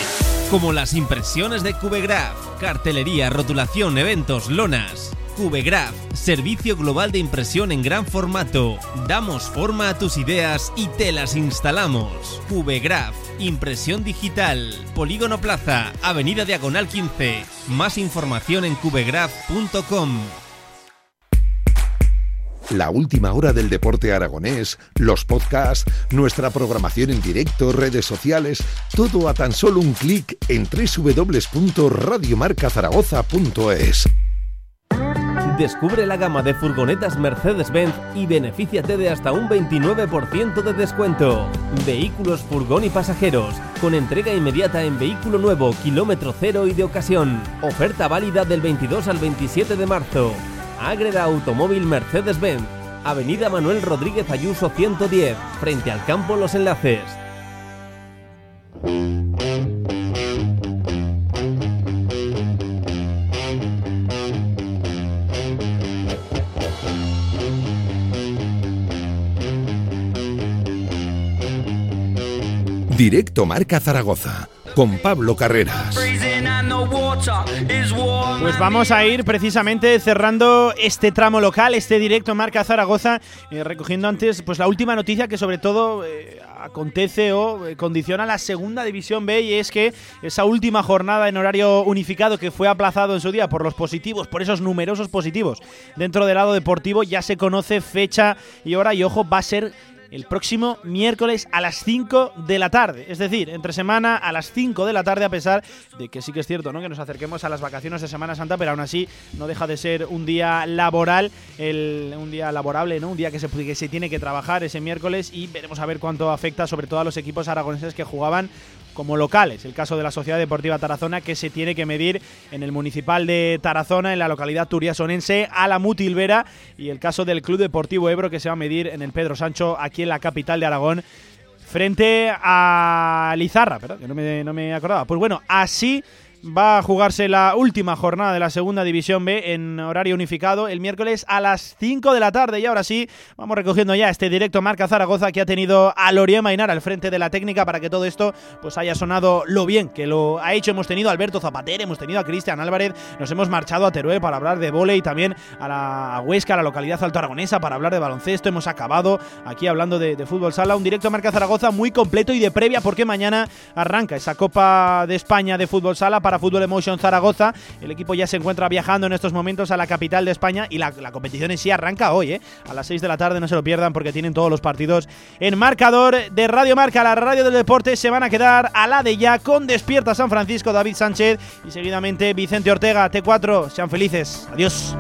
Como las impresiones de Cubegraph. Cartelería, rotulación, eventos, lonas. Cubegraph, servicio global de impresión en gran formato. Damos forma a tus ideas y te las instalamos. Cubegraph, impresión digital. Polígono Plaza, Avenida Diagonal 15. Más información en cubegraph.com la última hora del deporte aragonés, los podcasts, nuestra programación en directo, redes sociales, todo a tan solo un clic en www.radiomarcazaragoza.es. Descubre la gama de furgonetas Mercedes-Benz y benefíciate de hasta un 29% de descuento. Vehículos, furgón y pasajeros, con entrega inmediata en vehículo nuevo, kilómetro cero y de ocasión. Oferta válida del 22 al 27 de marzo. Ágreda Automóvil Mercedes-Benz, Avenida Manuel Rodríguez Ayuso 110, frente al campo Los Enlaces. Directo Marca Zaragoza, con Pablo Carreras. Pues vamos a ir precisamente cerrando este tramo local, este directo Marca Zaragoza, eh, recogiendo antes pues la última noticia que sobre todo eh, acontece o eh, condiciona la segunda división B y es que esa última jornada en horario unificado que fue aplazado en su día por los positivos, por esos numerosos positivos dentro del lado deportivo, ya se conoce fecha y hora y ojo, va a ser el próximo miércoles a las 5 de la tarde. Es decir, entre semana a las 5 de la tarde, a pesar de que sí que es cierto ¿no? que nos acerquemos a las vacaciones de Semana Santa, pero aún así no deja de ser un día laboral, un día laborable, ¿no? un día que se tiene que trabajar ese miércoles y veremos a ver cuánto afecta sobre todo a los equipos aragoneses que jugaban como locales. El caso de la Sociedad Deportiva Tarazona que se tiene que medir en el municipal de Tarazona, en la localidad turiasonense, a la Mutilvera. Y el caso del Club Deportivo Ebro que se va a medir en el Pedro Sancho, aquí en la capital de Aragón, frente a Lizarra, ¿verdad? que no me, no me acordaba. Pues bueno, así va a jugarse la última jornada de la Segunda División B en horario unificado el miércoles a las 5 de la tarde. Y ahora sí, vamos recogiendo ya este directo Marca Zaragoza que ha tenido a Loria Mainar al frente de la técnica para que todo esto pues haya sonado lo bien que lo ha hecho. Hemos tenido a Alberto Zapater, hemos tenido a Cristian Álvarez, nos hemos marchado a Teruel para hablar de vole y también a la Huesca, a la localidad alto aragonesa, para hablar de baloncesto. Hemos acabado aquí hablando de, de fútbol sala. Un directo Marca Zaragoza muy completo y de previa porque mañana arranca esa Copa de España de fútbol sala para Fútbol Emotion Zaragoza. El equipo ya se encuentra viajando en estos momentos a la capital de España y la, competición en sí arranca hoy, ¿eh? A las 6 de la tarde, no se lo pierdan porque tienen todos los partidos en marcador de Radio Marca, la radio del deporte. Se van a quedar a la de ya con Despierta San Francisco, David Sánchez y seguidamente Vicente Ortega, T4. Sean felices. Adiós.